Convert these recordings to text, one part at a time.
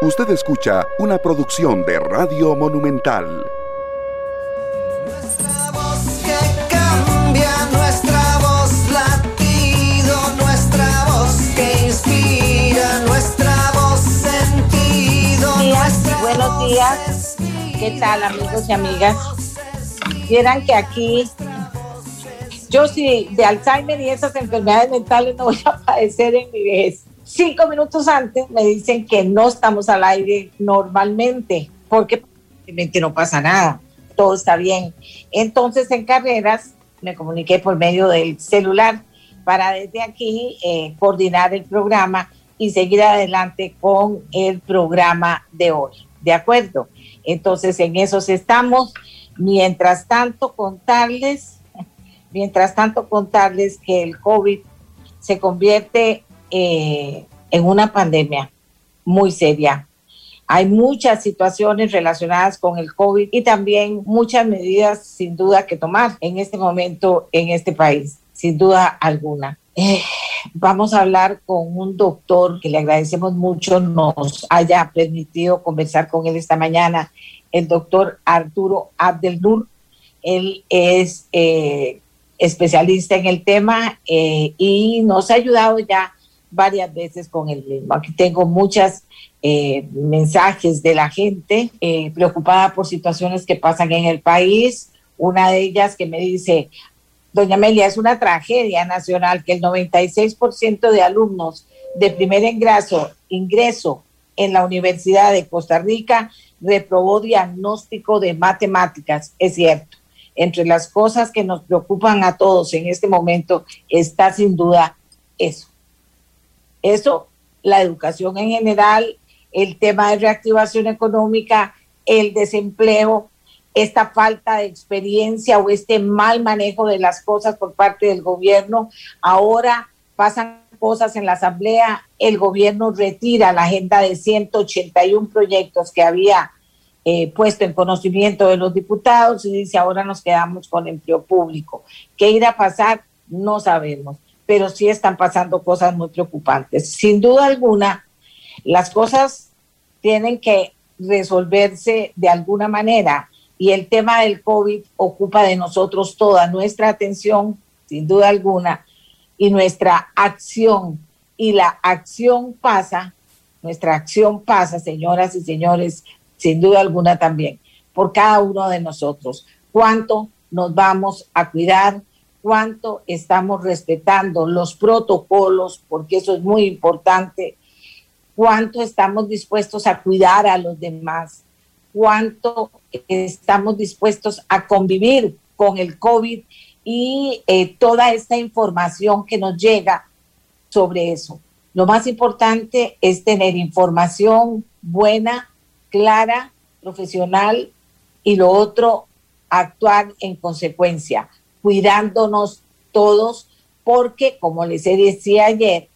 Usted escucha una producción de Radio Monumental. Nuestra voz que cambia, nuestra voz latido, nuestra voz que inspira, nuestra voz sentido. nuestra buenos voz días. ¿Qué tal amigos y amigas? Vieran que aquí yo sí de Alzheimer y esas enfermedades mentales no voy a padecer en mi vejez. Cinco minutos antes me dicen que no estamos al aire normalmente, porque realmente no pasa nada, todo está bien. Entonces en carreras me comuniqué por medio del celular para desde aquí eh, coordinar el programa y seguir adelante con el programa de hoy. ¿De acuerdo? Entonces en esos estamos. Mientras tanto, contarles, mientras tanto, contarles que el COVID se convierte eh, en una pandemia muy seria. Hay muchas situaciones relacionadas con el COVID y también muchas medidas sin duda que tomar en este momento en este país, sin duda alguna. Eh, vamos a hablar con un doctor que le agradecemos mucho nos haya permitido conversar con él esta mañana, el doctor Arturo Abdelnur. Él es eh, especialista en el tema eh, y nos ha ayudado ya varias veces con el mismo. Aquí tengo muchas eh, mensajes de la gente eh, preocupada por situaciones que pasan en el país. Una de ellas que me dice, doña Amelia, es una tragedia nacional que el 96% de alumnos de primer ingreso, ingreso en la Universidad de Costa Rica reprobó diagnóstico de matemáticas. Es cierto. Entre las cosas que nos preocupan a todos en este momento está sin duda eso. Eso, la educación en general, el tema de reactivación económica, el desempleo, esta falta de experiencia o este mal manejo de las cosas por parte del gobierno. Ahora pasan cosas en la Asamblea, el gobierno retira la agenda de 181 proyectos que había eh, puesto en conocimiento de los diputados y dice ahora nos quedamos con empleo público. ¿Qué irá a pasar? No sabemos pero sí están pasando cosas muy preocupantes. Sin duda alguna, las cosas tienen que resolverse de alguna manera y el tema del COVID ocupa de nosotros toda nuestra atención, sin duda alguna, y nuestra acción. Y la acción pasa, nuestra acción pasa, señoras y señores, sin duda alguna también, por cada uno de nosotros. ¿Cuánto nos vamos a cuidar? Cuánto estamos respetando los protocolos, porque eso es muy importante, cuánto estamos dispuestos a cuidar a los demás, cuánto estamos dispuestos a convivir con el COVID y eh, toda esta información que nos llega sobre eso. Lo más importante es tener información buena, clara, profesional y lo otro, actuar en consecuencia cuidándonos todos, porque como les decía ayer,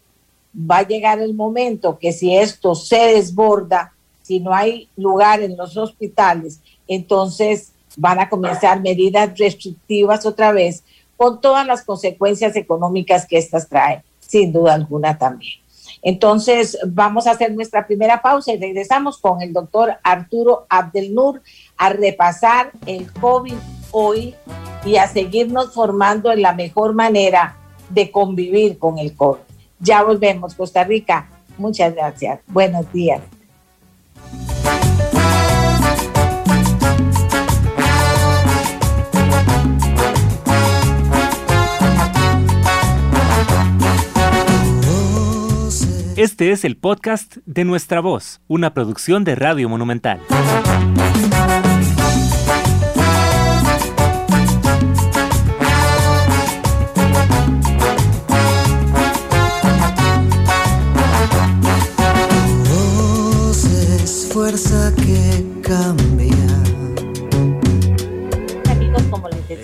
va a llegar el momento que si esto se desborda, si no hay lugar en los hospitales, entonces van a comenzar medidas restrictivas otra vez, con todas las consecuencias económicas que estas traen, sin duda alguna también. Entonces, vamos a hacer nuestra primera pausa y regresamos con el doctor Arturo Abdelnur a repasar el COVID hoy y a seguirnos formando en la mejor manera de convivir con el COVID. Ya volvemos, Costa Rica. Muchas gracias. Buenos días. Este es el podcast de Nuestra Voz, una producción de Radio Monumental.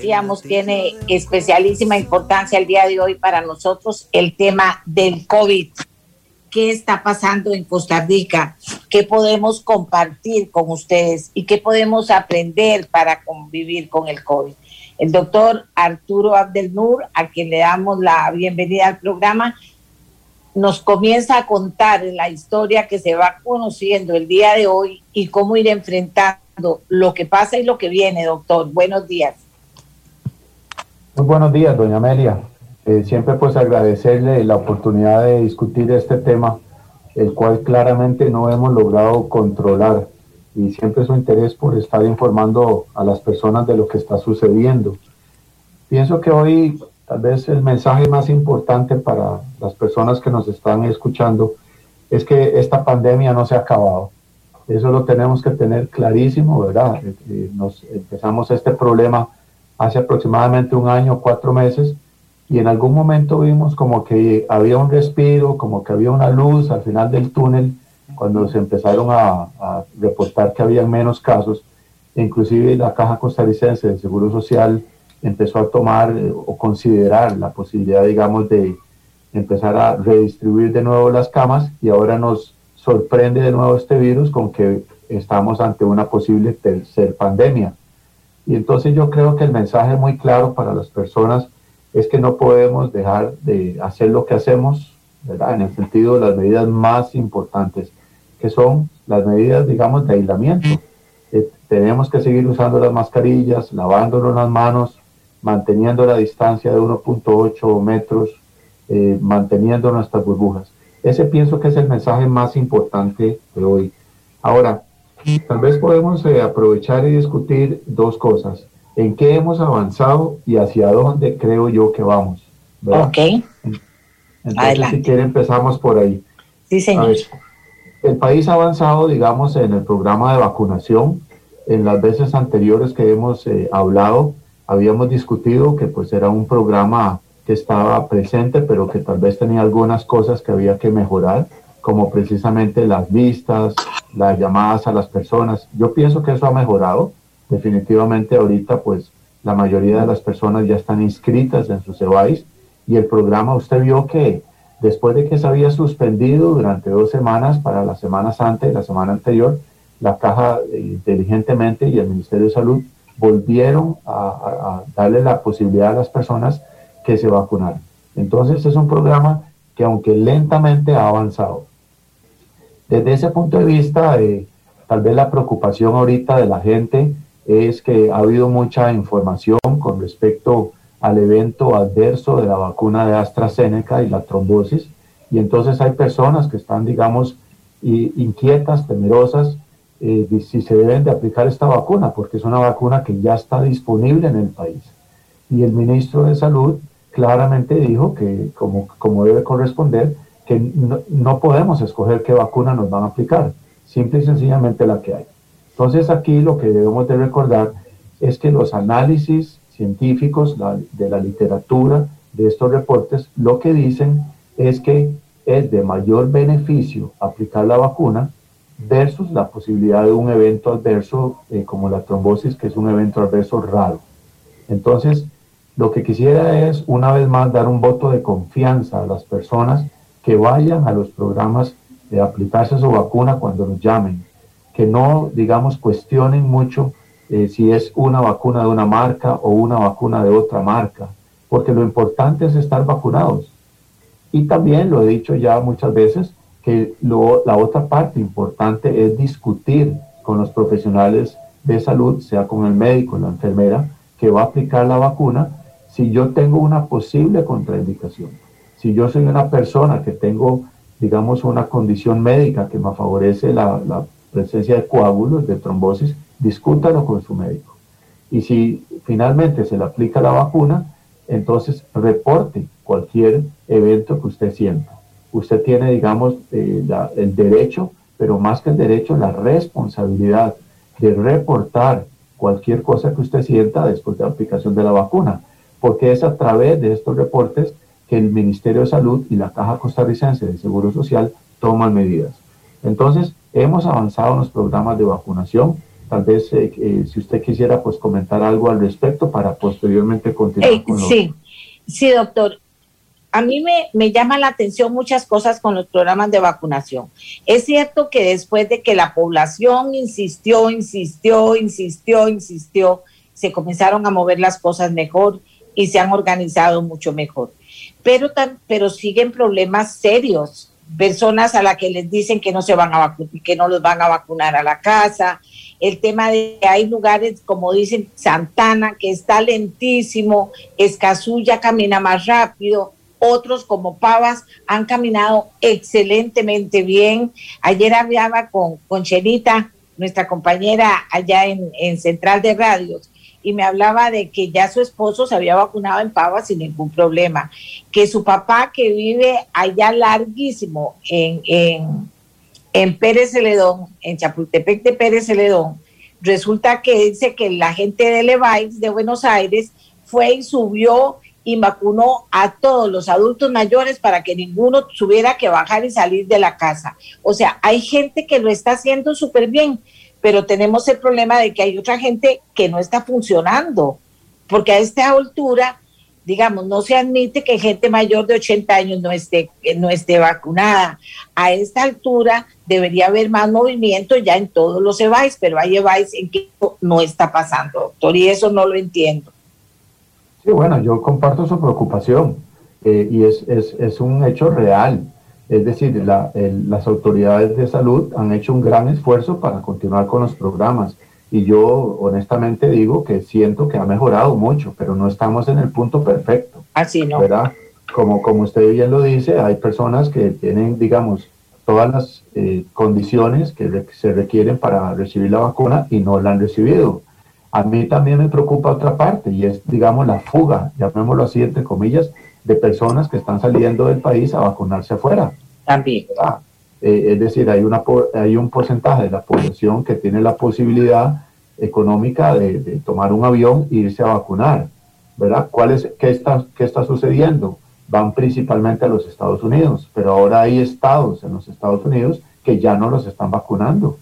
Decíamos, tiene especialísima importancia el día de hoy para nosotros el tema del COVID. ¿Qué está pasando en Costa Rica? ¿Qué podemos compartir con ustedes y qué podemos aprender para convivir con el COVID? El doctor Arturo Abdelnur, a quien le damos la bienvenida al programa, nos comienza a contar la historia que se va conociendo el día de hoy y cómo ir enfrentando lo que pasa y lo que viene, doctor. Buenos días. Muy buenos días, doña Amelia. Eh, siempre pues agradecerle la oportunidad de discutir este tema, el cual claramente no hemos logrado controlar y siempre su interés por estar informando a las personas de lo que está sucediendo. Pienso que hoy tal vez el mensaje más importante para las personas que nos están escuchando es que esta pandemia no se ha acabado. Eso lo tenemos que tener clarísimo, ¿verdad? Eh, eh, nos empezamos este problema hace aproximadamente un año, cuatro meses, y en algún momento vimos como que había un respiro, como que había una luz al final del túnel, cuando se empezaron a, reportar que había menos casos. Inclusive la Caja Costarricense de Seguro Social empezó a tomar eh, o considerar la posibilidad, digamos, de empezar a redistribuir de nuevo las camas y ahora nos sorprende de nuevo este virus con que estamos ante una posible tercer pandemia. Y entonces yo creo que el mensaje muy claro para las personas es que no podemos dejar de hacer lo que hacemos, ¿verdad? En el sentido de las medidas más importantes, que son las medidas, digamos, de aislamiento. Eh, tenemos que seguir usando las mascarillas, lavándonos las manos, manteniendo la distancia de 1.8 metros, eh, manteniendo nuestras burbujas. Ese pienso que es el mensaje más importante de hoy. Ahora, tal vez podemos eh, aprovechar y discutir dos cosas. ¿En qué hemos avanzado y hacia dónde creo yo que vamos? Ok. Entonces, si quiere, empezamos por ahí. Sí, señor. el país ha avanzado, digamos, en el programa de vacunación. En las veces anteriores que hemos eh, hablado, habíamos discutido que pues era un programa que estaba presente, pero que tal vez tenía algunas cosas que había que mejorar, como precisamente las vistas, las llamadas a las personas. Yo pienso que eso ha mejorado. Definitivamente ahorita pues la mayoría de las personas ya están inscritas en su CEBAIS y el programa usted vio que después de que se había suspendido durante dos semanas para la Semana Santa y la semana anterior, la caja eh, inteligentemente y el Ministerio de Salud volvieron a, darle la posibilidad a las personas que se vacunaran. Entonces es un programa que aunque lentamente ha avanzado. Desde ese punto de vista, eh, tal vez la preocupación ahorita de la gente es que ha habido mucha información con respecto al evento adverso de la vacuna de AstraZeneca y la trombosis. Y entonces hay personas que están, digamos, inquietas, temerosas eh, si se deben de aplicar esta vacuna, porque es una vacuna que ya está disponible en el país. Y el ministro de Salud claramente dijo que, como, como debe corresponder, que no, podemos escoger qué vacuna nos van a aplicar, simple y sencillamente la que hay. Entonces aquí lo que debemos de recordar es que los análisis científicos de la literatura de estos reportes lo que dicen es que es de mayor beneficio aplicar la vacuna versus la posibilidad de un evento adverso eh, como la trombosis, que es un evento adverso raro. Entonces, lo que quisiera es, una vez más, dar un voto de confianza a las personas que vayan a los programas de aplicarse su vacuna cuando nos llamen, que no, digamos, cuestionen mucho eh, si es una vacuna de una marca o una vacuna de otra marca, porque lo importante es estar vacunados. Y también, lo he dicho ya muchas veces, que la otra parte importante es discutir con los profesionales de salud, sea con el médico, la enfermera, que va a aplicar la vacuna, si yo tengo una posible contraindicación. Si yo soy una persona que tengo, digamos, una condición médica que me favorece la, la presencia de coágulos, de trombosis, discútalo con su médico. Y si finalmente se le aplica la vacuna, entonces reporte cualquier evento que usted sienta usted tiene, digamos, eh, el derecho, pero más que el derecho, la responsabilidad de reportar cualquier cosa que usted sienta después de la aplicación de la vacuna, porque es a través de estos reportes el Ministerio de Salud y la Caja Costarricense de Seguro Social toman medidas. Entonces, hemos avanzado en los programas de vacunación. Tal vez, eh, eh, si usted quisiera, pues comentar algo al respecto para posteriormente continuar con Sí, sí, doctor a mí me, me llama la atención muchas cosas con los programas de vacunación. Es cierto que después de que la población insistió, insistió, insistió, insistió, se comenzaron a mover las cosas mejor y se han organizado mucho mejor. Pero, tan, pero siguen problemas serios. Personas a las que les dicen que no se van a vacunar, que no los van a vacunar a la casa. El tema de que hay lugares, como dicen Santana, que está lentísimo, Escazú ya camina más rápido, otros como Pavas han caminado excelentemente bien. Ayer hablaba con, con Chelita, nuestra compañera allá en, en Central de Radios, y me hablaba de que ya su esposo se había vacunado en Pavas sin ningún problema, que su papá que vive allá larguísimo en, en, en Pérez Celedón, en Chapultepec de Pérez Celedón, resulta que dice que la gente de Levi's de Buenos Aires fue y subió y vacunó a todos los adultos mayores para que ninguno tuviera que bajar y salir de la casa. O sea, hay gente que lo está haciendo súper bien, pero tenemos el problema de que hay otra gente que no está funcionando, porque a esta altura, digamos, no se admite que gente mayor de 80 años no esté, no esté vacunada. A esta altura debería haber más movimiento ya en todos los EVAIS, pero hay EVAIS en que no está pasando, doctor, y eso no lo entiendo. Sí, bueno, yo comparto su preocupación eh, y es, es, es un hecho real. Es decir, las autoridades de salud han hecho un gran esfuerzo para continuar con los programas. Y yo honestamente digo que siento que ha mejorado mucho, pero no estamos en el punto perfecto. Así no. ¿verdad? Como, como usted bien lo dice, hay personas que tienen, digamos, todas las eh, condiciones que se requieren para recibir la vacuna y no la han recibido. A mí también me preocupa otra parte y es, digamos, la fuga, llamémoslo así, entre comillas, de personas que están saliendo del país a vacunarse afuera. También. Eh, es decir, hay, una, hay un porcentaje de la población que tiene la posibilidad económica de, tomar un avión e irse a vacunar. ¿verdad? ¿Cuál es, qué, está, ¿Qué está sucediendo? Van principalmente a los Estados Unidos, pero ahora hay estados en los Estados Unidos que ya no los están vacunando.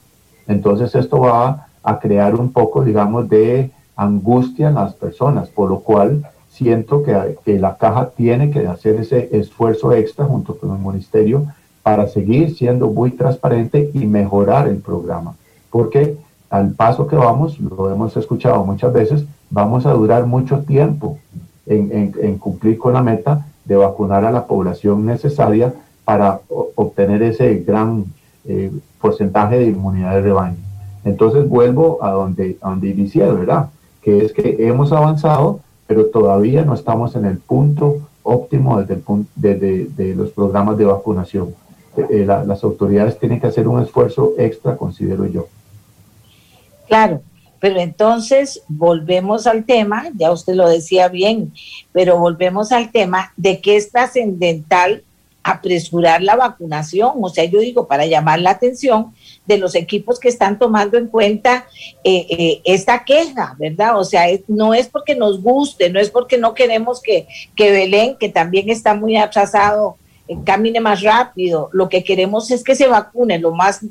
Entonces esto va a crear un poco, digamos, de angustia en las personas, por lo cual siento que, la caja tiene que hacer ese esfuerzo extra junto con el ministerio para seguir siendo muy transparente y mejorar el programa. Porque al paso que vamos, lo hemos escuchado muchas veces, vamos a durar mucho tiempo en, cumplir con la meta de vacunar a la población necesaria para obtener ese gran eh, porcentaje de inmunidad de rebaño. Entonces vuelvo a donde, a donde inicié, ¿verdad? Que es que hemos avanzado, pero todavía no estamos en el punto óptimo desde, el punto, de los programas de vacunación. Eh, eh, las autoridades tienen que hacer un esfuerzo extra, considero yo. Claro, pero entonces volvemos al tema, ya usted lo decía bien, pero volvemos al tema de que es trascendental apresurar la vacunación. O sea, yo digo, para llamar la atención de los equipos que están tomando en cuenta eh, eh, esta queja, ¿verdad? O sea, no es porque nos guste, no es porque no queremos que, que Belén, que también está muy atrasado, eh, camine más rápido. Lo que queremos es que se vacune lo más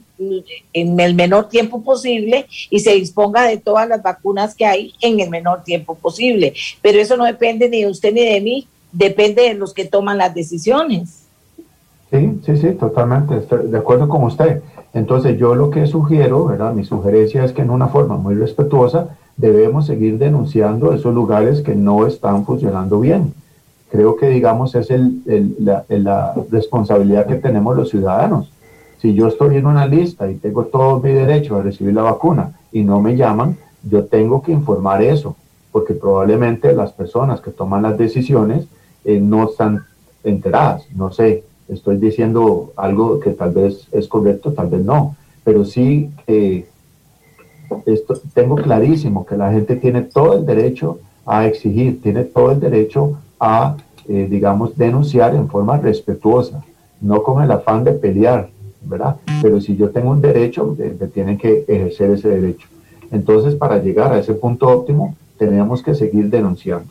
en el menor tiempo posible y se disponga de todas las vacunas que hay en el menor tiempo posible. Pero eso no depende ni de usted ni de mí, depende de los que toman las decisiones. Sí, sí, sí, totalmente, estoy de acuerdo con usted. Entonces yo lo que sugiero, ¿verdad? Mi sugerencia es que en una forma muy respetuosa debemos seguir denunciando esos lugares que no están funcionando bien. Creo que, digamos, es el, la, responsabilidad que tenemos los ciudadanos. Si yo estoy en una lista y tengo todo mi derecho a recibir la vacuna y no me llaman, yo tengo que informar eso, porque probablemente las personas que toman las decisiones eh, no están enteradas. No sé, estoy diciendo algo que tal vez es correcto, tal vez no, pero sí eh, esto, tengo clarísimo que la gente tiene todo el derecho a exigir, tiene todo el derecho a, eh, digamos, denunciar en forma respetuosa, no con el afán de pelear, ¿verdad? Pero si yo tengo un derecho, me tienen que ejercer ese derecho. Entonces, para llegar a ese punto óptimo, tenemos que seguir denunciando.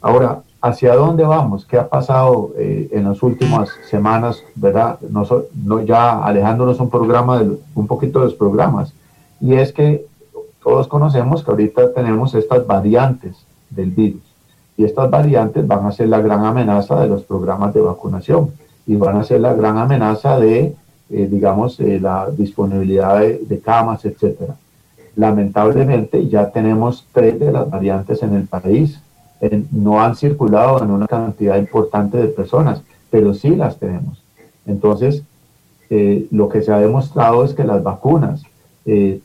Ahora, ¿Hacia dónde vamos? ¿Qué ha pasado eh, en las últimas semanas, verdad? No, ya alejándonos un, programa de, un poquito de los programas. Y es que todos conocemos que ahorita tenemos estas variantes del virus. Y estas variantes van a ser la gran amenaza de los programas de vacunación. Y van a ser la gran amenaza de, eh, digamos, eh, la disponibilidad de, de camas, etcétera. Lamentablemente ya tenemos tres de las variantes en el país eh, no han circulado en una cantidad importante de personas, pero sí las tenemos. Entonces, eh, lo que se ha demostrado es que las vacunas, eh,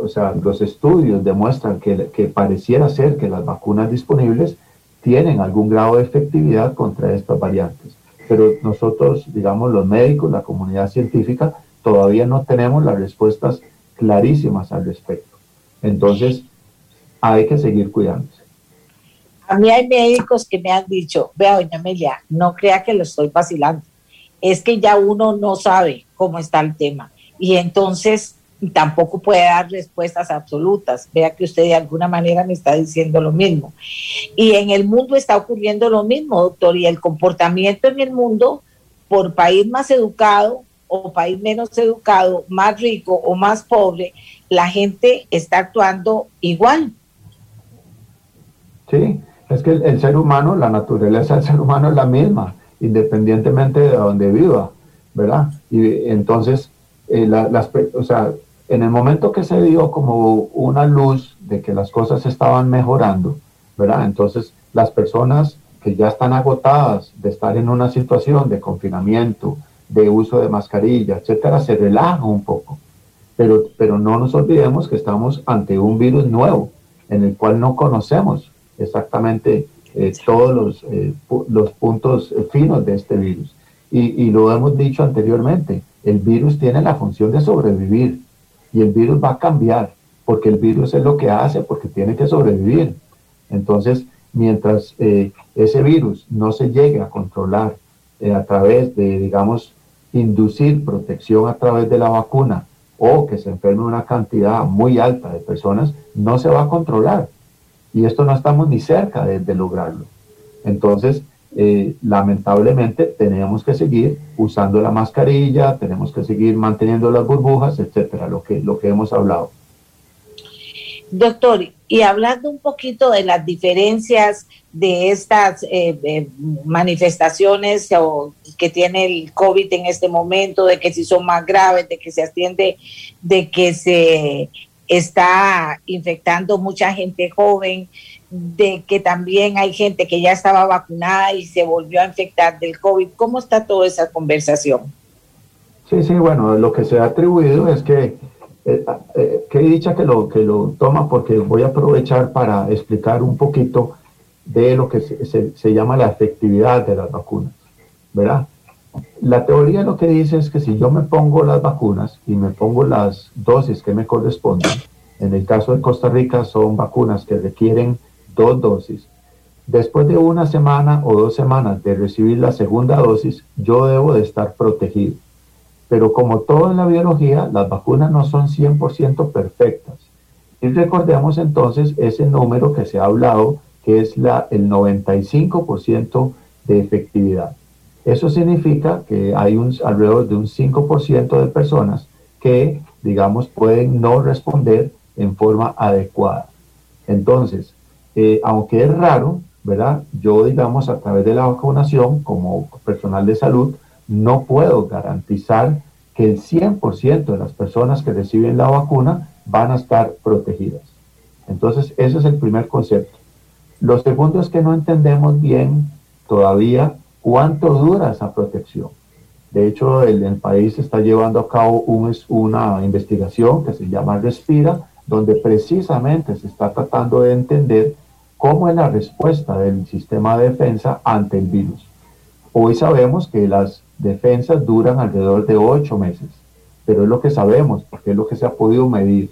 o sea, los estudios demuestran que, que pareciera ser que las vacunas disponibles tienen algún grado de efectividad contra estas variantes. Pero nosotros, digamos, los médicos, la comunidad científica, todavía no tenemos las respuestas clarísimas al respecto. Entonces, hay que seguir cuidándose. A mí hay médicos que me han dicho, vea, doña Amelia, no crea que lo estoy vacilando. Es que ya uno no sabe cómo está el tema. Y entonces tampoco puede dar respuestas absolutas. Vea que usted de alguna manera me está diciendo lo mismo. Y en el mundo está ocurriendo lo mismo, doctor. Y el comportamiento en el mundo, por país más educado o país menos educado, más rico o más pobre, la gente está actuando igual. Sí, es que el, ser humano, la naturaleza del ser humano es la misma, independientemente de donde viva, ¿verdad? Y entonces, eh, o sea, en el momento que se dio como una luz de que las cosas estaban mejorando, ¿verdad? Entonces, las personas que ya están agotadas de estar en una situación de confinamiento, de uso de mascarilla, etcétera, se relajan un poco. Pero, pero no nos olvidemos que estamos ante un virus nuevo, en el cual no conocemos exactamente eh, todos los, eh, los puntos finos de este virus. Y, y, lo hemos dicho anteriormente, el virus tiene la función de sobrevivir y el virus va a cambiar, porque el virus es lo que hace, porque tiene que sobrevivir. Entonces, mientras eh, ese virus no se llegue a controlar a través de, digamos, inducir protección a través de la vacuna o que se enferme una cantidad muy alta de personas, no se va a controlar. Y esto no estamos ni cerca de, lograrlo. Entonces, eh, lamentablemente tenemos que seguir usando la mascarilla, tenemos que seguir manteniendo las burbujas, etcétera, lo que, lo que hemos hablado. Doctor, y hablando un poquito de las diferencias de estas eh, manifestaciones o, que tiene el COVID en este momento, de que si son más graves, de que se atiende, de que se está infectando mucha gente joven, de que también hay gente que ya estaba vacunada y se volvió a infectar del COVID. ¿Cómo está toda esa conversación? Sí, sí, bueno, lo que se ha atribuido es que, eh, eh, que dicha que lo, que lo toma porque voy a aprovechar para explicar un poquito de lo que se, se llama la efectividad de las vacunas, ¿verdad? La teoría lo que dice es que si yo me pongo las vacunas y me pongo las dosis que me corresponden, en el caso de Costa Rica son vacunas que requieren dos dosis. Después de una semana o dos semanas de recibir la segunda dosis, yo debo de estar protegido. Pero como todo en la biología, las vacunas no son 100% perfectas. Y recordemos entonces ese número que se ha hablado, que es la, el 95% de efectividad. Eso significa que hay un, alrededor de un 5% de personas que, digamos, pueden no responder en forma adecuada. Entonces, eh, aunque es raro, ¿verdad? Yo, digamos, a través de la vacunación, como personal de salud, no puedo garantizar que el 100% de las personas que reciben la vacuna van a estar protegidas. Entonces, ese es el primer concepto. Lo segundo es que no entendemos bien todavía ¿Cuánto dura esa protección? De hecho, el, país está llevando a cabo una investigación que se llama Respira, donde precisamente se está tratando de entender cómo es la respuesta del sistema de defensa ante el virus. Hoy sabemos que las defensas duran alrededor de ocho meses, pero es lo que sabemos, porque es lo que se ha podido medir.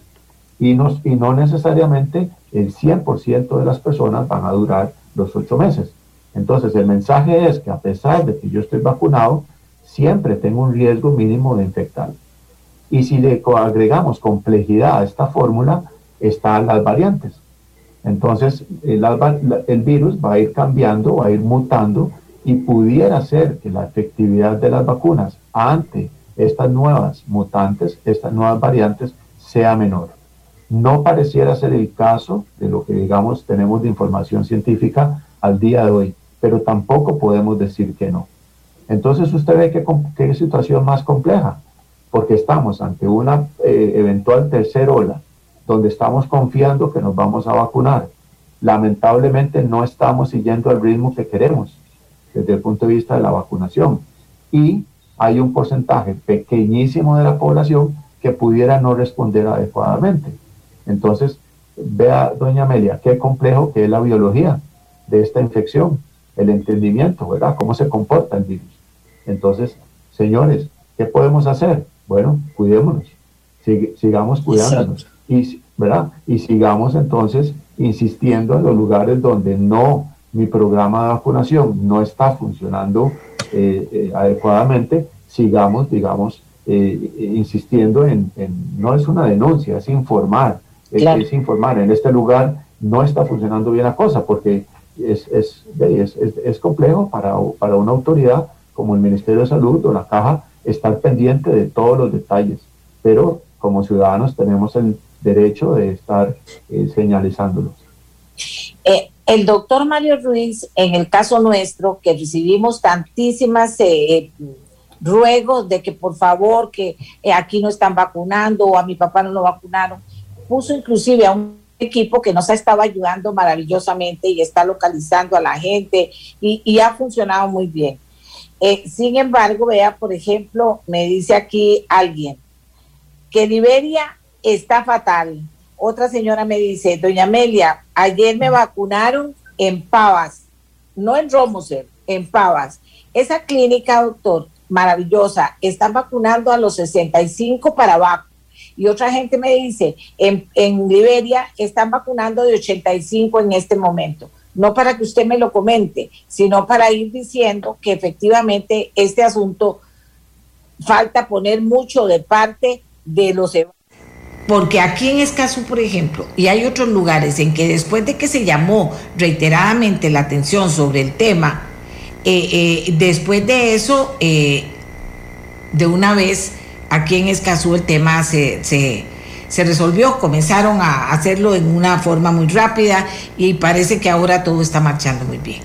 Y, no necesariamente el 100% de las personas van a durar los ocho meses. Entonces, el mensaje es que a pesar de que yo estoy vacunado, siempre tengo un riesgo mínimo de infectar. Y si le agregamos complejidad a esta fórmula, están las variantes. Entonces, el, el, virus va a ir cambiando, va a ir mutando y pudiera ser que la efectividad de las vacunas ante estas nuevas mutantes, estas nuevas variantes, sea menor. No pareciera ser el caso de lo que, digamos, tenemos de información científica al día de hoy pero tampoco podemos decir que no. Entonces usted ve que, qué situación más compleja, porque estamos ante una eh, eventual tercera ola, donde estamos confiando que nos vamos a vacunar, lamentablemente no estamos siguiendo el ritmo que queremos desde el punto de vista de la vacunación. Y hay un porcentaje pequeñísimo de la población que pudiera no responder adecuadamente. Entonces, vea, doña Amelia, qué complejo que es la biología de esta infección, el entendimiento, ¿verdad? Cómo se comporta el virus. Entonces, señores, ¿qué podemos hacer? Bueno, cuidémonos, sigamos cuidándonos. Y, ¿verdad? y sigamos entonces insistiendo en los lugares donde no, mi programa de vacunación no está funcionando eh, eh, adecuadamente, sigamos, digamos, eh, insistiendo en, no es una denuncia, es informar, es, informar, en este lugar no está funcionando bien la cosa, porque es, es, es, es complejo para, para una autoridad como el Ministerio de Salud o la Caja estar pendiente de todos los detalles, pero como ciudadanos tenemos el derecho de estar señalizándolos. Eh, el doctor Mario Ruiz, en el caso nuestro, que recibimos tantísimas eh, ruegos de que por favor, que eh, aquí no están vacunando o a mi papá no lo vacunaron, puso inclusive a un equipo que nos ha estado ayudando maravillosamente y está localizando a la gente y, ha funcionado muy bien. sin embargo, vea, por ejemplo, me dice aquí alguien que Liberia está fatal, otra señora me dice, doña Amelia, ayer me vacunaron en Pavas, no en Romoser, en Pavas. Esa clínica, doctor, maravillosa, están vacunando a los 65 para abajo. Y otra gente me dice, en, en Liberia están vacunando de 85 en este momento. No para que usted me lo comente, sino para ir diciendo que efectivamente este asunto falta poner mucho de parte de los porque aquí en Escazú, por ejemplo, y hay otros lugares en que después de que se llamó reiteradamente la atención sobre el tema, eh, eh, después de eso, eh, de una vez, aquí en Escazú el tema se, se se resolvió, comenzaron a hacerlo en una forma muy rápida y parece que ahora todo está marchando muy bien.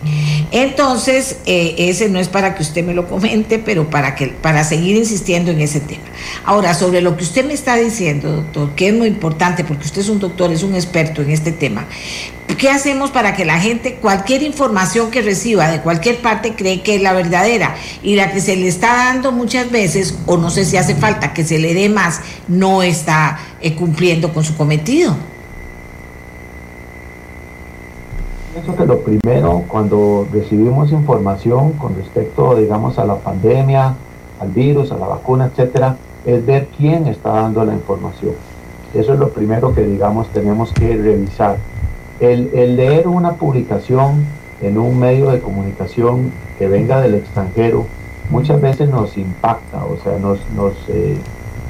Entonces, eh, ese no es para que usted me lo comente, pero para, que, para seguir insistiendo en ese tema. Ahora, sobre lo que usted me está diciendo, doctor, que es muy importante, porque usted es un doctor, es un experto en este tema, ¿Qué hacemos para que la gente, cualquier información que reciba de cualquier parte, cree que es la verdadera? Y la que se le está dando muchas veces, o no sé si hace falta que se le dé más, no está cumpliendo con su cometido. Pienso que lo primero, cuando recibimos información con respecto, digamos, a la pandemia, al virus, a la vacuna, etcétera, es ver quién está dando la información. Eso es lo primero que, digamos, tenemos que revisar el, leer una publicación en un medio de comunicación que venga del extranjero muchas veces nos impacta, o sea, nos, nos eh,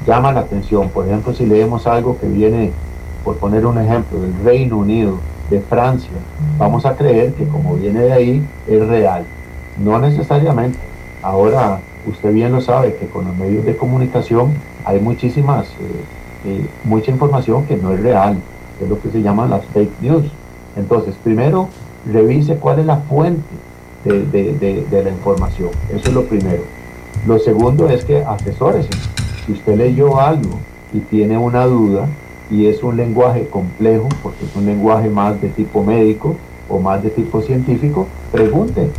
llama la atención. Por ejemplo, si leemos algo que viene, por poner un ejemplo, del Reino Unido, de Francia, vamos a creer que como viene de ahí es real. No necesariamente. Ahora, usted bien lo sabe que con los medios de comunicación hay muchísimas, eh, eh, mucha información que no es real es lo que se llaman las fake news. Entonces, primero, revise cuál es la fuente de, la información. Eso es lo primero. Lo segundo es que asesórese. Si usted leyó algo y tiene una duda y es un lenguaje complejo, porque es un lenguaje más de tipo médico o más de tipo científico, pregunte.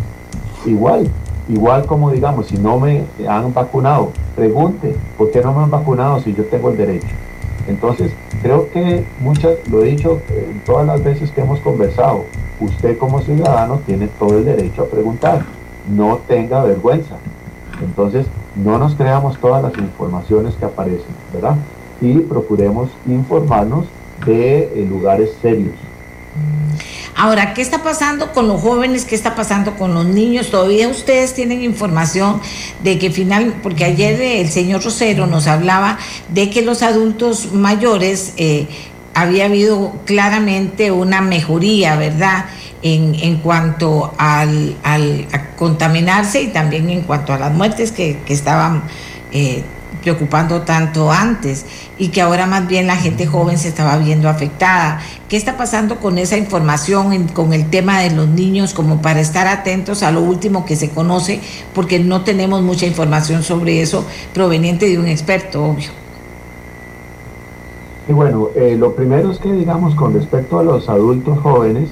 Igual, igual como digamos, si no me han vacunado, pregunte, ¿por qué no me han vacunado si yo tengo el derecho? Entonces, creo que muchas, lo he dicho en todas las veces que hemos conversado, usted como ciudadano tiene todo el derecho a preguntar, no tenga vergüenza. Entonces, no nos creamos todas las informaciones que aparecen, ¿verdad? Y procuremos informarnos de eh, lugares serios. Ahora, ¿qué está pasando con los jóvenes? ¿Qué está pasando con los niños? Todavía ustedes tienen información de que final, porque ayer el señor Rosero nos hablaba de que los adultos mayores eh, había habido claramente una mejoría, ¿verdad? En, en cuanto al, al, a contaminarse y también en cuanto a las muertes que, que estaban eh, preocupando tanto antes y que ahora más bien la gente joven se estaba viendo afectada. ¿Qué está pasando con esa información, con el tema de los niños, como para estar atentos a lo último que se conoce, porque no tenemos mucha información sobre eso proveniente de un experto, obvio? Y bueno, eh, lo primero es que digamos con respecto a los adultos jóvenes,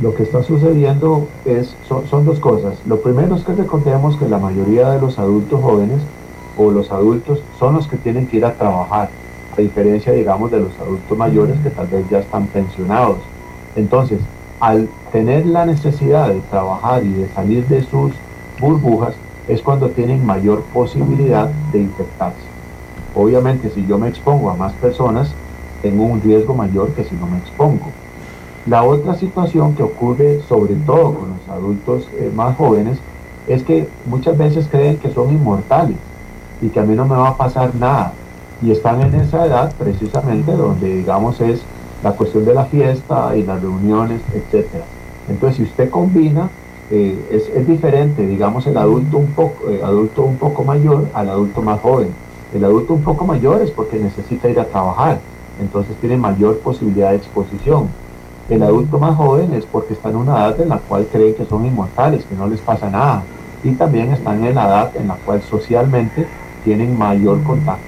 lo que está sucediendo es, son, son, dos cosas. Lo primero es que recordemos que la mayoría de los adultos jóvenes o los adultos son los que tienen que ir a trabajar, a diferencia, digamos, de los adultos mayores que tal vez ya están pensionados. Entonces, al tener la necesidad de trabajar y de salir de sus burbujas, es cuando tienen mayor posibilidad de infectarse. Obviamente, si yo me expongo a más personas, tengo un riesgo mayor que si no me expongo. La otra situación que ocurre sobre todo con los adultos eh, más jóvenes es que muchas veces creen que son inmortales y que a mí no me va a pasar nada. Y están en esa edad precisamente donde digamos es la cuestión de la fiesta y las reuniones, etc. Entonces si usted combina, eh, es, diferente, digamos, el adulto un, poco, eh, adulto un poco mayor al adulto más joven. El adulto un poco mayor es porque necesita ir a trabajar, entonces tiene mayor posibilidad de exposición el adulto más joven es porque está en una edad en la cual creen que son inmortales, que no les pasa nada. Y también están en la edad en la cual socialmente tienen mayor contacto.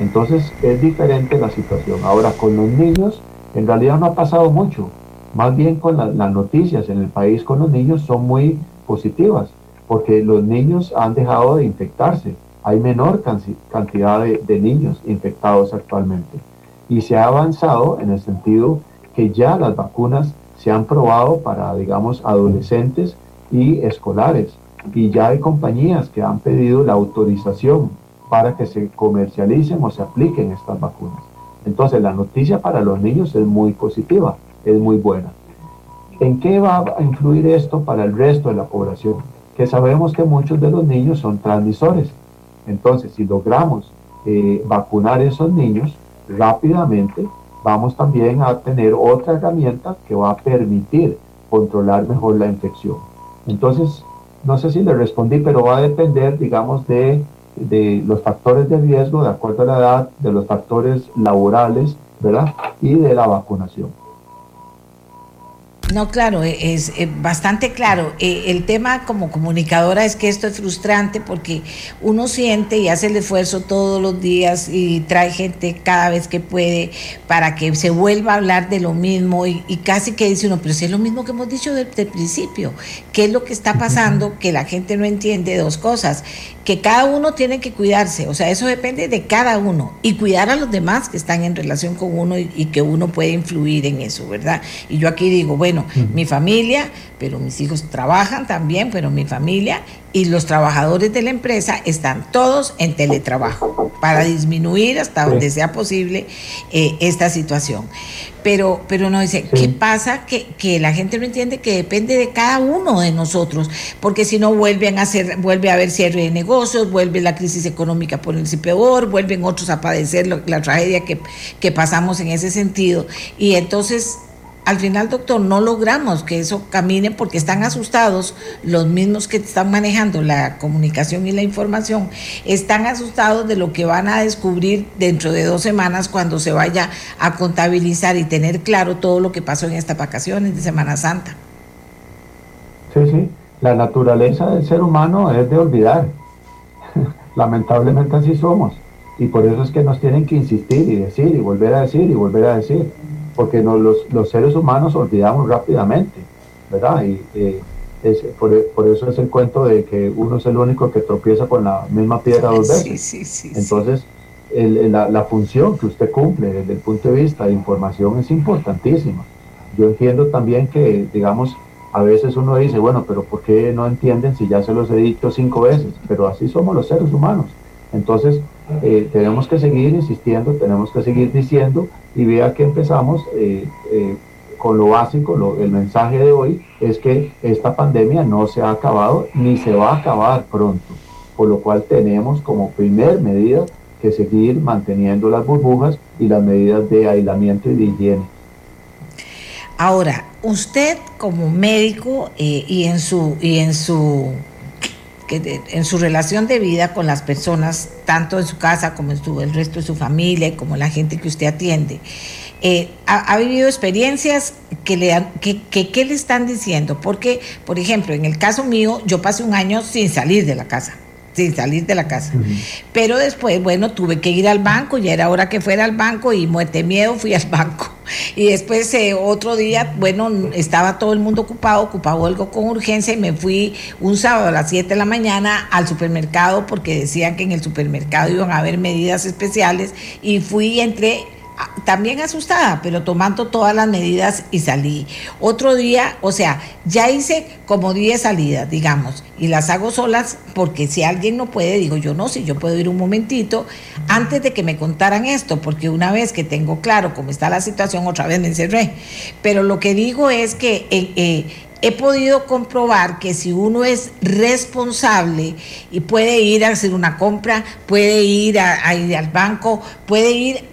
Entonces es diferente la situación. Ahora con los niños, en realidad no ha pasado mucho. Más bien con las noticias en el país con los niños son muy positivas, porque los niños han dejado de infectarse. Hay menor cantidad de, de niños infectados actualmente. Y se ha avanzado en el sentido que ya las vacunas se han probado para, digamos, adolescentes y escolares. Y ya hay compañías que han pedido la autorización para que se comercialicen o se apliquen estas vacunas. Entonces la noticia para los niños es muy positiva, es muy buena. ¿En qué va a influir esto para el resto de la población? Que sabemos que muchos de los niños son transmisores. Entonces, si logramos eh, vacunar a esos niños rápidamente, vamos también a tener otra herramienta que va a permitir controlar mejor la infección. Entonces, no sé si le respondí, pero va a depender, digamos, de, de los factores de riesgo de acuerdo a la edad, de los factores laborales, ¿verdad? Y de la vacunación. No, claro, e, es, eh, bastante claro. Eh, el tema como comunicadora es que esto es frustrante porque uno siente y hace el esfuerzo todos los días y trae gente cada vez que puede para que se vuelva a hablar de lo mismo y, casi que dice uno, pero si es lo mismo que hemos dicho desde el principio, ¿qué es lo que está pasando? Que la gente no entiende dos cosas que cada uno tiene que cuidarse, o sea, eso depende de cada uno y cuidar a los demás que están en relación con uno y, que uno puede influir en eso, ¿verdad? Y yo aquí digo, bueno, mi familia, pero mis hijos trabajan también, pero mi familia y los trabajadores de la empresa están todos en teletrabajo para disminuir hasta donde sea posible eh, esta situación. Pero, pero no dice, ¿qué pasa? Que, que, la gente no entiende que depende de cada uno de nosotros, porque si no vuelven a hacer, vuelve a haber cierre de negocios, vuelve la crisis económica por ponerse peor, vuelven otros a padecer la tragedia que, que pasamos en ese sentido. Y entonces al final, doctor, no logramos que eso camine porque están asustados los mismos que están manejando la comunicación y la información, están asustados de lo que van a descubrir dentro de dos semanas cuando se vaya a contabilizar y tener claro todo lo que pasó en estas vacaciones de Semana Santa. Sí, sí, la naturaleza del ser humano es de olvidar. Lamentablemente así somos. Y por eso es que nos tienen que insistir y decir y volver a decir y volver a decir porque los, seres humanos olvidamos rápidamente, ¿verdad? Y eh, es, por, eso es el cuento de que uno es el único que tropieza con la misma piedra dos veces. Sí, sí, sí, Entonces, la, la, función que usted cumple desde el punto de vista de información es importantísima. Yo entiendo también que, digamos, a veces uno dice, bueno, pero ¿por qué no entienden si ya se los he dicho cinco veces? Pero así somos los seres humanos. Entonces, eh, tenemos que seguir insistiendo, tenemos que seguir diciendo y vea que empezamos eh, eh, con lo básico, el mensaje de hoy es que esta pandemia no se ha acabado ni se va a acabar pronto, por lo cual tenemos como primer medida que seguir manteniendo las burbujas y las medidas de aislamiento y de higiene. Ahora, usted como médico y en su y en su en su relación de vida con las personas, tanto en su casa como en su, el resto de su familia, como la gente que usted atiende, eh, ha, vivido experiencias que le, que, le están diciendo. Porque, por ejemplo, en el caso mío, yo pasé un año sin salir de la casa. Sin salir de la casa. Pero después, bueno, tuve que ir al banco, ya era hora que fuera al banco y muerte miedo fui al banco. Y después eh, otro día, bueno, estaba todo el mundo ocupado, ocupado algo con urgencia y me fui un sábado a las 7 de la mañana al supermercado porque decían que en el supermercado iban a haber medidas especiales y fui y entré también asustada, pero tomando todas las medidas y salí. Otro día, o sea, ya hice como 10 salidas, digamos, y las hago solas porque si alguien no puede, digo yo no, si yo puedo ir un momentito antes de que me contaran esto, porque una vez que tengo claro cómo está la situación, otra vez me encerré. Pero lo que digo es que... Eh, eh, he podido comprobar que si uno es responsable y puede ir a hacer una compra, puede ir a ir al banco, puede ir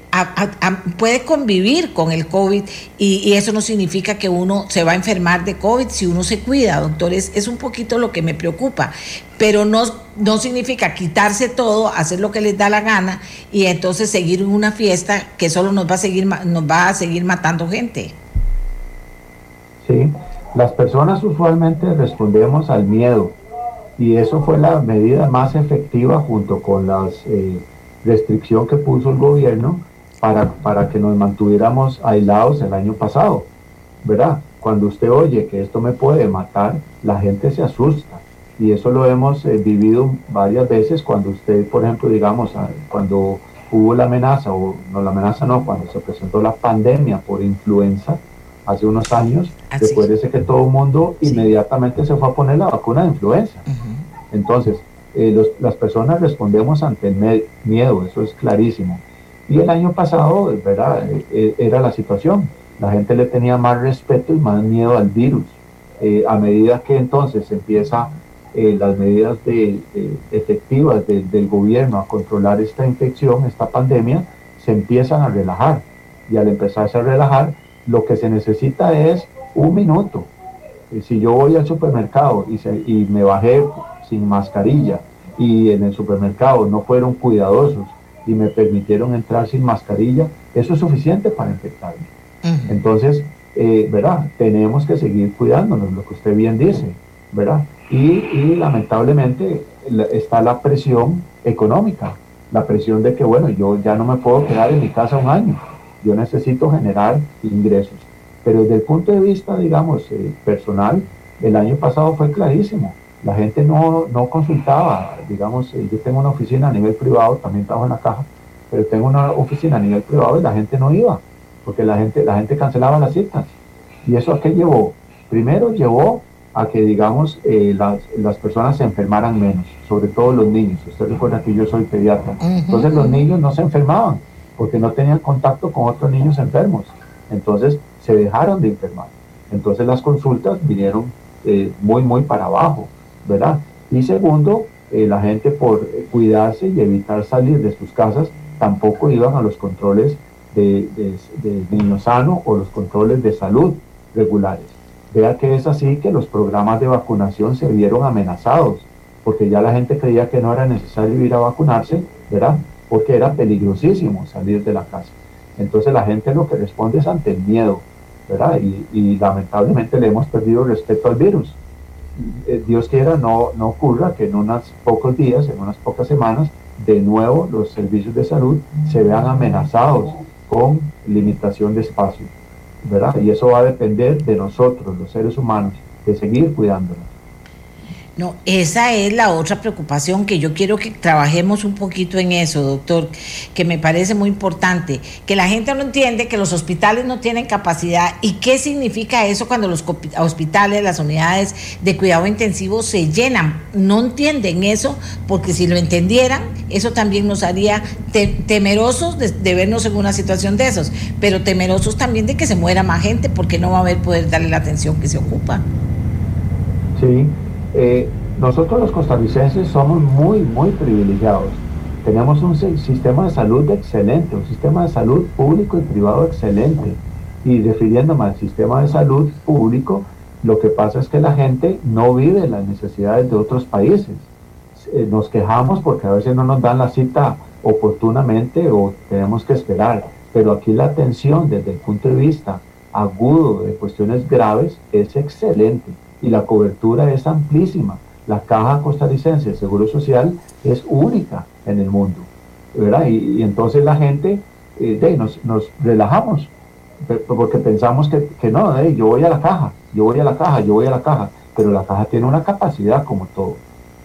puede convivir con el COVID y, eso no significa que uno se va a enfermar de COVID si uno se cuida, doctores. Es un poquito lo que me preocupa, pero no, no significa quitarse todo, hacer lo que les da la gana y entonces seguir una fiesta que solo nos va a seguir, nos va a seguir matando gente. Sí, las personas usualmente respondemos al miedo y eso fue la medida más efectiva junto con la eh, restricción que puso el gobierno para, para que nos mantuviéramos aislados el año pasado, ¿verdad? Cuando usted oye que esto me puede matar, la gente se asusta. Y eso lo hemos eh, vivido varias veces cuando usted, por ejemplo, digamos, ah, cuando hubo la amenaza, o no la amenaza no, cuando se presentó la pandemia por influenza hace unos años, después de que todo el mundo inmediatamente se fue a poner la vacuna de influenza. Entonces, eh, las personas respondemos ante el miedo, eso es clarísimo. Y el año pasado, ¿verdad? Eh, eh, era la situación. La gente le tenía más respeto y más miedo al virus. Eh, a medida que entonces empieza las medidas de, efectivas del gobierno a controlar esta infección, esta pandemia, se empiezan a relajar. Y al empezarse a relajar, lo que se necesita es un minuto. si yo voy al supermercado y, y me bajé sin mascarilla y en el supermercado no fueron cuidadosos y me permitieron entrar sin mascarilla, eso es suficiente para infectarme. Entonces, eh, ¿verdad? Tenemos que seguir cuidándonos, lo que usted bien dice, ¿verdad? Y, lamentablemente está la presión económica, la presión de que, bueno, yo ya no me puedo quedar en mi casa un año, yo necesito generar ingresos. Pero desde el punto de vista, digamos, eh, personal, el año pasado fue clarísimo la gente no, no consultaba, digamos, eh, yo tengo una oficina a nivel privado, también trabajo en la caja, pero tengo una oficina a nivel privado y la gente no iba, porque la gente, la gente cancelaba las citas. ¿Y eso a qué llevó? Primero llevó a que, digamos, eh, las, las, personas se enfermaran menos, sobre todo los niños. Usted recuerda que yo soy pediatra. Entonces los niños no se enfermaban porque no tenían contacto con otros niños enfermos. Entonces se dejaron de enfermar. Entonces las consultas vinieron eh, muy, muy para abajo. ¿verdad? Y segundo, eh, la gente por cuidarse y evitar salir de sus casas tampoco iban a los controles de, niño sano o los controles de salud regulares. Vea que es así que los programas de vacunación se vieron amenazados, porque ya la gente creía que no era necesario ir a vacunarse, ¿verdad? Porque era peligrosísimo salir de la casa. Entonces la gente lo que responde es ante el miedo, ¿verdad? Y, lamentablemente le hemos perdido respeto al virus. Eh, Dios quiera no, no ocurra que en unos pocos días, en unas pocas semanas, de nuevo los servicios de salud se vean amenazados con limitación de espacio, ¿verdad? Y eso va a depender de nosotros, los seres humanos, de seguir cuidándonos. No, esa es la otra preocupación que yo quiero que trabajemos un poquito en eso, doctor, que me parece muy importante, que la gente no entiende que los hospitales no tienen capacidad y qué significa eso cuando los hospitales, las unidades de cuidado intensivo se llenan. No entienden eso porque si lo entendieran, eso también nos haría temerosos de, de vernos en una situación de esos, pero temerosos también de que se muera más gente porque no va a haber poder darle la atención que se ocupa. Sí, eh, nosotros los costarricenses somos muy, muy privilegiados. Tenemos un sistema de salud excelente, un sistema de salud público y privado excelente. Y refiriéndome al sistema de salud público, lo que pasa es que la gente no vive las necesidades de otros países. Eh, nos quejamos porque a veces no nos dan la cita oportunamente o tenemos que esperar. Pero aquí la atención desde el punto de vista agudo de cuestiones graves es excelente y la cobertura es amplísima. La caja costarricense de Seguro Social es única en el mundo, ¿verdad? Y, entonces la gente, eh, nos, nos, relajamos, porque pensamos que, que no, yo voy a la caja, yo voy a la caja, yo voy a la caja, pero la caja tiene una capacidad como todo.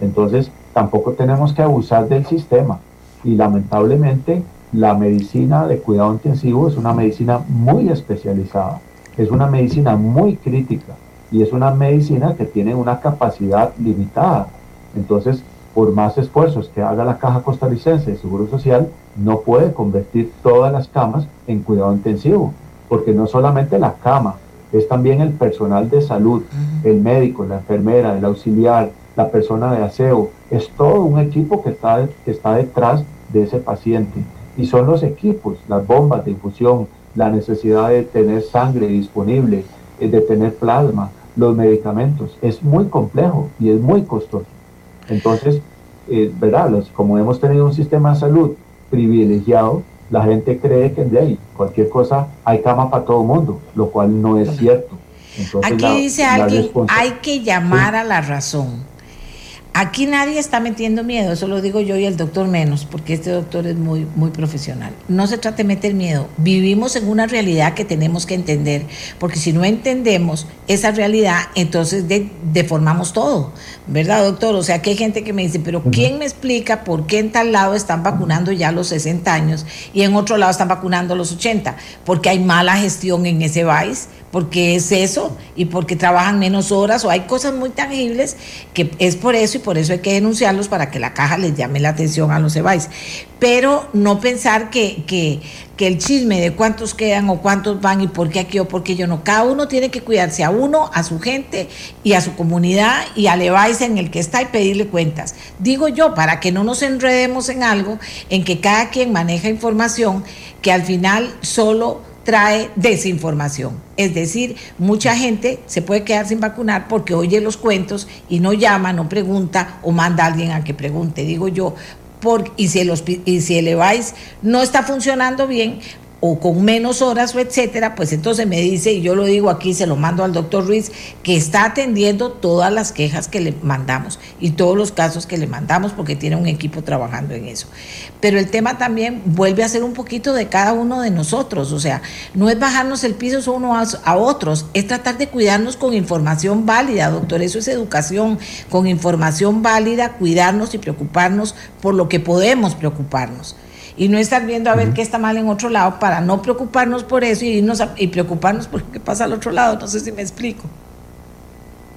Entonces, tampoco tenemos que abusar del sistema. Y lamentablemente, la medicina de cuidado intensivo es una medicina muy especializada, es una medicina muy crítica y es una medicina que tiene una capacidad limitada. Entonces, por más esfuerzos que haga la Caja Costarricense de Seguro Social, no puede convertir todas las camas en cuidado intensivo, porque no solamente la cama, es también el personal de salud, el médico, la enfermera, el auxiliar, la persona de aseo, es todo un equipo que está, que está detrás de ese paciente. Y son los equipos, las bombas de infusión, la necesidad de tener sangre disponible, de tener plasma, los medicamentos. Es muy complejo y es muy costoso. Entonces, eh, ¿verdad? como hemos tenido un sistema de salud privilegiado, la gente cree que de ahí cualquier cosa hay cama para todo el mundo, lo cual no es cierto. Aquí dice alguien, hay que llamar a la razón. Aquí nadie está metiendo miedo, eso lo digo yo y el doctor menos, porque este doctor es muy, muy profesional. No se trata de meter miedo, vivimos en una realidad que tenemos que entender, porque si no entendemos esa realidad, entonces deformamos todo, ¿verdad, doctor? O sea, que hay gente que me dice, pero ¿quién me explica por qué en tal lado están vacunando ya los 60 años y en otro lado están vacunando los 80? Porque hay mala gestión en ese país, porque es eso y porque trabajan menos horas o hay cosas muy tangibles que es por eso y por eso hay que denunciarlos para que la caja les llame la atención a los EBAIS. Pero no pensar que, que, el chisme de cuántos quedan o cuántos van y por qué aquí o por qué yo no. Cada uno tiene que cuidarse a uno, a su gente y a su comunidad y al EBAIS en el que está y pedirle cuentas. Digo yo, para que no nos enredemos en algo en que cada quien maneja información que al final solo trae desinformación. Es decir, mucha gente se puede quedar sin vacunar porque oye los cuentos y no llama, no pregunta o manda a alguien a que pregunte. Digo yo, por, y, si el, y si el EVAIS no está funcionando bien, o con menos horas o etcétera, pues entonces me dice, y yo lo digo aquí, se lo mando al doctor Ruiz, que está atendiendo todas las quejas que le mandamos y todos los casos que le mandamos porque tiene un equipo trabajando en eso. Pero el tema también vuelve a ser un poquito de cada uno de nosotros, o sea, no es bajarnos el piso uno a otros, es tratar de cuidarnos con información válida, doctor, eso es educación, con información válida, cuidarnos y preocuparnos por lo que podemos preocuparnos y no estar viendo a ver qué está mal en otro lado para no preocuparnos por eso y, irnos y preocuparnos por qué pasa al otro lado. No sé si me explico.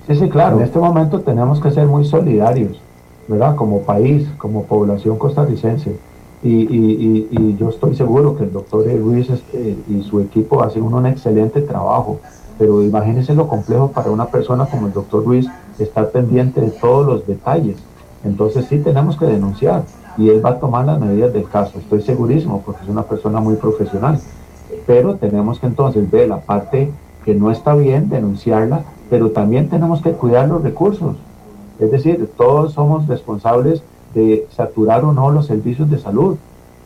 Sí, sí, claro. En este momento tenemos que ser muy solidarios, ¿verdad? Como país, como población costarricense. Y, y, y, yo estoy seguro que el doctor Ruiz este, y su equipo hacen un, excelente trabajo, pero imagínense lo complejo para una persona como el doctor Ruiz estar pendiente de todos los detalles. Entonces sí tenemos que denunciar y él va a tomar las medidas del caso, estoy segurísimo, porque es una persona muy profesional. Pero tenemos que entonces ver la parte que no está bien, denunciarla, pero también tenemos que cuidar los recursos. Es decir, todos somos responsables de saturar o no los servicios de salud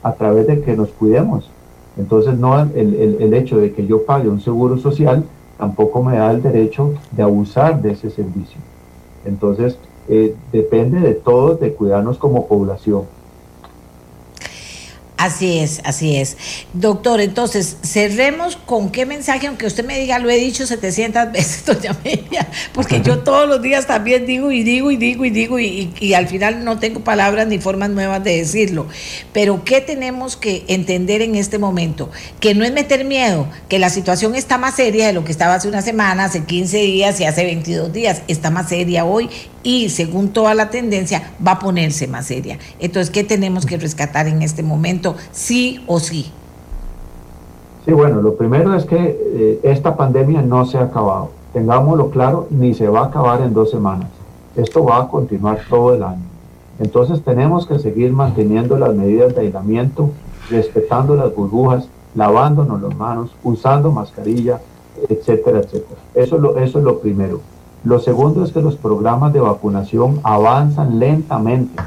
a través de que nos cuidemos. Entonces, no el, el, hecho de que yo pague un seguro social tampoco me da el derecho de abusar de ese servicio. Entonces, eh, depende de todos de cuidarnos como población. Así es, así es. Doctor, entonces, cerremos con qué mensaje, aunque usted me diga, lo he dicho 700 veces, doña Amelia, porque yo todos los días también digo y digo y digo y digo y, y, al final no tengo palabras ni formas nuevas de decirlo. Pero ¿qué tenemos que entender en este momento? Que no es meter miedo, que la situación está más seria de lo que estaba hace una semana, hace 15 días y hace 22 días. Está más seria hoy y según toda la tendencia va a ponerse más seria. Entonces, ¿qué tenemos que rescatar en este momento, sí o sí? Sí, bueno, lo primero es que eh, esta pandemia no se ha acabado. Tengámoslo claro, ni se va a acabar en dos semanas. Esto va a continuar todo el año. Entonces tenemos que seguir manteniendo las medidas de aislamiento, respetando las burbujas, lavándonos las manos, usando mascarilla, etcétera, etcétera. Eso lo, eso es lo primero. Lo segundo es que los programas de vacunación avanzan lentamente,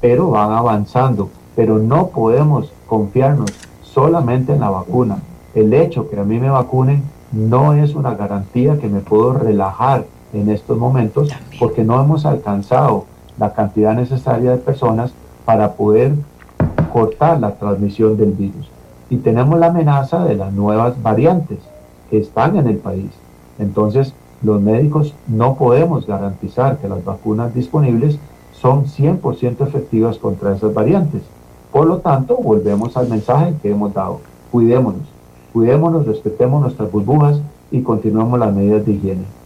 pero van avanzando. Pero no podemos confiarnos solamente en la vacuna. El hecho que a mí me vacunen no es una garantía que me puedo relajar en estos momentos porque no hemos alcanzado la cantidad necesaria de personas para poder cortar la transmisión del virus. Y tenemos la amenaza de las nuevas variantes que están en el país. Entonces, los médicos no podemos garantizar que las vacunas disponibles son 100% efectivas contra esas variantes. Por lo tanto, volvemos al mensaje que hemos dado. Cuidémonos, cuidémonos, respetemos nuestras burbujas y continuemos las medidas de higiene.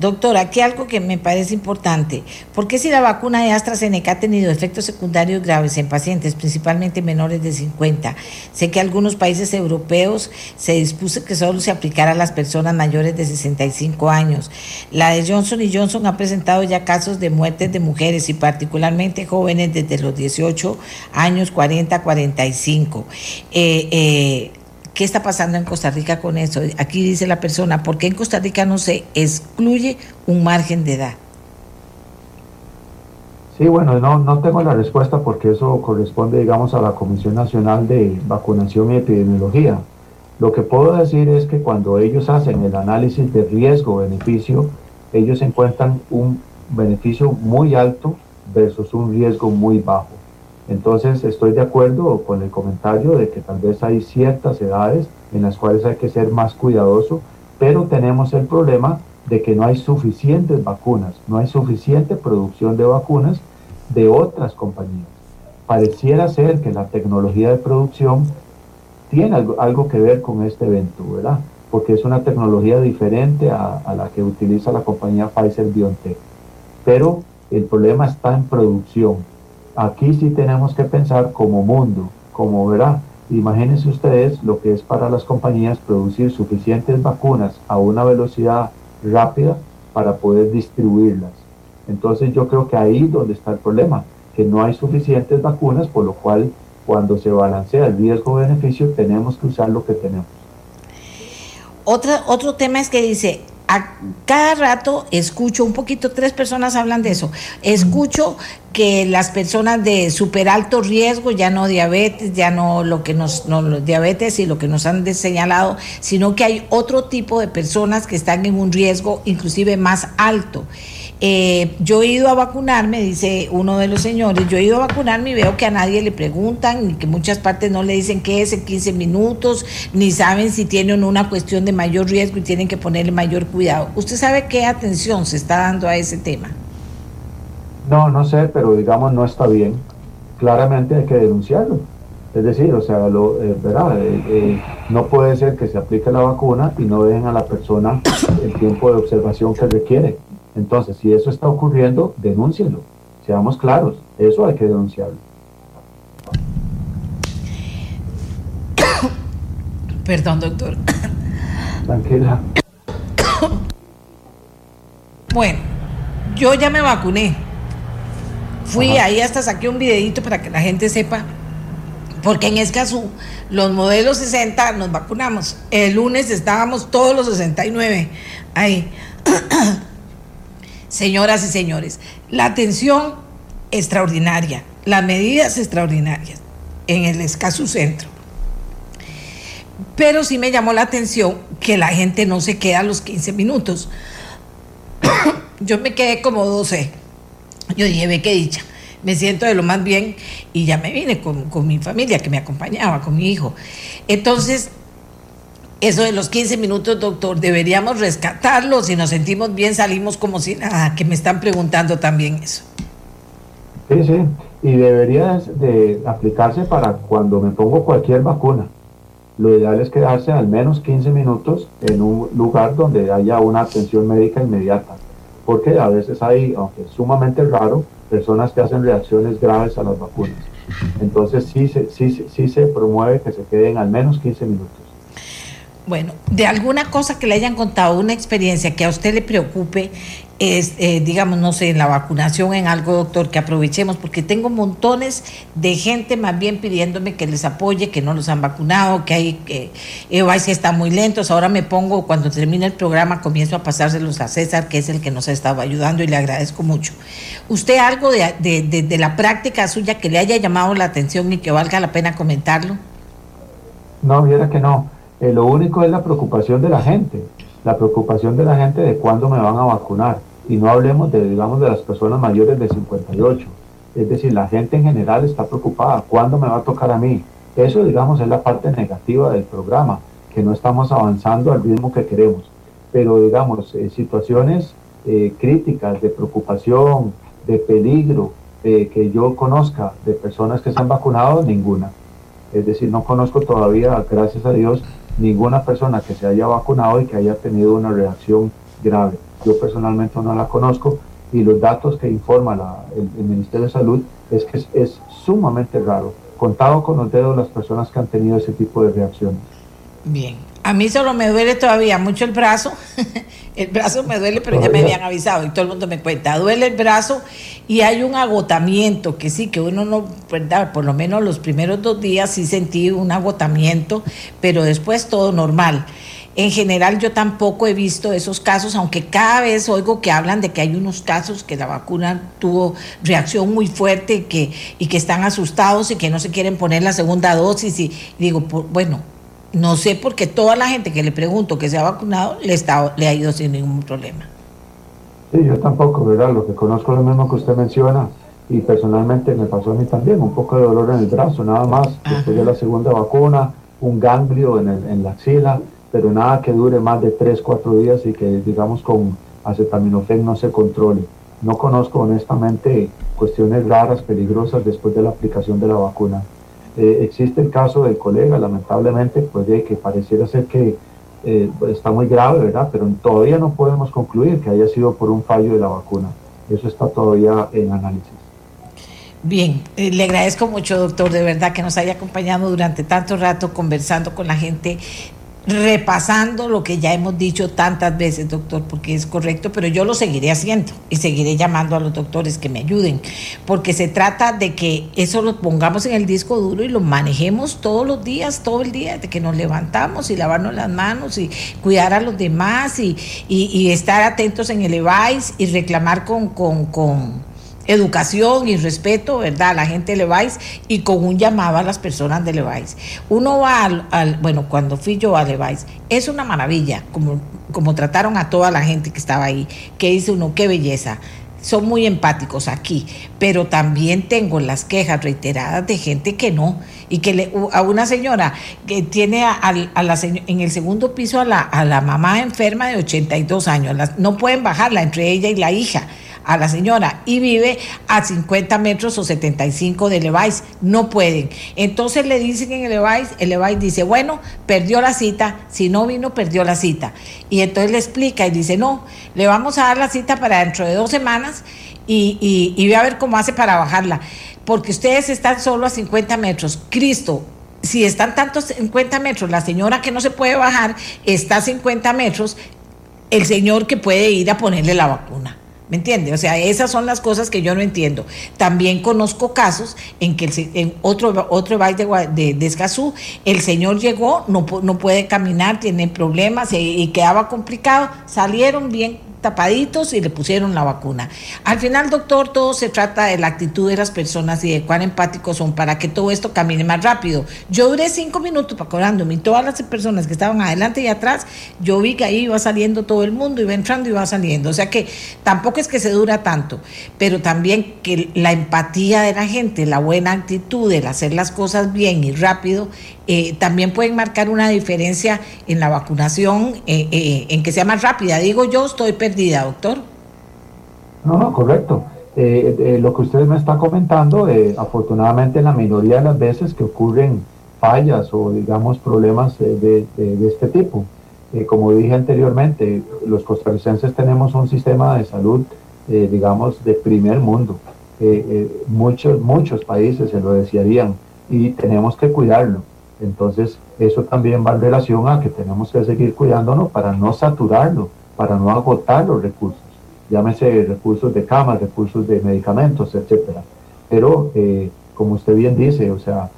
Doctor, aquí algo que me parece importante. ¿Por qué si la vacuna de AstraZeneca ha tenido efectos secundarios graves en pacientes, principalmente menores de 50? Sé que algunos países europeos se dispuso que solo se aplicara a las personas mayores de 65 años. La de Johnson y Johnson ha presentado ya casos de muertes de mujeres y particularmente jóvenes desde los 18 años, 40 a 45. Eh, eh, ¿Qué está pasando en Costa Rica con eso? Aquí dice la persona, ¿por qué en Costa Rica no se excluye un margen de edad? Sí, bueno, no, no tengo la respuesta porque eso corresponde, digamos, a la Comisión Nacional de Vacunación y Epidemiología. Lo que puedo decir es que cuando ellos hacen el análisis de riesgo-beneficio, ellos encuentran un beneficio muy alto versus un riesgo muy bajo. Entonces estoy de acuerdo con el comentario de que tal vez hay ciertas edades en las cuales hay que ser más cuidadoso, pero tenemos el problema de que no hay suficientes vacunas, no hay suficiente producción de vacunas de otras compañías. Pareciera ser que la tecnología de producción tiene algo, que ver con este evento, ¿verdad? Porque es una tecnología diferente a, a la que utiliza la compañía Pfizer BioNTech. Pero el problema está en producción. Aquí sí tenemos que pensar como mundo, como verá. Imagínense ustedes lo que es para las compañías producir suficientes vacunas a una velocidad rápida para poder distribuirlas. Entonces yo creo que ahí es donde está el problema, que no hay suficientes vacunas, por lo cual cuando se balancea el riesgo-beneficio tenemos que usar lo que tenemos. Otra, otro tema es que dice, a cada rato escucho un poquito, tres personas hablan de eso, escucho que las personas de super alto riesgo, ya no diabetes, ya no lo que nos, no los diabetes y lo que nos han señalado, sino que hay otro tipo de personas que están en un riesgo inclusive más alto. Eh, yo he ido a vacunarme, dice uno de los señores, yo he ido a vacunarme y veo que a nadie le preguntan, ni que muchas partes no le dicen qué es en 15 minutos, ni saben si tienen una cuestión de mayor riesgo y tienen que ponerle mayor cuidado. ¿Usted sabe qué atención se está dando a ese tema? No, no sé, pero digamos no está bien. Claramente hay que denunciarlo. Es decir, o sea, lo, eh, ¿verdad? Eh, eh, no puede ser que se aplique la vacuna y no dejen a la persona el tiempo de observación que requiere. Entonces, si eso está ocurriendo, denúncienlo. Seamos claros, eso hay que denunciarlo. Perdón, doctor. Tranquila. Bueno, yo ya me vacuné. Fui ahí hasta saqué un videito para que la gente sepa. Porque en Escazú, los modelos 60 nos vacunamos. El lunes estábamos todos los 69 ahí. Señoras y señores, la atención extraordinaria, las medidas extraordinarias en el Escazú Centro. Pero sí me llamó la atención que la gente no se queda a los 15 minutos. Yo me quedé como 12. Yo dije, ve qué dicha. Me siento de lo más bien y ya me vine con, con mi familia que me acompañaba, con mi hijo. Entonces, eso de los 15 minutos, doctor, deberíamos rescatarlo. Si nos sentimos bien, salimos como si nada. Que me están preguntando también eso. Sí, sí. Y debería de aplicarse para cuando me pongo cualquier vacuna. Lo ideal es quedarse al menos 15 minutos en un lugar donde haya una atención médica inmediata. Porque a veces hay, aunque es sumamente raro, personas que hacen reacciones graves a las vacunas. Entonces sí, sí, se- sí se promueve que se queden al menos 15 minutos. Bueno, de alguna cosa que le hayan contado, una experiencia que a usted le preocupe, es, eh, digamos, no sé, en la vacunación, en algo, doctor, que aprovechemos, porque tengo montones de gente más bien pidiéndome que les apoye, que no los han vacunado, que hay que, eh, están muy lentos. Ahora me pongo, cuando termine el programa, comienzo a pasárselos a César, que es el que nos ha estado ayudando y le agradezco mucho. ¿Usted algo de, de- de- de la práctica suya que le haya llamado la atención y que valga la pena comentarlo? No, viera que no. Eh, lo único es la preocupación de la gente. la preocupación de la gente de cuándo me van a vacunar. Y no hablemos de, digamos, de las personas mayores de 58. Es decir, la gente en general está preocupada, ¿cuándo me va a tocar a mí? Eso, digamos, es la parte negativa del programa, que no estamos avanzando al ritmo que queremos. Pero, digamos, eh, situaciones eh, críticas de preocupación, de peligro, que yo conozca de personas que se han vacunado, ninguna. Es decir, no conozco todavía, gracias a Dios, ninguna persona que se haya vacunado y que haya tenido una reacción grave. Yo personalmente no la conozco y los datos que informa el, Ministerio de Salud es que es, sumamente raro, contado con los dedos las personas que han tenido ese tipo de reacciones. Bien, a mí solo me duele todavía mucho el brazo. el brazo me duele, pero ya me habían avisado y todo el mundo me cuenta. Duele el brazo y hay un agotamiento que sí, que uno no, ¿verdad? Por lo menos los primeros dos días sí sentí un agotamiento, pero después todo normal. En general yo tampoco he visto esos casos, aunque cada vez oigo que hablan de que hay unos casos que la vacuna tuvo reacción muy fuerte y que, y que están asustados y que no se quieren poner la segunda dosis. Y, digo, bueno, no sé por qué toda la gente que le pregunto que se ha vacunado le, está, le ha ido sin ningún problema. Sí, yo tampoco, ¿verdad? Lo que conozco es lo mismo que usted menciona y personalmente me pasó a mí también, un poco de dolor en el brazo, nada más, después de la segunda vacuna, un ganglio en, el, en la axila, pero nada que dure más de 3, 4 días y que digamos con acetaminofén no se controle. No conozco honestamente cuestiones raras, peligrosas después de la aplicación de la vacuna. Eh, existe el caso del colega, lamentablemente, pues de que pareciera ser que eh, está muy grave, ¿verdad? Pero todavía no podemos concluir que haya sido por un fallo de la vacuna. Eso está todavía en análisis. Bien, eh, le agradezco mucho, doctor, de verdad que nos haya acompañado durante tanto rato conversando con la gente repasando lo que ya hemos dicho tantas veces, doctor, porque es correcto, pero yo lo seguiré haciendo y seguiré llamando a los doctores que me ayuden, porque se trata de que eso lo pongamos en el disco duro y lo manejemos todos los días, todo el día, de que nos levantamos y lavarnos las manos y cuidar a los demás y, y, estar atentos en el EVAIS y reclamar con, con, con educación y respeto, ¿verdad? A la gente de Levi's y con un llamado a las personas de Levi's. Uno va al, bueno, cuando fui yo a Levi's, es una maravilla como, como trataron a toda la gente que estaba ahí, que dice uno, qué belleza. Son muy empáticos aquí, pero también tengo las quejas reiteradas de gente que no, y que le, a una señora que tiene a, la, en el segundo piso a la, a la mamá enferma de 82 años, no pueden bajarla entre ella y la hija a la señora y vive a 50 metros o 75 de Levi's. No pueden. Entonces le dicen en el Levi's, el Levi's dice, bueno, perdió la cita, si no vino, perdió la cita. Y entonces le explica y dice, no, le vamos a dar la cita para dentro de dos semanas y, y, y a ver cómo hace para bajarla. Porque ustedes están solo a 50 metros. Cristo, si están tantos 50 metros, la señora que no se puede bajar está a 50 metros, el señor que puede ir a ponerle la vacuna. ¿Me entiende? O sea, esas son las cosas que yo no entiendo. También conozco casos en que en otro, otro baile de, de, Escazú, el señor llegó, no, no puede caminar, tiene problemas y quedaba complicado. Salieron bien tapaditos y le pusieron la vacuna. Al final, doctor, todo se trata de la actitud de las personas y de cuán empáticos son para que todo esto camine más rápido. Yo duré cinco minutos pacorándome y todas las personas que estaban adelante y atrás, yo vi que ahí iba saliendo todo el mundo, iba entrando y iba saliendo. O sea que tampoco es que se dura tanto, pero también que la empatía de la gente, la buena actitud, el hacer las cosas bien y rápido, eh, también pueden marcar una diferencia en la vacunación, eh, eh, en que sea más rápida. Digo yo, estoy perdida, doctor. No, no, correcto. lo que usted me está comentando, afortunadamente en la minoría de las veces que ocurren fallas o digamos problemas de, este tipo. como dije anteriormente, los costarricenses tenemos un sistema de salud, digamos, de primer mundo. muchos, muchos países se lo desearían y tenemos que cuidarlo. Entonces, eso también va en relación a que tenemos que seguir cuidándonos para no saturarlo, para no agotar los recursos, llámese recursos de cama, recursos de medicamentos, etcétera. Pero, eh, como usted bien dice, o sea,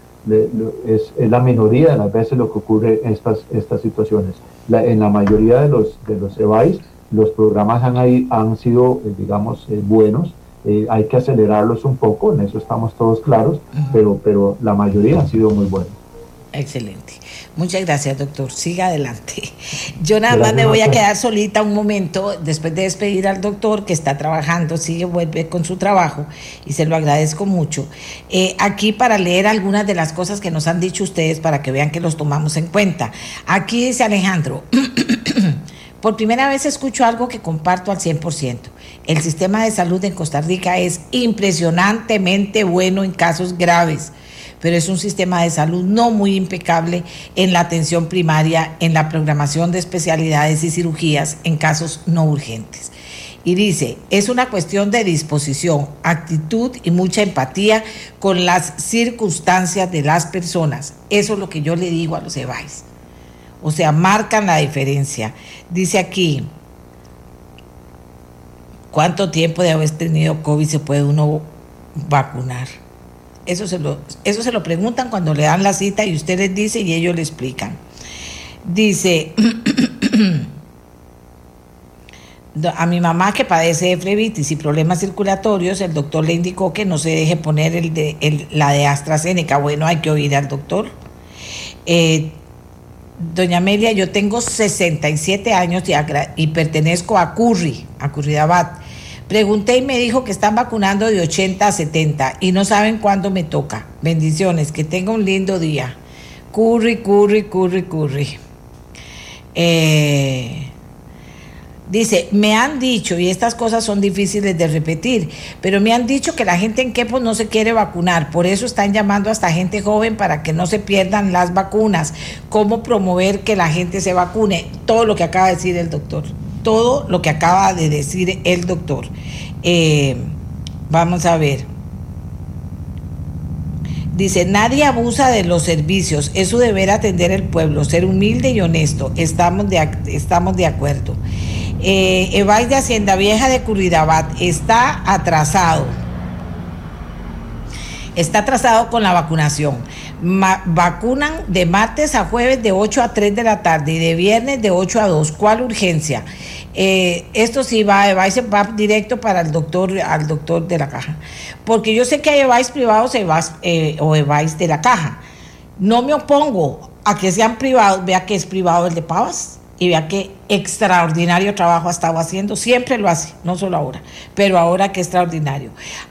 es, la minoría de las veces lo que ocurre en estas, estas situaciones. en la mayoría de los, de los EVAIS, los programas han, han sido, eh, digamos, eh, buenos, hay que acelerarlos un poco, en eso estamos todos claros, pero, pero la mayoría han sido muy buenos. Excelente. Muchas gracias, doctor. Siga adelante. Yo nada más me voy a quedar solita un momento después de despedir al doctor que está trabajando, sigue, vuelve con su trabajo y se lo agradezco mucho. Eh, aquí para leer algunas de las cosas que nos han dicho ustedes para que vean que los tomamos en cuenta. Aquí dice Alejandro. Por primera vez escucho algo que comparto al 100%. El sistema de salud en Costa Rica es impresionantemente bueno en casos graves, pero es un sistema de salud no muy impecable en la atención primaria, en la programación de especialidades y cirugías en casos no urgentes. Y dice, es una cuestión de disposición, actitud y mucha empatía con las circunstancias de las personas. Eso es lo que yo le digo a los EVAIS. O sea, marcan la diferencia. Dice aquí, ¿cuánto tiempo de haber tenido COVID se puede uno vacunar? Eso se lo, eso se lo preguntan cuando le dan la cita y usted les dice y ellos le explican. Dice, a mi mamá que padece de flebitis y problemas circulatorios, el doctor le indicó que no se deje poner el de, la de AstraZeneca. Bueno, hay que oír al doctor. Eh, Doña Amelia, yo tengo 67 años y pertenezco a Curry, a Curridabat. Pregunté y me dijo que están vacunando de 80 a 70 y no saben cuándo me toca. Bendiciones, que tenga un lindo día. Curry, Curry, Curry, Curry. Eh, Dice, me han dicho, y estas cosas son difíciles de repetir, pero me han dicho que la gente en Quepos no se quiere vacunar, por eso están llamando hasta gente joven para que no se pierdan las vacunas. ¿Cómo promover que la gente se vacune? Todo lo que acaba de decir el doctor, todo lo que acaba de decir el doctor. Eh, vamos a ver. Dice, nadie abusa de los servicios, es su deber atender el pueblo, ser humilde y honesto, estamos de, estamos de acuerdo. Eh, de Hacienda Vieja de Curridabat está atrasado. Está atrasado con la vacunación. Vacunan de martes a jueves de 8 a 3 de la tarde y de viernes de 8 a 2. ¿Cuál urgencia? Eh, esto sí va, Evais va directo para el doctor, al doctor de la caja. Porque yo sé que hay Evais privados eh, o Evais de la caja. No me opongo a que sean privados, vea que es privado el de Pavas y vea qué extraordinario trabajo ha estado haciendo, siempre lo hace, no solo ahora, pero ahora qué extraordinario.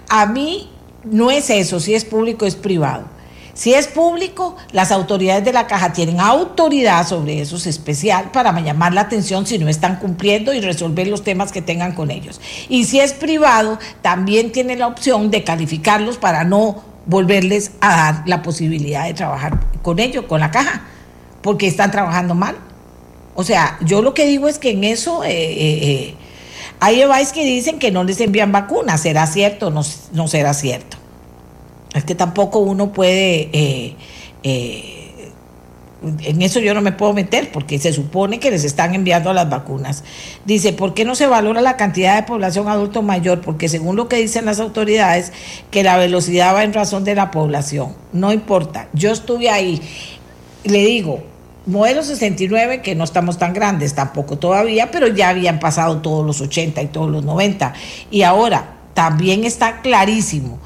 A mí no es eso, si es público es privado. Si es público, las autoridades de la caja tienen autoridad sobre eso, es especial para llamar la atención si no están cumpliendo y resolver los temas que tengan con ellos. Y si es privado, también tiene la opción de calificarlos para no volverles a dar la posibilidad de trabajar con ellos, con la caja, porque están trabajando mal. O sea, yo lo que digo es que en eso eh, eh, eh, hay EVAIS que dicen que no les envían vacunas. ¿Será cierto o no, no será cierto? Es que tampoco uno puede... eh, eh, en eso yo no me puedo meter porque se supone que les están enviando las vacunas. Dice, ¿por qué no se valora la cantidad de población adulto mayor? Porque según lo que dicen las autoridades, que la velocidad va en razón de la población. No importa, yo estuve ahí. Le digo, modelo 69, que no estamos tan grandes tampoco todavía, pero ya habían pasado todos los 80 y todos los 90. Y ahora también está clarísimo,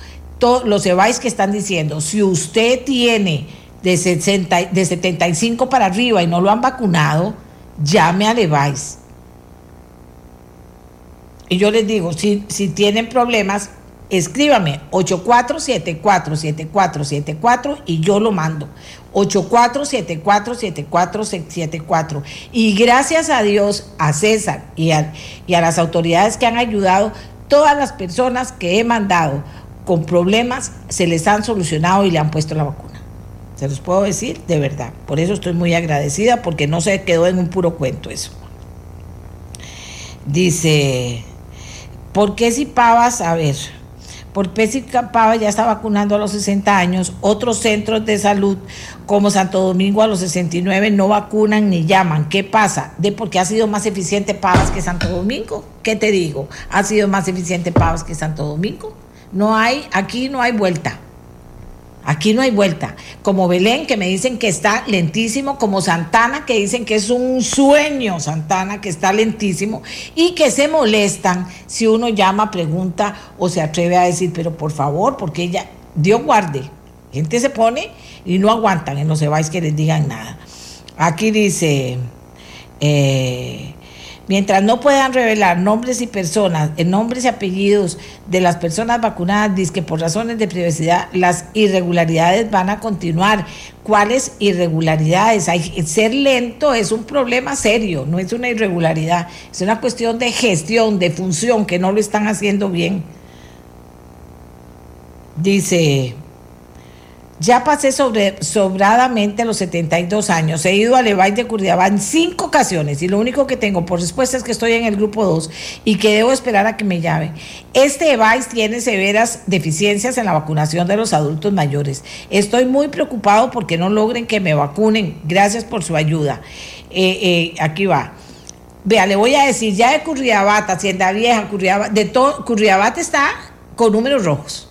los EVAIS que están diciendo, si usted tiene de, 60, de 75 para arriba y no lo han vacunado, llame al EVAIS. Y yo les digo, si, si tienen problemas, escríbame 84747474 y yo lo mando. 84747474. Y gracias a Dios, a César y a, y a las autoridades que han ayudado, todas las personas que he mandado con problemas se les han solucionado y le han puesto la vacuna. Se los puedo decir de verdad. Por eso estoy muy agradecida porque no se quedó en un puro cuento eso. Dice, ¿por qué si Pavas, a ver, por qué si Pavas ya está vacunando a los 60 años, otros centros de salud como Santo Domingo a los 69 no vacunan ni llaman? ¿Qué pasa? De porque ha sido más eficiente Pavas que Santo Domingo. ¿Qué te digo? ¿Ha sido más eficiente Pavas que Santo Domingo? No hay, aquí no hay vuelta. Aquí no hay vuelta. Como Belén, que me dicen que está lentísimo, como Santana, que dicen que es un sueño, Santana, que está lentísimo, y que se molestan si uno llama, pregunta o se atreve a decir, pero por favor, porque ella, Dios guarde, gente se pone y no aguantan y no se vais que les digan nada. Aquí dice, eh, mientras no puedan revelar nombres y personas, eh, nombres y apellidos de las personas vacunadas, dice que por razones de privacidad las irregularidades van a continuar. ¿Cuáles irregularidades? Hay, ser lento es un problema serio, no es una irregularidad, es una cuestión de gestión, de función, que no lo están haciendo bien. Dice, ya pasé sobre, sobradamente los 72 años. He ido a Levay de Curriaba en cinco ocasiones y lo único que tengo por respuesta es que estoy en el grupo 2 y que debo esperar a que me llame. Este EVAIS tiene severas deficiencias en la vacunación de los adultos mayores. Estoy muy preocupado porque no logren que me vacunen. Gracias por su ayuda. Eh, eh, aquí va. Vea, le voy a decir, ya de Curriabat, Hacienda Vieja, Curriabat, de todo, Curriabat está con números rojos.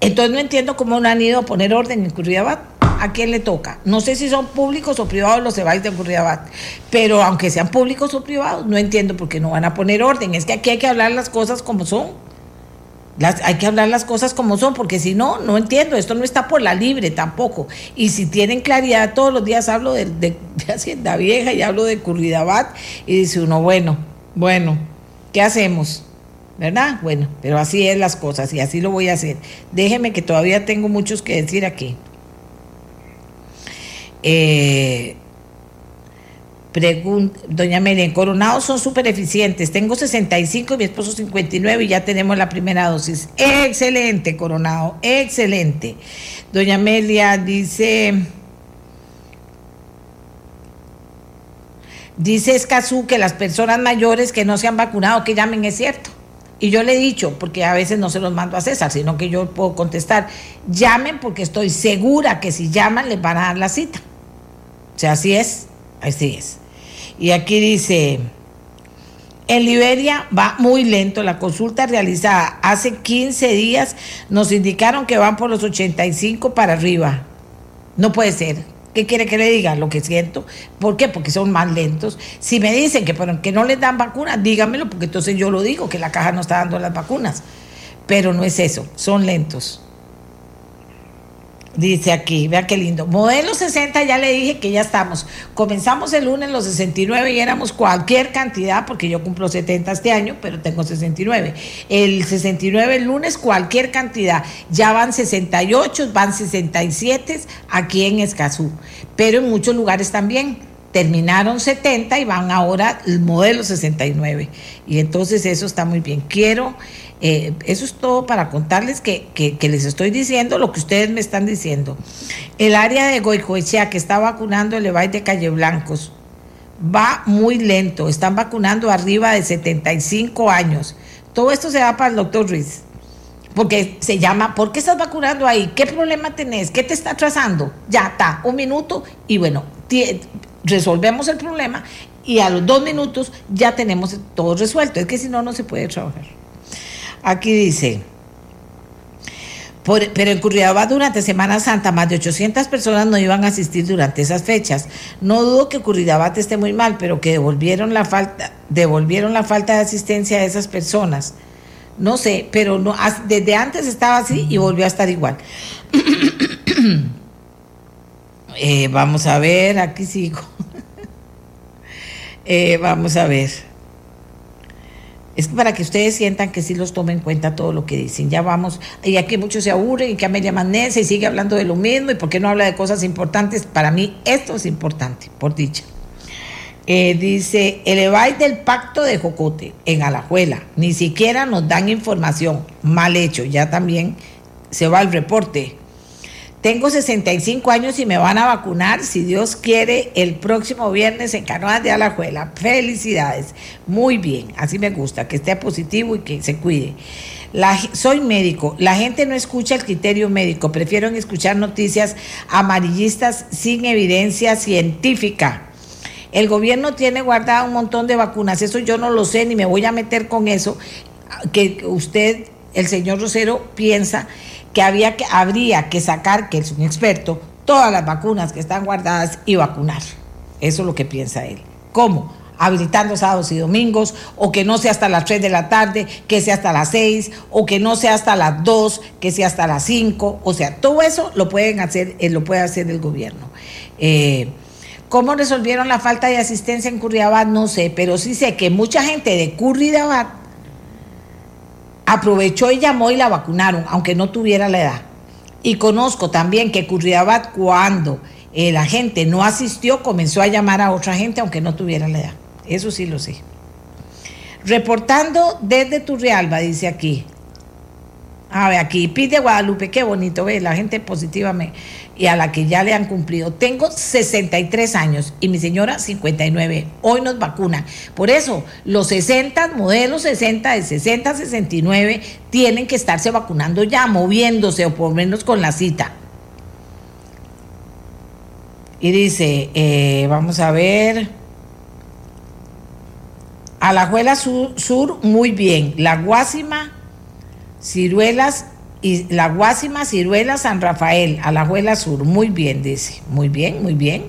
Entonces no entiendo cómo no han ido a poner orden en Curriabat. ¿A quién le toca? No sé si son públicos o privados los Cebáis de Curriabat, pero aunque sean públicos o privados, no entiendo por qué no van a poner orden. Es que aquí hay que hablar las cosas como son. Las, hay que hablar las cosas como son, porque si no, no entiendo. Esto no está por la libre tampoco. Y si tienen claridad, todos los días hablo de, de, Hacienda Vieja y hablo de Curriabat, y dice uno, bueno, bueno, ¿qué hacemos? ¿Verdad? Bueno, pero así es las cosas y así lo voy a hacer. Déjeme que todavía tengo muchos que decir aquí. Eh, Doña Melen, coronados son súper eficientes. Tengo 65 y mi esposo 59 y ya tenemos la primera dosis. Excelente, coronado, excelente. Doña Amelia dice... Dice Escazú que las personas mayores que no se han vacunado que llamen, es cierto. Y yo le he dicho, porque a veces no se los mando a César, sino que yo puedo contestar, llamen porque estoy segura que si llaman les van a dar la cita. O sea, así es, así es. Y aquí dice, en Liberia va muy lento. La consulta realizada hace 15 días nos indicaron que van por los 85 para arriba. No puede ser. ¿Qué quiere que le diga? Lo que siento. ¿Por qué? Porque son más lentos. Si me dicen que, que no les dan vacunas, dígamelo, porque entonces yo lo digo, que la caja no está dando las vacunas. Pero no es eso, son lentos. Dice aquí, vea qué lindo. Modelo 60 ya le dije que ya estamos. Comenzamos el lunes los 69 y éramos cualquier cantidad, porque yo cumplo 70 este año, pero tengo 69. El 69 el lunes cualquier cantidad. Ya van 68, van 67 aquí en Escazú, pero en muchos lugares también terminaron 70 y van ahora el modelo 69. Y entonces eso está muy bien. Quiero eh, eso es todo para contarles que, les estoy diciendo lo que ustedes me están diciendo. El área de Goicoechea que está vacunando el EVAI de Calle Blancos va muy lento. Están vacunando arriba de 75 años. Todo esto se va para el doctor Ruiz. Porque se llama, ¿por qué estás vacunando ahí? ¿Qué problema tenés? ¿Qué te está atrasando? Ya está, un minuto y bueno, resolvemos el problema y a los dos minutos ya tenemos todo resuelto. Es que si no, no se puede trabajar. Aquí dice, pero en Curridabat durante Semana Santa más de 800 personas no iban a asistir durante esas fechas. No dudo que Curridabat esté muy mal, pero que devolvieron la falta, devolvieron la falta de asistencia a esas personas. No sé, pero no, desde antes estaba así y volvió a estar igual. Eh, vamos a ver, aquí sigo. Eh, vamos a ver. Es para que ustedes sientan que sí los tomen en cuenta todo lo que dicen. Ya vamos, y aquí muchos se aburren y que Amelia Manese y sigue hablando de lo mismo y por qué no habla de cosas importantes. Para mí esto es importante, por dicha. Eh, dice, el del pacto de Jocote en Alajuela, ni siquiera nos dan información, mal hecho, ya también se va el reporte. Tengo 65 años y me van a vacunar, si Dios quiere, el próximo viernes en Canoas de Alajuela. Felicidades. Muy bien, así me gusta, que esté positivo y que se cuide. soy médico, la gente no escucha el criterio médico, prefieren escuchar noticias amarillistas sin evidencia científica. El gobierno tiene guardado un montón de vacunas, eso yo no lo sé ni me voy a meter con eso, que usted, el señor Rosero, piensa que, había que habría que sacar, que es un experto, todas las vacunas que están guardadas y vacunar. Eso es lo que piensa él. ¿Cómo? habilitando sábados y domingos, o que no sea hasta las 3 de la tarde, que sea hasta las 6, o que no sea hasta las 2, que sea hasta las 5. O sea, todo eso lo pueden hacer, eh, lo puede hacer el gobierno. Eh, ¿Cómo resolvieron la falta de asistencia en Curriabat? No sé, pero sí sé que mucha gente de Curriabat aprovechó y llamó y la vacunaron, aunque no tuviera la edad. Y conozco también que Curriabat cuando la gente no asistió, comenzó a llamar a otra gente aunque no tuviera la edad. Eso sí lo sé. Reportando desde Turrialba, dice aquí. A ver, aquí, pide Guadalupe, qué bonito, ve, la gente positiva me, y a la que ya le han cumplido. Tengo 63 años y mi señora 59. Hoy nos vacuna. Por eso, los 60, modelos 60, de 60 a 69, tienen que estarse vacunando ya, moviéndose o por lo menos con la cita. Y dice, eh, vamos a ver. Alajuela sur, sur, muy bien. La Guásima, Ciruelas y la Guásima, Ciruelas, San Rafael, Alajuela Sur, muy bien, dice. Muy bien, muy bien.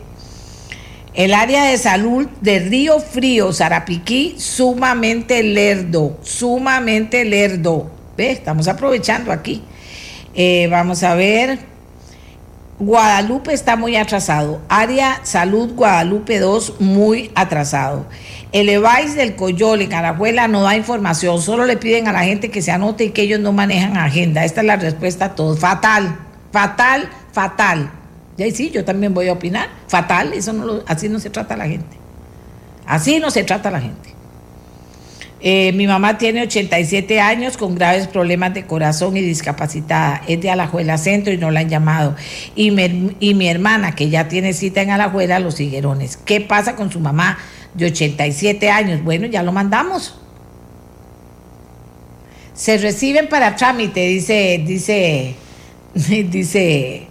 El área de salud de Río Frío, Zarapiquí, sumamente lerdo, sumamente lerdo. Ve, estamos aprovechando aquí. Eh, vamos a ver. Guadalupe está muy atrasado. Área Salud Guadalupe 2 muy atrasado. El EVAIS del Coyol en Arajuela no da información, solo le piden a la gente que se anote y que ellos no manejan agenda. Esta es la respuesta a todos. Fatal, fatal, fatal. Y sí, yo también voy a opinar. Fatal, eso no lo, así no se trata la gente. Así no se trata la gente. Eh, mi mamá tiene 87 años con graves problemas de corazón y discapacitada. Es de Alajuela Centro y no la han llamado. Y mi, y mi hermana, que ya tiene cita en Alajuela, Los Higuerones. ¿Qué pasa con su mamá de 87 años? Bueno, ya lo mandamos. Se reciben para trámite, dice, dice, dice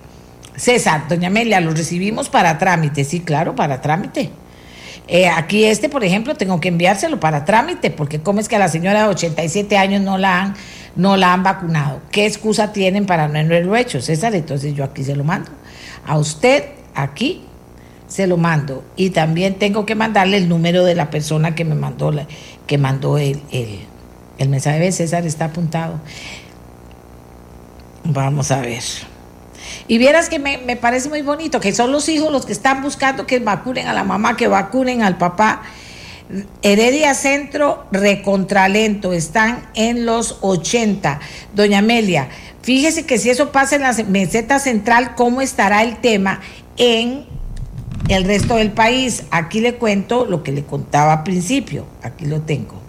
César, doña Amelia, los recibimos para trámite. Sí, claro, para trámite. Eh, aquí este, por ejemplo, tengo que enviárselo para trámite, porque cómo es que a la señora de 87 años no la han, no la han vacunado. ¿Qué excusa tienen para no haberlo hecho, César? Entonces yo aquí se lo mando. A usted, aquí, se lo mando. Y también tengo que mandarle el número de la persona que me mandó, la, que mandó el, el, mensaje de César, está apuntado. Vamos a ver. Y vieras que me, me, parece muy bonito, que son los hijos los que están buscando que vacunen a la mamá, que vacunen al papá. Heredia Centro, recontralento, están en los 80. Doña Amelia, fíjese que si eso pasa en la meseta central, ¿cómo estará el tema en el resto del país? Aquí le cuento lo que le contaba al principio, aquí lo tengo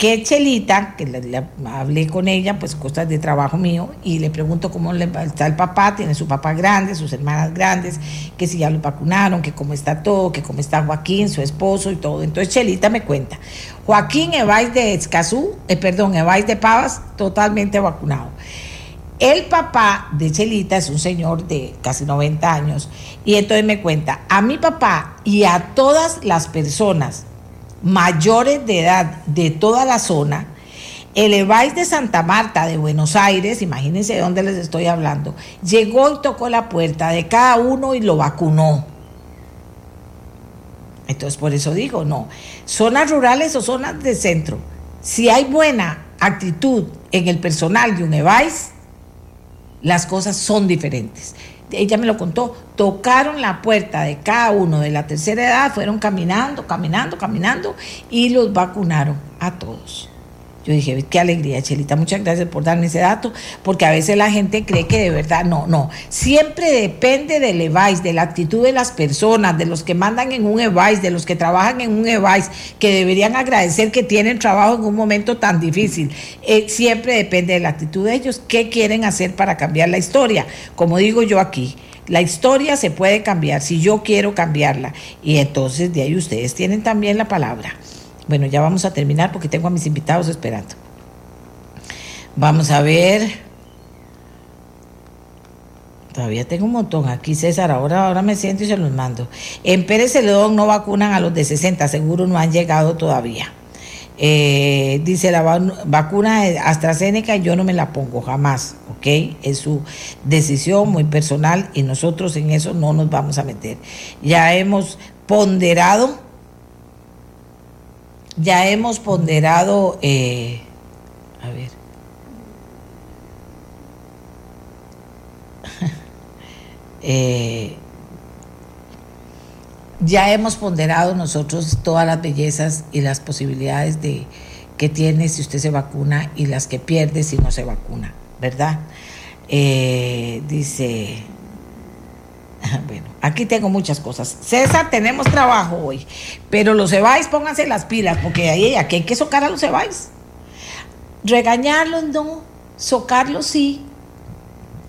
que Chelita, que le, hablé con ella, pues cosas de trabajo mío, y le pregunto cómo le, está el papá, tiene su papá grande, sus hermanas grandes, que si ya lo vacunaron, que cómo está todo, que cómo está Joaquín, su esposo y todo. Entonces Chelita me cuenta, Joaquín Evais de Escazú, eh, perdón, Evais de Pavas, totalmente vacunado. El papá de Chelita es un señor de casi 90 años, y entonces me cuenta, a mi papá y a todas las personas mayores de edad de toda la zona, el EVAIS de Santa Marta de Buenos Aires, imagínense de dónde les estoy hablando, llegó y tocó la puerta de cada uno y lo vacunó. Entonces, por eso digo, no, zonas rurales o zonas de centro, si hay buena actitud en el personal de un EVAIS, las cosas son diferentes ella me lo contó, tocaron la puerta de cada uno de la tercera edad, fueron caminando, caminando, caminando y los vacunaron a todos. Yo dije, qué alegría, Chelita, muchas gracias por darme ese dato, porque a veces la gente cree que de verdad, no, no, siempre depende del EVAIS, de la actitud de las personas, de los que mandan en un EVAIS, de los que trabajan en un EVAIS, que deberían agradecer que tienen trabajo en un momento tan difícil. Eh, siempre depende de la actitud de ellos, qué quieren hacer para cambiar la historia. Como digo yo aquí, la historia se puede cambiar si yo quiero cambiarla, y entonces de ahí ustedes tienen también la palabra. Bueno, ya vamos a terminar porque tengo a mis invitados esperando. Vamos a ver. Todavía tengo un montón aquí, César. Ahora, ahora me siento y se los mando. En Pérez Celedón no vacunan a los de 60, seguro no han llegado todavía. Eh, dice la vacuna de AstraZeneca, yo no me la pongo jamás, ¿ok? Es su decisión muy personal y nosotros en eso no nos vamos a meter. Ya hemos ponderado ya hemos ponderado, eh, a ver, eh, ya hemos ponderado nosotros todas las bellezas y las posibilidades de que tiene si usted se vacuna y las que pierde si no se vacuna, ¿verdad? Eh, dice, bueno, aquí tengo muchas cosas. César, tenemos trabajo hoy, pero los Cebáis pónganse las pilas, porque ahí aquí hay que socar a los Cebáis. Regañarlos no, socarlos sí,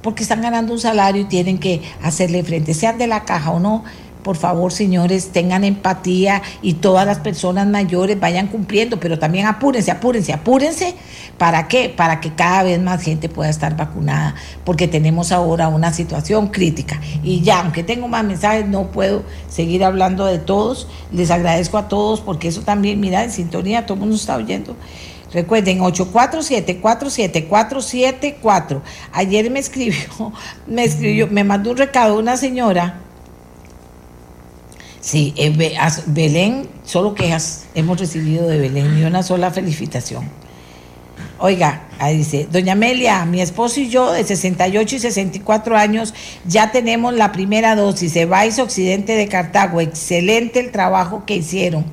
porque están ganando un salario y tienen que hacerle frente, sean de la caja o no, por favor, señores, tengan empatía y todas las personas mayores vayan cumpliendo, pero también apúrense, apúrense, apúrense. ¿Para qué? Para que cada vez más gente pueda estar vacunada, porque tenemos ahora una situación crítica. Y ya, aunque tengo más mensajes, no puedo seguir hablando de todos. Les agradezco a todos, porque eso también, mira, en sintonía, todo el mundo está oyendo. Recuerden, 847-474-474. Ayer me escribió, me escribió, me mandó un recado una señora Sí, eh, Belén, solo quejas hemos recibido de Belén, ni una sola felicitación. Oiga, ahí dice, doña Amelia, mi esposo y yo de 68 y 64 años ya tenemos la primera dosis, se va Occidente de Cartago, excelente el trabajo que hicieron.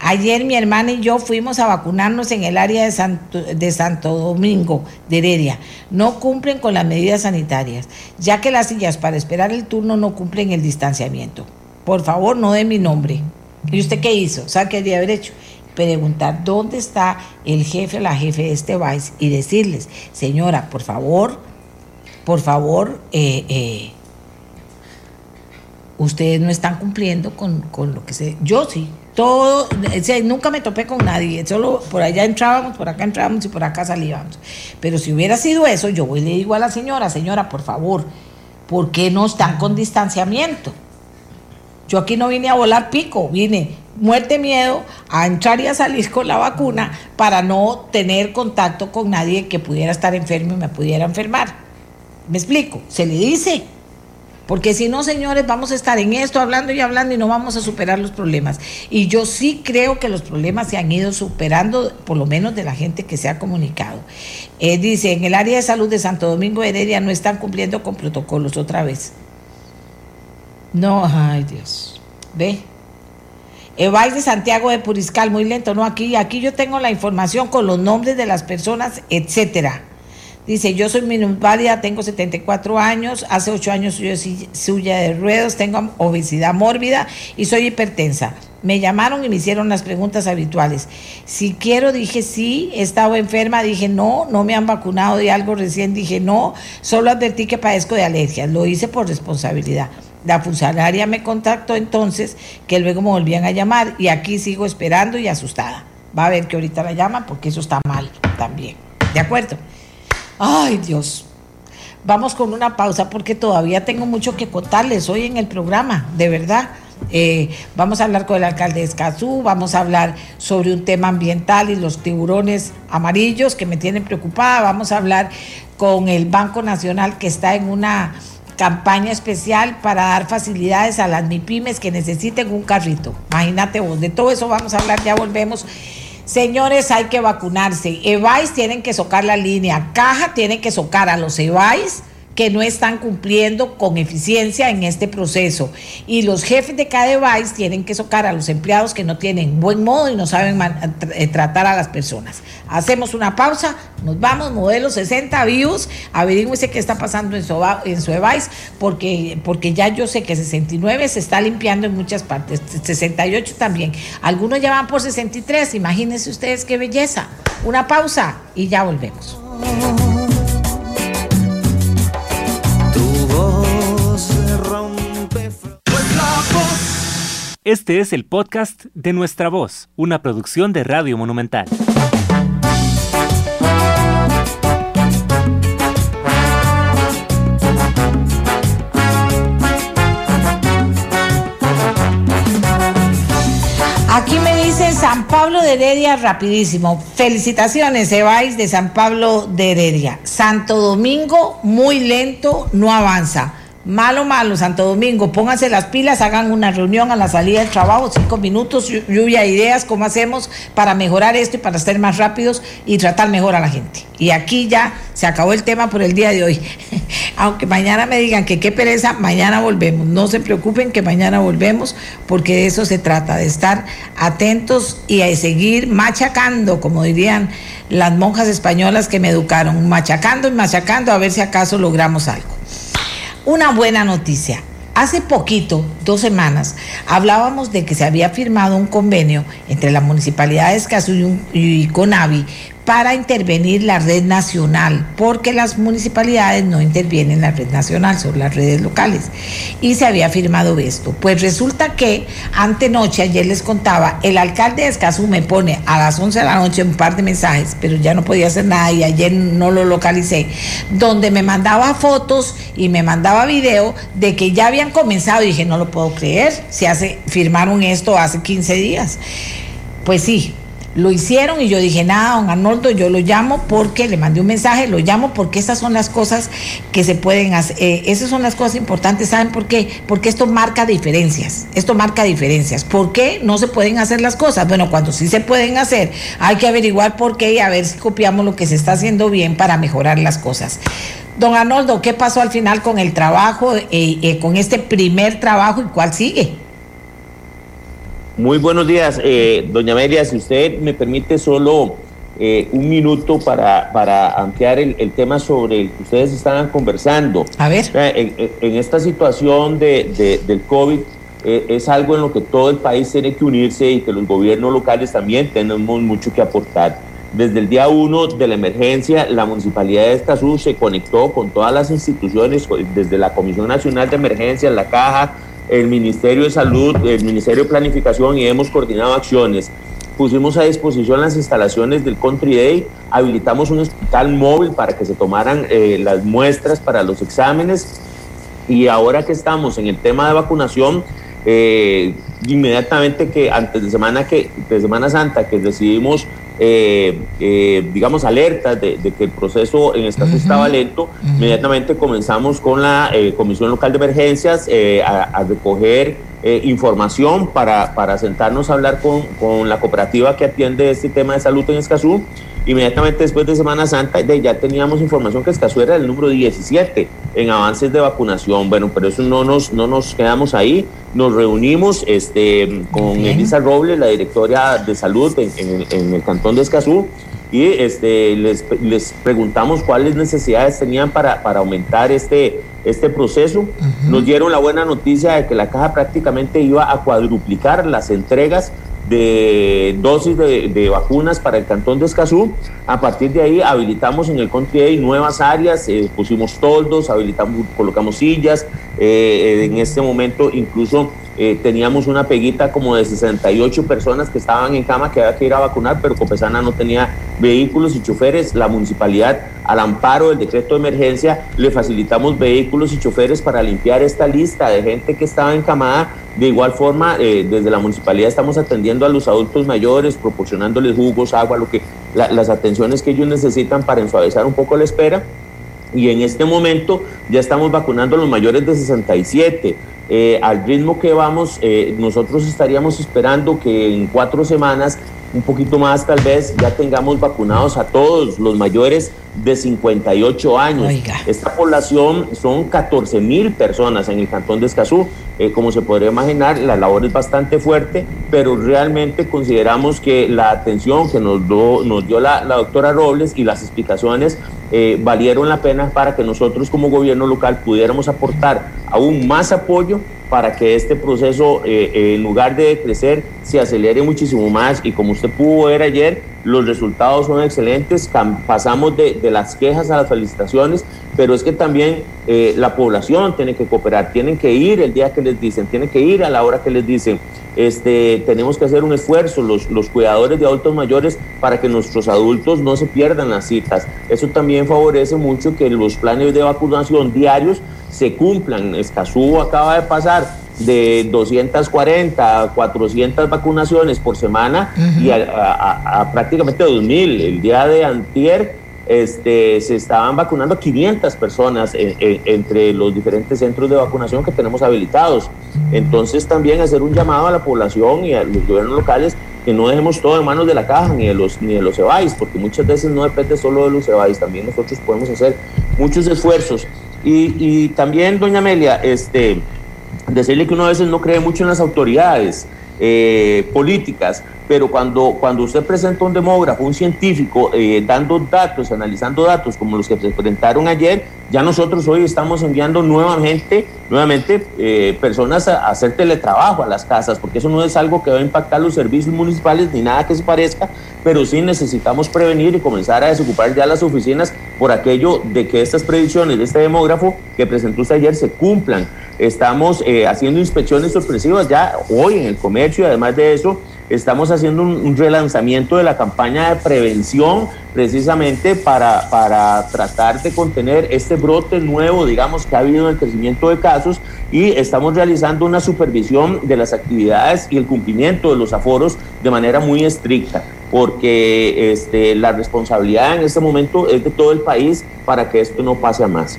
Ayer mi hermana y yo fuimos a vacunarnos en el área de Santo, de Santo Domingo, de Heredia. No cumplen con las medidas sanitarias, ya que las sillas para esperar el turno no cumplen el distanciamiento por favor no dé mi nombre. ¿Y usted qué hizo? ¿Sabe qué debería haber hecho? Preguntar dónde está el jefe o la jefe de este vice y decirles, señora, por favor, por favor, eh, eh, ustedes no están cumpliendo con, lo que se... Yo sí, todo, nunca me topé con nadie, solo por allá entrábamos, por acá entrábamos y por acá salíamos. Pero si hubiera sido eso, yo voy y le digo a la señora, señora, por favor, ¿por qué no están con distanciamiento? Yo aquí no vine a volar pico, vine muerte miedo a entrar y a salir con la vacuna para no tener contacto con nadie que pudiera estar enfermo y me pudiera enfermar. ¿Me explico? Se le dice. Porque si no, señores, vamos a estar en esto hablando y hablando y no vamos a superar los problemas. Y yo sí creo que los problemas se han ido superando, por lo menos de la gente que se ha comunicado. Eh, dice, en el área de salud de Santo Domingo de Heredia no están cumpliendo con protocolos otra vez. No, ay Dios. Ve. Evais de Santiago de Puriscal, muy lento, ¿no? Aquí, aquí yo tengo la información con los nombres de las personas, etcétera. Dice, yo soy minusválica, tengo 74 años, hace 8 años soy suya de ruedos, tengo obesidad mórbida y soy hipertensa. Me llamaron y me hicieron las preguntas habituales. Si quiero, dije sí, he estado enferma, dije no, no me han vacunado de algo recién, dije no, solo advertí que padezco de alergias, lo hice por responsabilidad. La funcionaria me contactó entonces, que luego me volvían a llamar y aquí sigo esperando y asustada. Va a ver que ahorita la llaman porque eso está mal también. ¿De acuerdo? Ay, Dios. Vamos con una pausa porque todavía tengo mucho que contarles hoy en el programa, de verdad. Eh, vamos a hablar con el alcalde de Escazú, vamos a hablar sobre un tema ambiental y los tiburones amarillos que me tienen preocupada, vamos a hablar con el Banco Nacional que está en una campaña especial para dar facilidades a las MIPIMES que necesiten un carrito. Imagínate vos, de todo eso vamos a hablar, ya volvemos. Señores, hay que vacunarse. EVAIS tienen que socar la línea. Caja tiene que socar a los EVAIS que no están cumpliendo con eficiencia en este proceso. Y los jefes de cada device tienen que socar a los empleados que no tienen buen modo y no saben eh, tratar a las personas. Hacemos una pausa, nos vamos, modelo 60 vivos, averigüense qué está pasando en su, en su porque, porque ya yo sé que 69 se está limpiando en muchas partes, 68 también. Algunos ya van por 63, imagínense ustedes qué belleza. Una pausa y ya volvemos. Este es el podcast de Nuestra Voz, una producción de Radio Monumental. Aquí me dice San Pablo de Heredia rapidísimo. Felicitaciones, Evais de San Pablo de Heredia. Santo Domingo, muy lento, no avanza. Malo, malo, Santo Domingo, pónganse las pilas, hagan una reunión a la salida del trabajo, cinco minutos, lluvia de ideas, cómo hacemos para mejorar esto y para ser más rápidos y tratar mejor a la gente. Y aquí ya se acabó el tema por el día de hoy. Aunque mañana me digan que qué pereza, mañana volvemos. No se preocupen que mañana volvemos porque de eso se trata, de estar atentos y de seguir machacando, como dirían las monjas españolas que me educaron, machacando y machacando a ver si acaso logramos algo. Una buena noticia. Hace poquito, dos semanas, hablábamos de que se había firmado un convenio entre la Municipalidad de Escazú y Conavi para intervenir la red nacional, porque las municipalidades no intervienen en la red nacional, son las redes locales. Y se había firmado esto. Pues resulta que antenoche, ayer les contaba, el alcalde de Escazú me pone a las 11 de la noche un par de mensajes, pero ya no podía hacer nada y ayer no lo localicé, donde me mandaba fotos y me mandaba video de que ya habían comenzado. Y dije, no lo puedo creer, se hace, firmaron esto hace 15 días. Pues sí, lo hicieron y yo dije, nada, don Arnoldo, yo lo llamo porque le mandé un mensaje, lo llamo porque esas son las cosas que se pueden hacer, eh, esas son las cosas importantes, ¿saben por qué? Porque esto marca diferencias, esto marca diferencias. ¿Por qué no se pueden hacer las cosas? Bueno, cuando sí se pueden hacer, hay que averiguar por qué y a ver si copiamos lo que se está haciendo bien para mejorar las cosas. Don Arnoldo, ¿qué pasó al final con el trabajo, eh, eh, con este primer trabajo y cuál sigue? Muy buenos días, eh, doña Amelia. Si usted me permite solo eh, un minuto para, para ampliar el, tema sobre el que ustedes estaban conversando. A ver. En, esta situación de, del COVID eh, es algo en lo que todo el país tiene que unirse y que los gobiernos locales también tenemos mucho que aportar. Desde el día uno de la emergencia, la Municipalidad de Escazú se conectó con todas las instituciones, desde la Comisión Nacional de Emergencias, la Caja, el Ministerio de Salud, el Ministerio de Planificación y hemos coordinado acciones. Pusimos a disposición las instalaciones del Country Day, habilitamos un hospital móvil para que se tomaran eh, las muestras para los exámenes y ahora que estamos en el tema de vacunación, eh, inmediatamente que antes de semana que de Semana Santa que decidimos eh, eh, digamos, alertas de, que el proceso en esta estaba lento, inmediatamente comenzamos con la eh, Comisión Local de Emergencias a, recoger información para, para sentarnos a hablar con, con, la cooperativa que atiende este tema de salud en Escazú Inmediatamente después de Semana Santa ya teníamos información que Escazú era el número 17 en avances de vacunación. Bueno, pero eso no nos, no nos quedamos ahí. Nos reunimos este, con Elisa Robles, la directora de salud en, el cantón de Escazú, y este, les, les preguntamos cuáles necesidades tenían para, para aumentar este, este proceso. Nos dieron la buena noticia de que la caja prácticamente iba a cuadruplicar las entregas de dosis de, vacunas para el cantón de Escazú. A partir de ahí habilitamos en el country nuevas áreas, eh, pusimos toldos, habilitamos, colocamos sillas. Eh, en este momento incluso eh, teníamos una peguita como de 68 personas que estaban en cama que había que ir a vacunar, pero Copesana no tenía vehículos y choferes. La municipalidad, al amparo del decreto de emergencia, le facilitamos vehículos y choferes para limpiar esta lista de gente que estaba encamada. De igual forma, eh, desde la municipalidad estamos atendiendo a los adultos mayores, proporcionándoles jugos, agua, lo que, las atenciones que ellos necesitan para ensuavizar un poco la espera. Y en este momento ya estamos vacunando a los mayores de 67 eh, al ritmo que vamos, eh, nosotros estaríamos esperando que en cuatro semanas, un poquito más tal vez, ya tengamos vacunados a todos los mayores de 58 años. Esta población son 14 mil personas en el cantón de Escazú. Eh, como se podría imaginar, la labor es bastante fuerte, pero realmente consideramos que la atención que nos, nos dio la, doctora Robles y las explicaciones eh, valieron la pena para que nosotros como gobierno local pudiéramos aportar aún más apoyo para que este proceso, eh, en lugar de crecer, se acelere muchísimo más. Y como usted pudo ver ayer, los resultados son excelentes. Pasamos de, las quejas a las felicitaciones, pero es que también eh, la población tiene que cooperar, tienen que ir el día que les dicen, tienen que ir a la hora que les dicen. Este, tenemos que hacer un esfuerzo, los, los cuidadores de adultos mayores, para que nuestros adultos no se pierdan las citas. Eso también favorece mucho que los planes de vacunación diarios se cumplan. Escazú acaba de pasar de 240 a 400 vacunaciones por semana y a, prácticamente 2.000. El día de antier este, se estaban vacunando 500 personas entre los diferentes centros de vacunación que tenemos habilitados. Entonces también hacer un llamado a la población y a los gobiernos locales que no dejemos todo en manos de la caja ni de los ni de los EBAIS, porque muchas veces no depende solo de los EBAIS, también nosotros podemos hacer muchos esfuerzos. Y, y también, doña Amelia, este, decirle que uno a veces no cree mucho en las autoridades eh, políticas, pero cuando, cuando usted presenta un demógrafo, un científico, eh, dando datos, analizando datos como los que se presentaron ayer, ya nosotros hoy estamos enviando nuevamente, nuevamente eh, personas a, hacer teletrabajo a las casas, porque eso no es algo que va a impactar los servicios municipales ni nada que se parezca, pero sí necesitamos prevenir y comenzar a desocupar ya las oficinas por aquello de que estas predicciones de este demógrafo que presentó usted ayer se cumplan. Estamos eh, haciendo inspecciones sorpresivas ya hoy en el comercio y además de eso, Estamos haciendo un, relanzamiento de la campaña de prevención precisamente para, para tratar de contener este brote nuevo, digamos, que ha habido en el crecimiento de casos y estamos realizando una supervisión de las actividades y el cumplimiento de los aforos de manera muy estricta porque este, la responsabilidad en este momento es de todo el país para que esto no pase a más.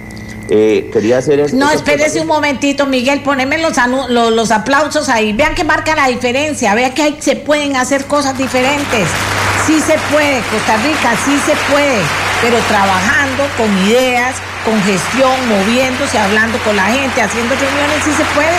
Eh, quería hacer esto. No, espérese un momentito, Miguel, poneme los, los, aplausos ahí. Vean que marca la diferencia, vean que se pueden hacer cosas diferentes. Sí se puede, Costa Rica, sí se puede, pero trabajando con ideas, con gestión, moviéndose, hablando con la gente, haciendo reuniones, sí se puede.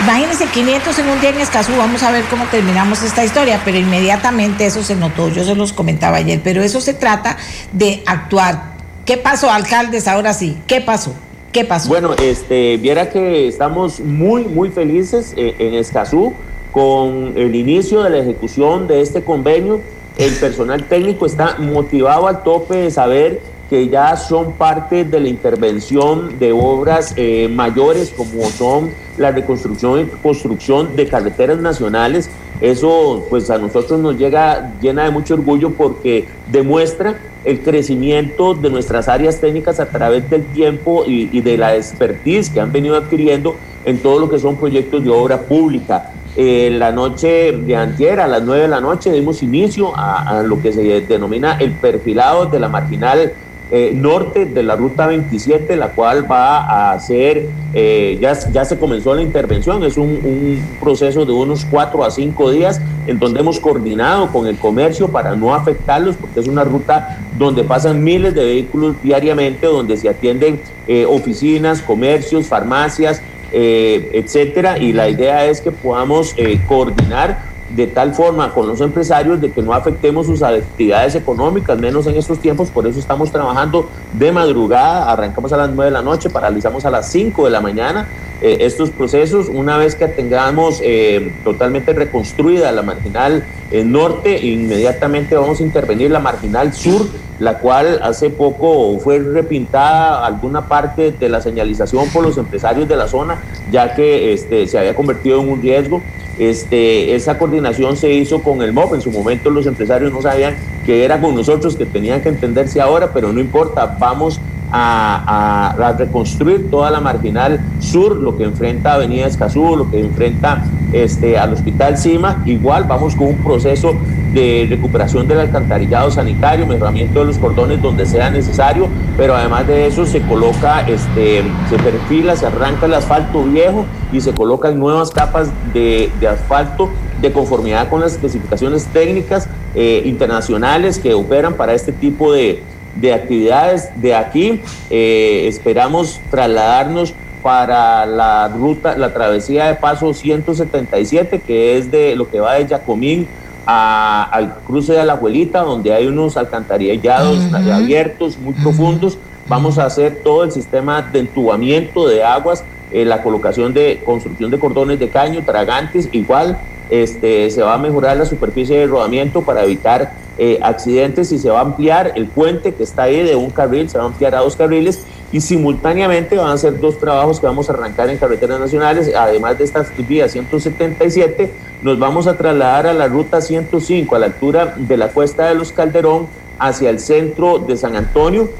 Imagínense 500 en un día en Escazú, vamos a ver cómo terminamos esta historia, pero inmediatamente eso se notó, yo se los comentaba ayer, pero eso se trata de actuar ¿Qué pasó, alcaldes? Ahora sí, ¿qué pasó? ¿Qué pasó? Bueno, este, viera que estamos muy, muy felices eh, en Escazú con el inicio de la ejecución de este convenio. El personal técnico está motivado al tope de saber que ya son parte de la intervención de obras eh, mayores como son la reconstrucción y construcción de carreteras nacionales. Eso pues a nosotros nos llega llena de mucho orgullo porque demuestra el crecimiento de nuestras áreas técnicas a través del tiempo y, de la expertise que han venido adquiriendo en todo lo que son proyectos de obra pública. En la noche de antier, a las 9 de la noche, dimos inicio a, a lo que se denomina el perfilado de la marginal eh, norte de la ruta 27, la cual va a ser, eh, ya, ya se comenzó la intervención, es un, proceso de unos cuatro a cinco días en donde hemos coordinado con el comercio para no afectarlos, porque es una ruta donde pasan miles de vehículos diariamente, donde se atienden eh, oficinas, comercios, farmacias, etcétera, y la idea es que podamos coordinar de tal forma con los empresarios de que no afectemos sus actividades económicas, menos en estos tiempos, por eso estamos trabajando de madrugada, arrancamos a las 9 de la noche, paralizamos a las 5 de la mañana eh, estos procesos, una vez que tengamos eh, totalmente reconstruida la marginal eh, norte, inmediatamente vamos a intervenir la marginal sur, la cual hace poco fue repintada alguna parte de la señalización por los empresarios de la zona, ya que este, se había convertido en un riesgo. Este, esa coordinación se hizo con el MOP. En su momento los empresarios no sabían que era con nosotros, que tenían que entenderse ahora, pero no importa, vamos a, reconstruir toda la marginal sur, lo que enfrenta Avenida Escazú, lo que enfrenta este, al Hospital Cima. Igual vamos con un proceso de recuperación del alcantarillado sanitario, mejoramiento de los cordones donde sea necesario, pero además de eso se coloca, este, se perfila, se arranca el asfalto viejo y se colocan nuevas capas de, asfalto de conformidad con las especificaciones técnicas eh, internacionales que operan para este tipo de, de actividades. De aquí eh, esperamos trasladarnos para la ruta, la travesía de paso 177, que es de lo que va de Yacomín al cruce de la abuelita, donde hay unos alcantarillados abiertos muy profundos. Vamos a hacer todo el sistema de entubamiento de aguas, eh, la colocación de construcción de cordones de caño, tragantes, igual este, se va a mejorar la superficie de rodamiento para evitar eh, accidentes y se va a ampliar el puente que está ahí de un carril, se va a ampliar a dos carriles y simultáneamente van a ser dos trabajos que vamos a arrancar en carreteras nacionales, además de estas vías 177, nos vamos a trasladar a la ruta 105 a la altura de la cuesta de los Calderón hacia el centro de San Antonio.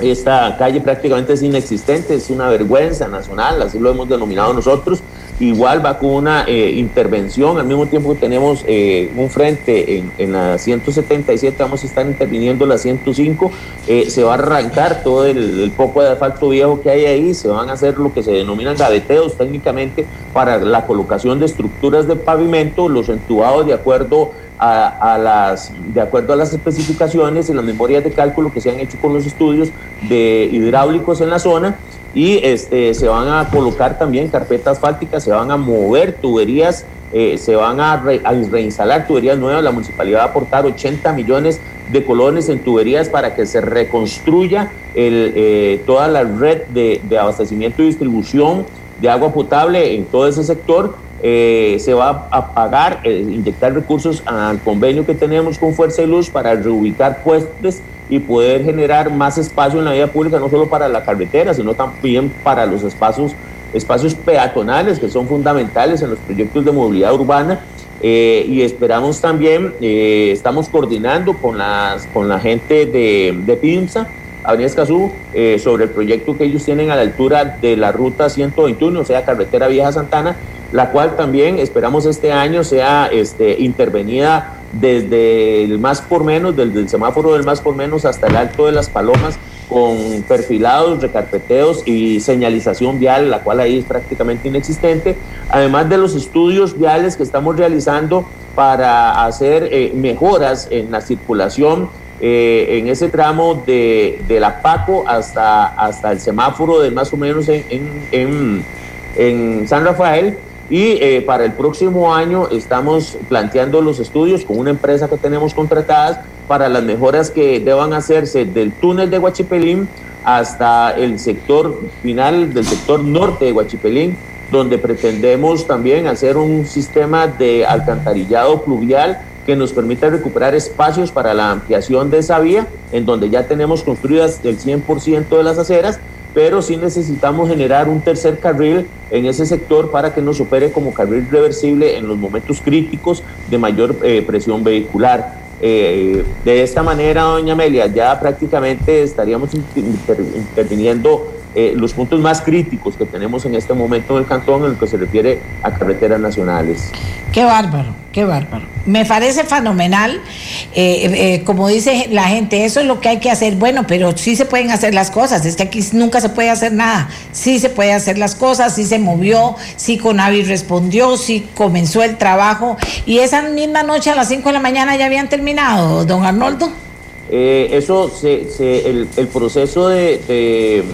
Esta calle prácticamente es inexistente, es una vergüenza nacional, así lo hemos denominado nosotros igual va con una eh, intervención, al mismo tiempo que tenemos eh, un frente en, en, la 177, vamos a estar interviniendo la 105, eh, se va a arrancar todo el, el, poco de asfalto viejo que hay ahí, se van a hacer lo que se denominan gaveteos técnicamente para la colocación de estructuras de pavimento, los entubados de acuerdo a, a, las, de acuerdo a las especificaciones y las memorias de cálculo que se han hecho con los estudios de hidráulicos en la zona y este, se van a colocar también carpetas asfálticas, se van a mover tuberías, eh, se van a, re, a, reinstalar tuberías nuevas. La municipalidad va a aportar 80 millones de colones en tuberías para que se reconstruya el, eh, toda la red de, abastecimiento y distribución de agua potable en todo ese sector. Eh, se va a pagar, eh, inyectar recursos al convenio que tenemos con Fuerza y Luz para reubicar puestos y poder generar más espacio en la vida pública, no solo para la carretera, sino también para los espacios, espacios peatonales que son fundamentales en los proyectos de movilidad urbana. Eh, y esperamos también, eh, estamos coordinando con, las, con la gente de, de PIMSA, Avenida Escazú, eh, sobre el proyecto que ellos tienen a la altura de la ruta 121, o sea, carretera Vieja Santana, la cual también esperamos este año sea este, intervenida desde el más por menos, desde el semáforo del más por menos hasta el alto de las palomas, con perfilados, recarpeteos y señalización vial, la cual ahí es prácticamente inexistente, además de los estudios viales que estamos realizando para hacer eh, mejoras en la circulación eh, en ese tramo de, de, la Paco hasta, hasta el semáforo de más o menos en, en, San Rafael y eh, para el próximo año estamos planteando los estudios con una empresa que tenemos contratadas para las mejoras que deban hacerse del túnel de Huachipelín hasta el sector final del sector norte de Huachipelín, donde pretendemos también hacer un sistema de alcantarillado pluvial que nos permita recuperar espacios para la ampliación de esa vía, en donde ya tenemos construidas el 100% de las aceras pero sí necesitamos generar un tercer carril en ese sector para que nos opere como carril reversible en los momentos críticos de mayor eh, presión vehicular. Eh, de esta manera, doña Amelia, ya prácticamente estaríamos inter interviniendo eh, los puntos más críticos que tenemos en este momento en el cantón en lo que se refiere a carreteras nacionales. Qué bárbaro, qué bárbaro. Me parece fenomenal. Eh, eh, como dice la gente, eso es lo que hay que hacer. Bueno, pero sí se pueden hacer las cosas. Es que aquí nunca se puede hacer nada. Sí se puede hacer las cosas, sí se movió, sí Conavi respondió, sí comenzó el trabajo. Y esa misma noche a las 5 de la mañana ya habían terminado, don Arnoldo. Eh, eso, se, se, el, el, proceso de, de,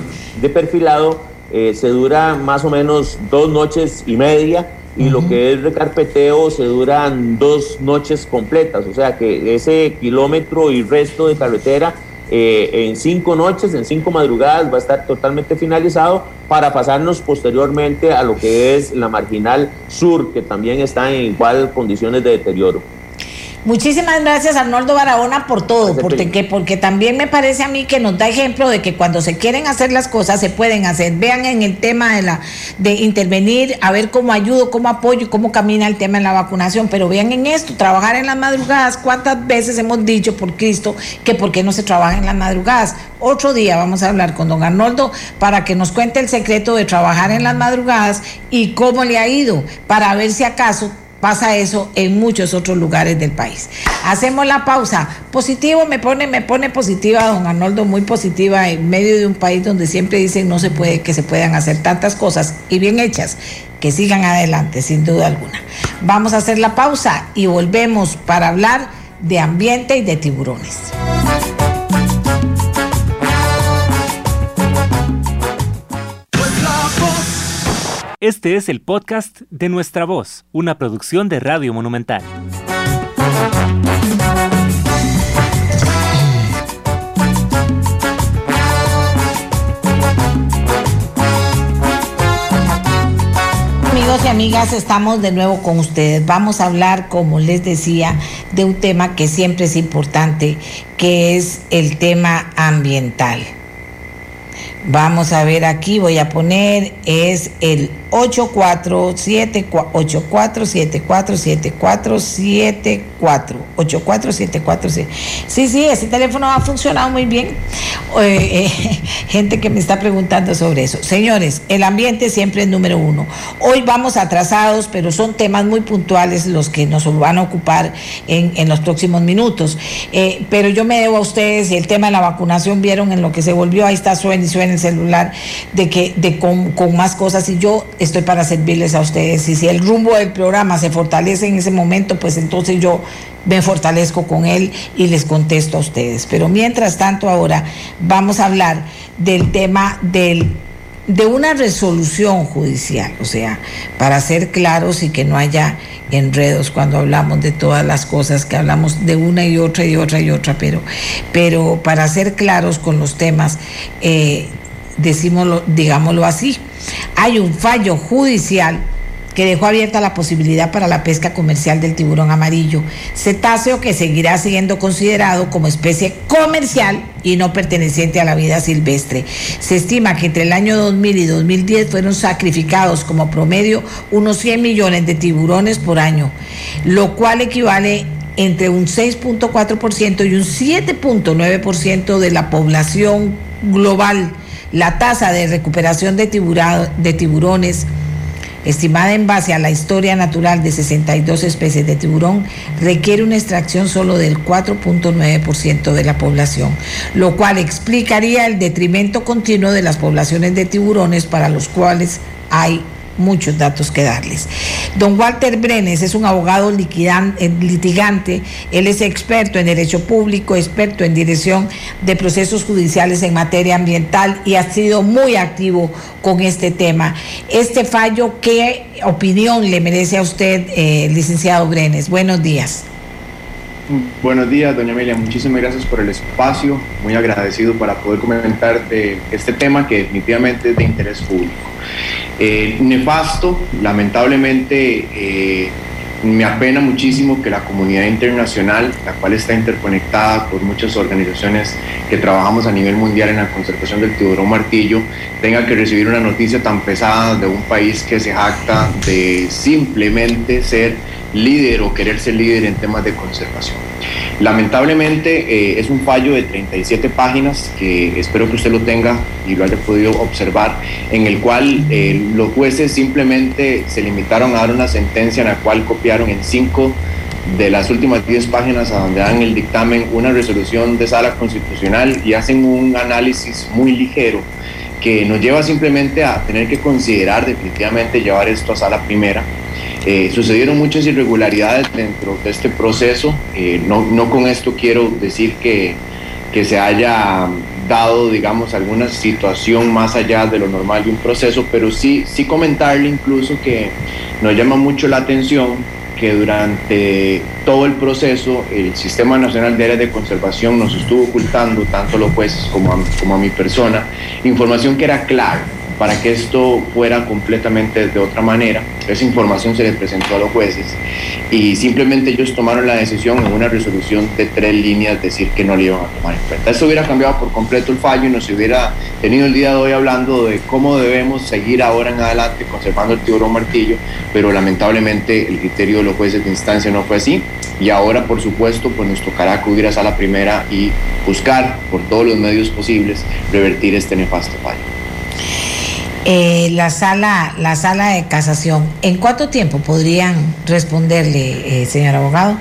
de perfilado eh, se dura más o menos dos noches y media y uh -huh. lo que es recarpeteo se duran dos noches completas, o sea que ese kilómetro y resto de carretera eh, en cinco noches, en cinco madrugadas va a estar totalmente finalizado para pasarnos posteriormente a lo que es la marginal sur, que también está en igual condiciones de deterioro. Muchísimas gracias Arnoldo Barahona por todo, porque, que, porque también me parece a mí que nos da ejemplo de que cuando se quieren hacer las cosas se pueden hacer. Vean en el tema de la de intervenir, a ver cómo ayudo, cómo apoyo, cómo camina el tema de la vacunación, pero vean en esto, trabajar en las madrugadas, cuántas veces hemos dicho por Cristo que por qué no se trabaja en las madrugadas. Otro día vamos a hablar con don Arnoldo para que nos cuente el secreto de trabajar en las madrugadas y cómo le ha ido, para ver si acaso Pasa eso en muchos otros lugares del país. Hacemos la pausa. Positivo me pone, me pone positiva, don Arnoldo, muy positiva en medio de un país donde siempre dicen no se puede, que se puedan hacer tantas cosas y bien hechas, que sigan adelante, sin duda alguna. Vamos a hacer la pausa y volvemos para hablar de ambiente y de tiburones. Este es el podcast de Nuestra Voz, una producción de Radio Monumental. Amigos y amigas, estamos de nuevo con ustedes. Vamos a hablar, como les decía, de un tema que siempre es importante, que es el tema ambiental. Vamos a ver aquí, voy a poner, es el 847474747474 8474 Sí, sí, ese teléfono ha funcionado muy bien. Eh, eh, gente que me está preguntando sobre eso. Señores, el ambiente siempre es número uno. Hoy vamos atrasados, pero son temas muy puntuales los que nos van a ocupar en, en los próximos minutos. Eh, pero yo me debo a ustedes y el tema de la vacunación, vieron en lo que se volvió, ahí está suena y suena el celular, de que de con, con más cosas y yo estoy para servirles a ustedes. Y si el rumbo del programa se fortalece en ese momento, pues entonces yo me fortalezco con él y les contesto a ustedes. Pero mientras tanto ahora vamos a hablar del tema del de una resolución judicial, o sea, para ser claros y que no haya enredos cuando hablamos de todas las cosas que hablamos de una y otra y otra y otra, pero, pero para ser claros con los temas, eh, decímoslo, digámoslo así, hay un fallo judicial que dejó abierta la posibilidad para la pesca comercial del tiburón amarillo, cetáceo que seguirá siendo considerado como especie comercial y no perteneciente a la vida silvestre. Se estima que entre el año 2000 y 2010 fueron sacrificados como promedio unos 100 millones de tiburones por año, lo cual equivale entre un 6.4% y un 7.9% de la población global. La tasa de recuperación de, tiburones estimada en base a la historia natural de 62 especies de tiburón, requiere una extracción solo del 4.9% de la población, lo cual explicaría el detrimento continuo de las poblaciones de tiburones para los cuales hay muchos datos que darles. Don Walter Brenes es un abogado eh, litigante, él es experto en derecho público, experto en dirección de procesos judiciales en materia ambiental y ha sido muy activo con este tema. Este fallo, ¿qué opinión le merece a usted, eh, licenciado Brenes? Buenos días. Buenos días, doña Amelia. Muchísimas gracias por el espacio. Muy agradecido para poder comentar de este tema que definitivamente es de interés público. Eh, nefasto, lamentablemente, eh, me apena muchísimo que la comunidad internacional, la cual está interconectada por muchas organizaciones que trabajamos a nivel mundial en la conservación del tiburón martillo, tenga que recibir una noticia tan pesada de un país que se jacta de simplemente ser líder o querer ser líder en temas de conservación. Lamentablemente eh, es un fallo de 37 páginas que espero que usted lo tenga y lo haya podido observar, en el cual eh, los jueces simplemente se limitaron a dar una sentencia en la cual copiaron en cinco de las últimas 10 páginas a donde dan el dictamen una resolución de sala constitucional y hacen un análisis muy ligero que nos lleva simplemente a tener que considerar definitivamente llevar esto a sala primera. Eh, sucedieron muchas irregularidades dentro de este proceso. Eh, no, no con esto quiero decir que, que se haya dado, digamos, alguna situación más allá de lo normal de un proceso, pero sí, sí comentarle incluso que nos llama mucho la atención que durante todo el proceso el Sistema Nacional de Áreas de Conservación nos estuvo ocultando, tanto los jueces como a, como a mi persona, información que era clara para que esto fuera completamente de otra manera. Esa información se le presentó a los jueces y simplemente ellos tomaron la decisión en una resolución de tres líneas decir que no le iban a tomar en cuenta. Esto hubiera cambiado por completo el fallo y nos hubiera tenido el día de hoy hablando de cómo debemos seguir ahora en adelante conservando el tiburón martillo, pero lamentablemente el criterio de los jueces de instancia no fue así y ahora por supuesto pues nos tocará acudir a sala primera y buscar por todos los medios posibles revertir este nefasto fallo. Eh, la sala, la sala de casación, ¿en cuánto tiempo podrían responderle, eh, señor abogado?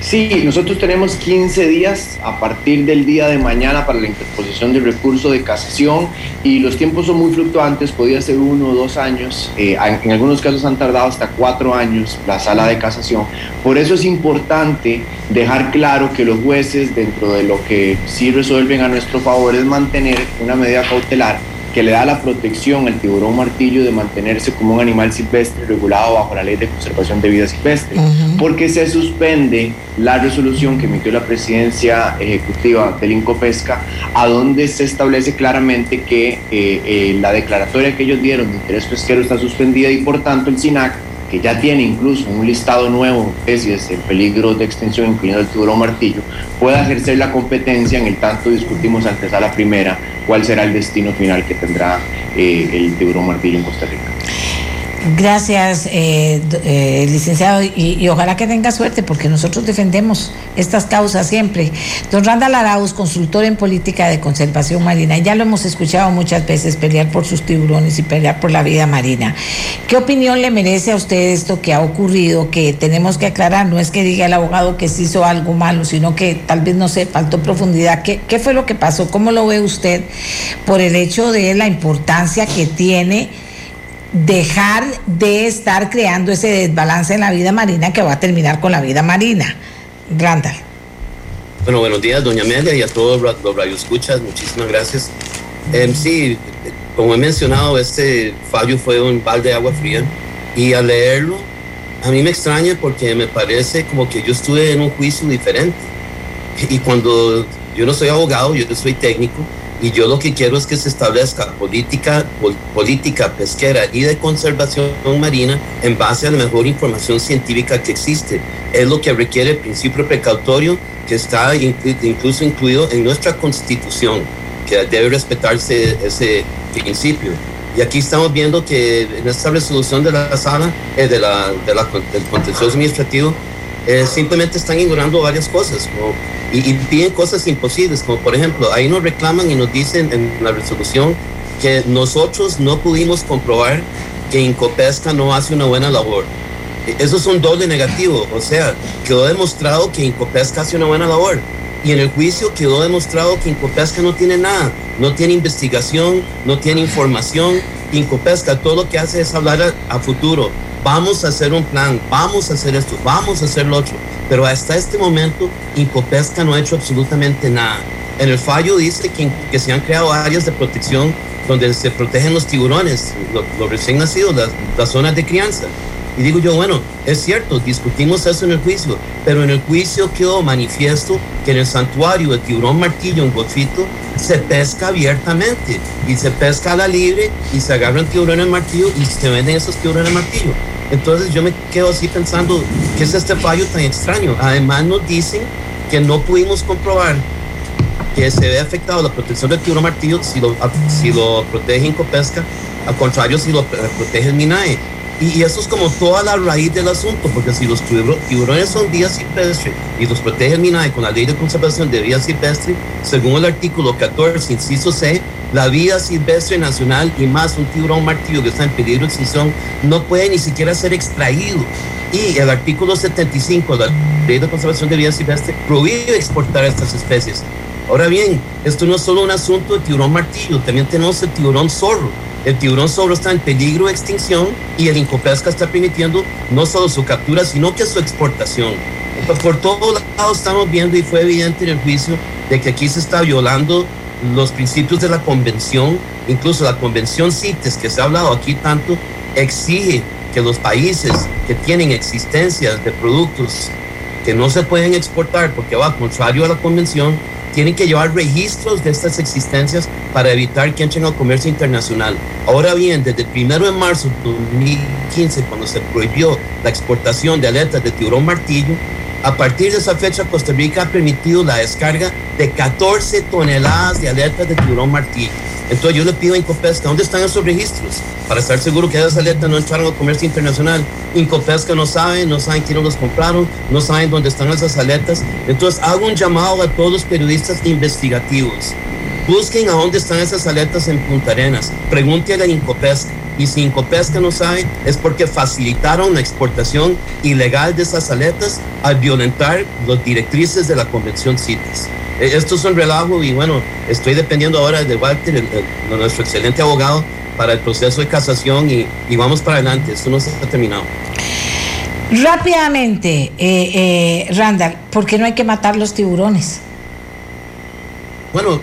Sí, nosotros tenemos 15 días a partir del día de mañana para la interposición del recurso de casación y los tiempos son muy fluctuantes, podía ser uno o dos años, eh, en algunos casos han tardado hasta cuatro años la sala de casación. Por eso es importante dejar claro que los jueces, dentro de lo que sí resuelven a nuestro favor, es mantener una medida cautelar que le da la protección al tiburón martillo de mantenerse como un animal silvestre regulado bajo la ley de conservación de vida silvestre, porque se suspende la resolución que emitió la presidencia ejecutiva del Incopesca, a donde se establece claramente que eh, eh, la declaratoria que ellos dieron de interés pesquero está suspendida y por tanto el SINAC que ya tiene incluso un listado nuevo de especies en peligro de extinción, incluyendo el tiburón martillo, pueda ejercer la competencia. En el tanto discutimos antes a la primera cuál será el destino final que tendrá eh, el tiburón martillo en Costa Rica. Gracias, eh, eh, licenciado, y, ojalá que tenga suerte, porque nosotros defendemos estas causas siempre. Don Randall Arauz, consultor en política de conservación marina, ya lo hemos escuchado muchas veces pelear por sus tiburones y pelear por la vida marina. ¿Qué opinión le merece a usted esto que ha ocurrido, que tenemos que aclarar? No es que diga el abogado que se hizo algo malo, sino que tal vez, no sé, faltó profundidad. ¿Qué, qué fue lo que pasó? ¿Cómo lo ve usted por el hecho de la importancia que tiene? Dejar de estar creando ese desbalance en la vida marina que va a terminar con la vida marina. Randall. Bueno, buenos días, doña Amelia, y a todos los radioescuchas, muchísimas gracias. Eh, sí, como he mencionado, este fallo fue un balde de agua fría, y al leerlo, a mí me extraña porque me parece como que yo estuve en un juicio diferente. Y cuando yo no soy abogado, yo soy técnico, y yo lo que quiero es que se establezca política, política pesquera y de conservación marina en base a la mejor información científica que existe. Es lo que requiere el principio precautorio que está incluso incluido en nuestra constitución, que debe respetarse ese principio. Y aquí estamos viendo que en esta resolución de la sala, eh, de la, de la, del contencioso administrativo, eh, simplemente están ignorando varias cosas y, piden cosas imposibles, como por ejemplo, ahí nos reclaman y nos dicen en la resolución que nosotros no pudimos comprobar que Incopesca no hace una buena labor. Eso es un doble negativo, o sea, quedó demostrado que Incopesca hace una buena labor. Y en el juicio quedó demostrado que Incopesca no tiene nada, no tiene investigación, no tiene información. Incopesca todo lo que hace es hablar a futuro, vamos a hacer un plan, vamos a hacer esto, vamos a hacer lo otro. Pero hasta este momento, Incopesca no ha hecho absolutamente nada. En el fallo dice que, que se han creado áreas de protección donde se protegen los tiburones, los, recién nacidos, las, las zonas de crianza. Y digo yo, bueno, es cierto, discutimos eso en el juicio, pero en el juicio quedó manifiesto que en el santuario de tiburón martillo en Golfito se pesca abiertamente y se pesca a la libre y se agarran tiburones martillo y se venden esos tiburones martillo. Entonces yo me quedo así pensando, ¿qué es este fallo tan extraño? Además nos dicen que no pudimos comprobar que se ve afectado la protección del tiburón martillo si lo, si lo protege Incopesca, al contrario si lo protege el MINAE. Y, eso es como toda la raíz del asunto, porque si los tiburones son vías silvestres y los protege el MINAE con la ley de conservación de vida silvestre, según el artículo 14, inciso C, la vida silvestre nacional y más un tiburón martillo que está en peligro de extinción no puede ni siquiera ser extraído. Y el artículo 75 de la ley de conservación de vida silvestre prohíbe exportar estas especies. Ahora bien, esto no es solo un asunto de tiburón martillo, también tenemos el tiburón zorro el tiburón zorro está en peligro de extinción y el Incopesca está permitiendo no solo su captura, sino que su exportación. Por todos lados estamos viendo y fue evidente en el juicio de que aquí se está violando los principios de la convención, incluso la convención CITES que se ha hablado aquí tanto, exige que los países que tienen existencias de productos que no se pueden exportar porque va contrario a la convención, tienen que llevar registros de estas existencias para evitar que entren al comercio internacional. Ahora bien, desde el primero de marzo de 2015, cuando se prohibió la exportación de aletas de tiburón martillo, a partir de esa fecha Costa Rica ha permitido la descarga de 14 toneladas de aletas de tiburón martillo. Entonces yo le pido a Incopesca, ¿dónde están esos registros? Para estar seguro que esas aletas no entraron al comercio internacional. Incopesca no sabe, no saben quiénes los compraron, no saben dónde están esas aletas. Entonces hago un llamado a todos los periodistas investigativos. Busquen a dónde están esas aletas en Punta Arenas. Pregúntenle a Incopesca. Y si Incopesca no sabe, es porque facilitaron la exportación ilegal de esas aletas al violentar las directrices de la Convención CITES. Eh, esto es un relajo y bueno, estoy dependiendo ahora de Walter, nuestro excelente abogado, para el proceso de casación y, vamos para adelante, esto no se ha terminado. Rápidamente, eh, eh, Randall, ¿por qué no hay que matar los tiburones? Bueno,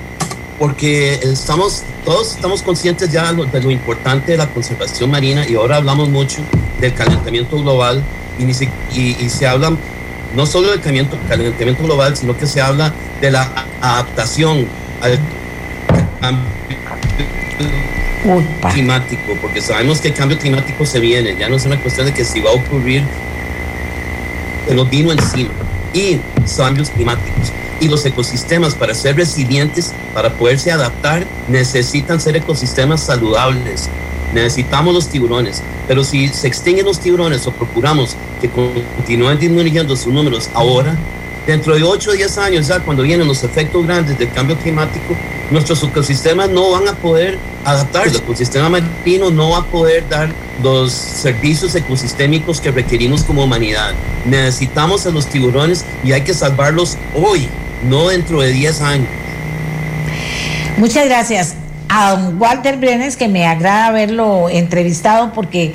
porque estamos, todos estamos conscientes ya de lo importante de la conservación marina y ahora hablamos mucho del calentamiento global y, y, y se habla no solo del calentamiento, global, sino que se habla de la adaptación al cambio climático, porque sabemos que el cambio climático se viene, ya no es una cuestión de que si va a ocurrir, se nos vino encima. Y cambios climáticos y los ecosistemas para ser resilientes, para poderse adaptar, necesitan ser ecosistemas saludables. Necesitamos los tiburones, pero si se extinguen los tiburones o procuramos que continúen disminuyendo sus números ahora, dentro de 8 o 10 años, ya cuando vienen los efectos grandes del cambio climático, nuestros ecosistemas no van a poder adaptarse. El ecosistema marino no va a poder dar los servicios ecosistémicos que requerimos como humanidad. Necesitamos a los tiburones y hay que salvarlos hoy, no dentro de 10 años. Muchas gracias a don Walter Brenes, que me agrada haberlo entrevistado porque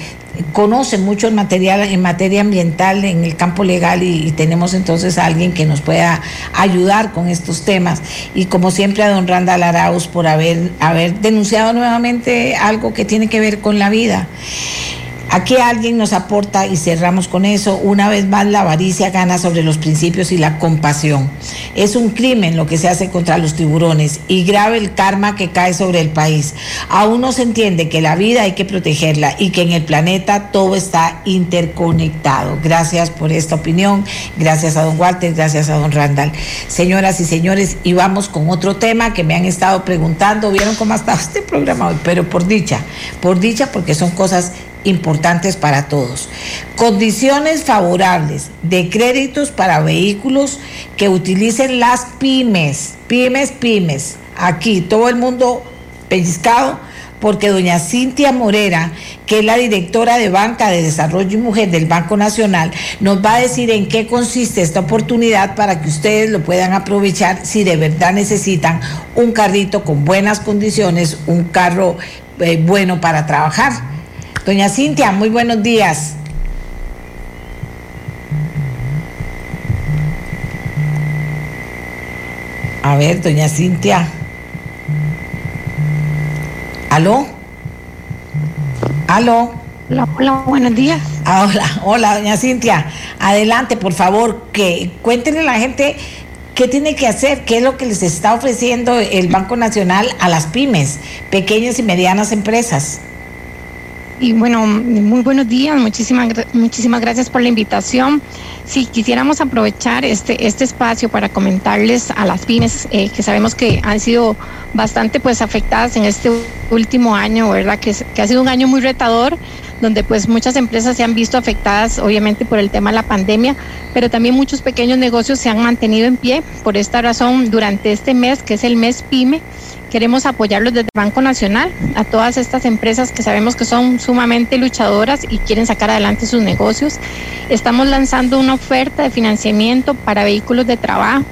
conoce mucho en materia, en materia ambiental en el campo legal y, tenemos entonces a alguien que nos pueda ayudar con estos temas. Y como siempre a don Randall Arauz por haber, haber denunciado nuevamente algo que tiene que ver con la vida. Aquí alguien nos aporta y cerramos con eso. Una vez más, la avaricia gana sobre los principios y la compasión. Es un crimen lo que se hace contra los tiburones y grave el karma que cae sobre el país. Aún no se entiende que la vida hay que protegerla y que en el planeta todo está interconectado. Gracias por esta opinión. Gracias a don Walter, gracias a don Randall. Señoras y señores, y vamos con otro tema que me han estado preguntando. ¿Vieron cómo ha estado este programa hoy? Pero por dicha, por dicha, porque son cosas importantes para todos. Condiciones favorables de créditos para vehículos que utilicen las pymes, pymes, pymes. Aquí todo el mundo pellizcado porque doña Cintia Morera, que es la directora de Banca de Desarrollo y Mujer del Banco Nacional, nos va a decir en qué consiste esta oportunidad para que ustedes lo puedan aprovechar si de verdad necesitan un carrito con buenas condiciones, un carro eh, bueno para trabajar. Doña Cintia, muy buenos días. A ver, doña Cintia. ¿Aló? ¿Aló? Hola, hola, buenos días. Ah, hola, hola, doña Cintia. Adelante, por favor, que cuéntenle a la gente qué tiene que hacer, qué es lo que les está ofreciendo el Banco Nacional a las pymes, pequeñas y medianas empresas. Y bueno, muy buenos días, muchísimas, muchísimas gracias por la invitación. Si quisiéramos aprovechar este, este espacio para comentarles a las pymes eh, que sabemos que han sido bastante pues afectadas en este último año, ¿verdad? Que, que ha sido un año muy retador, donde pues muchas empresas se han visto afectadas obviamente por el tema de la pandemia, pero también muchos pequeños negocios se han mantenido en pie. Por esta razón, durante este mes, que es el mes PYME, Queremos apoyarlos desde el Banco Nacional a todas estas empresas que sabemos que son sumamente luchadoras y quieren sacar adelante sus negocios. Estamos lanzando una oferta de financiamiento para vehículos de trabajo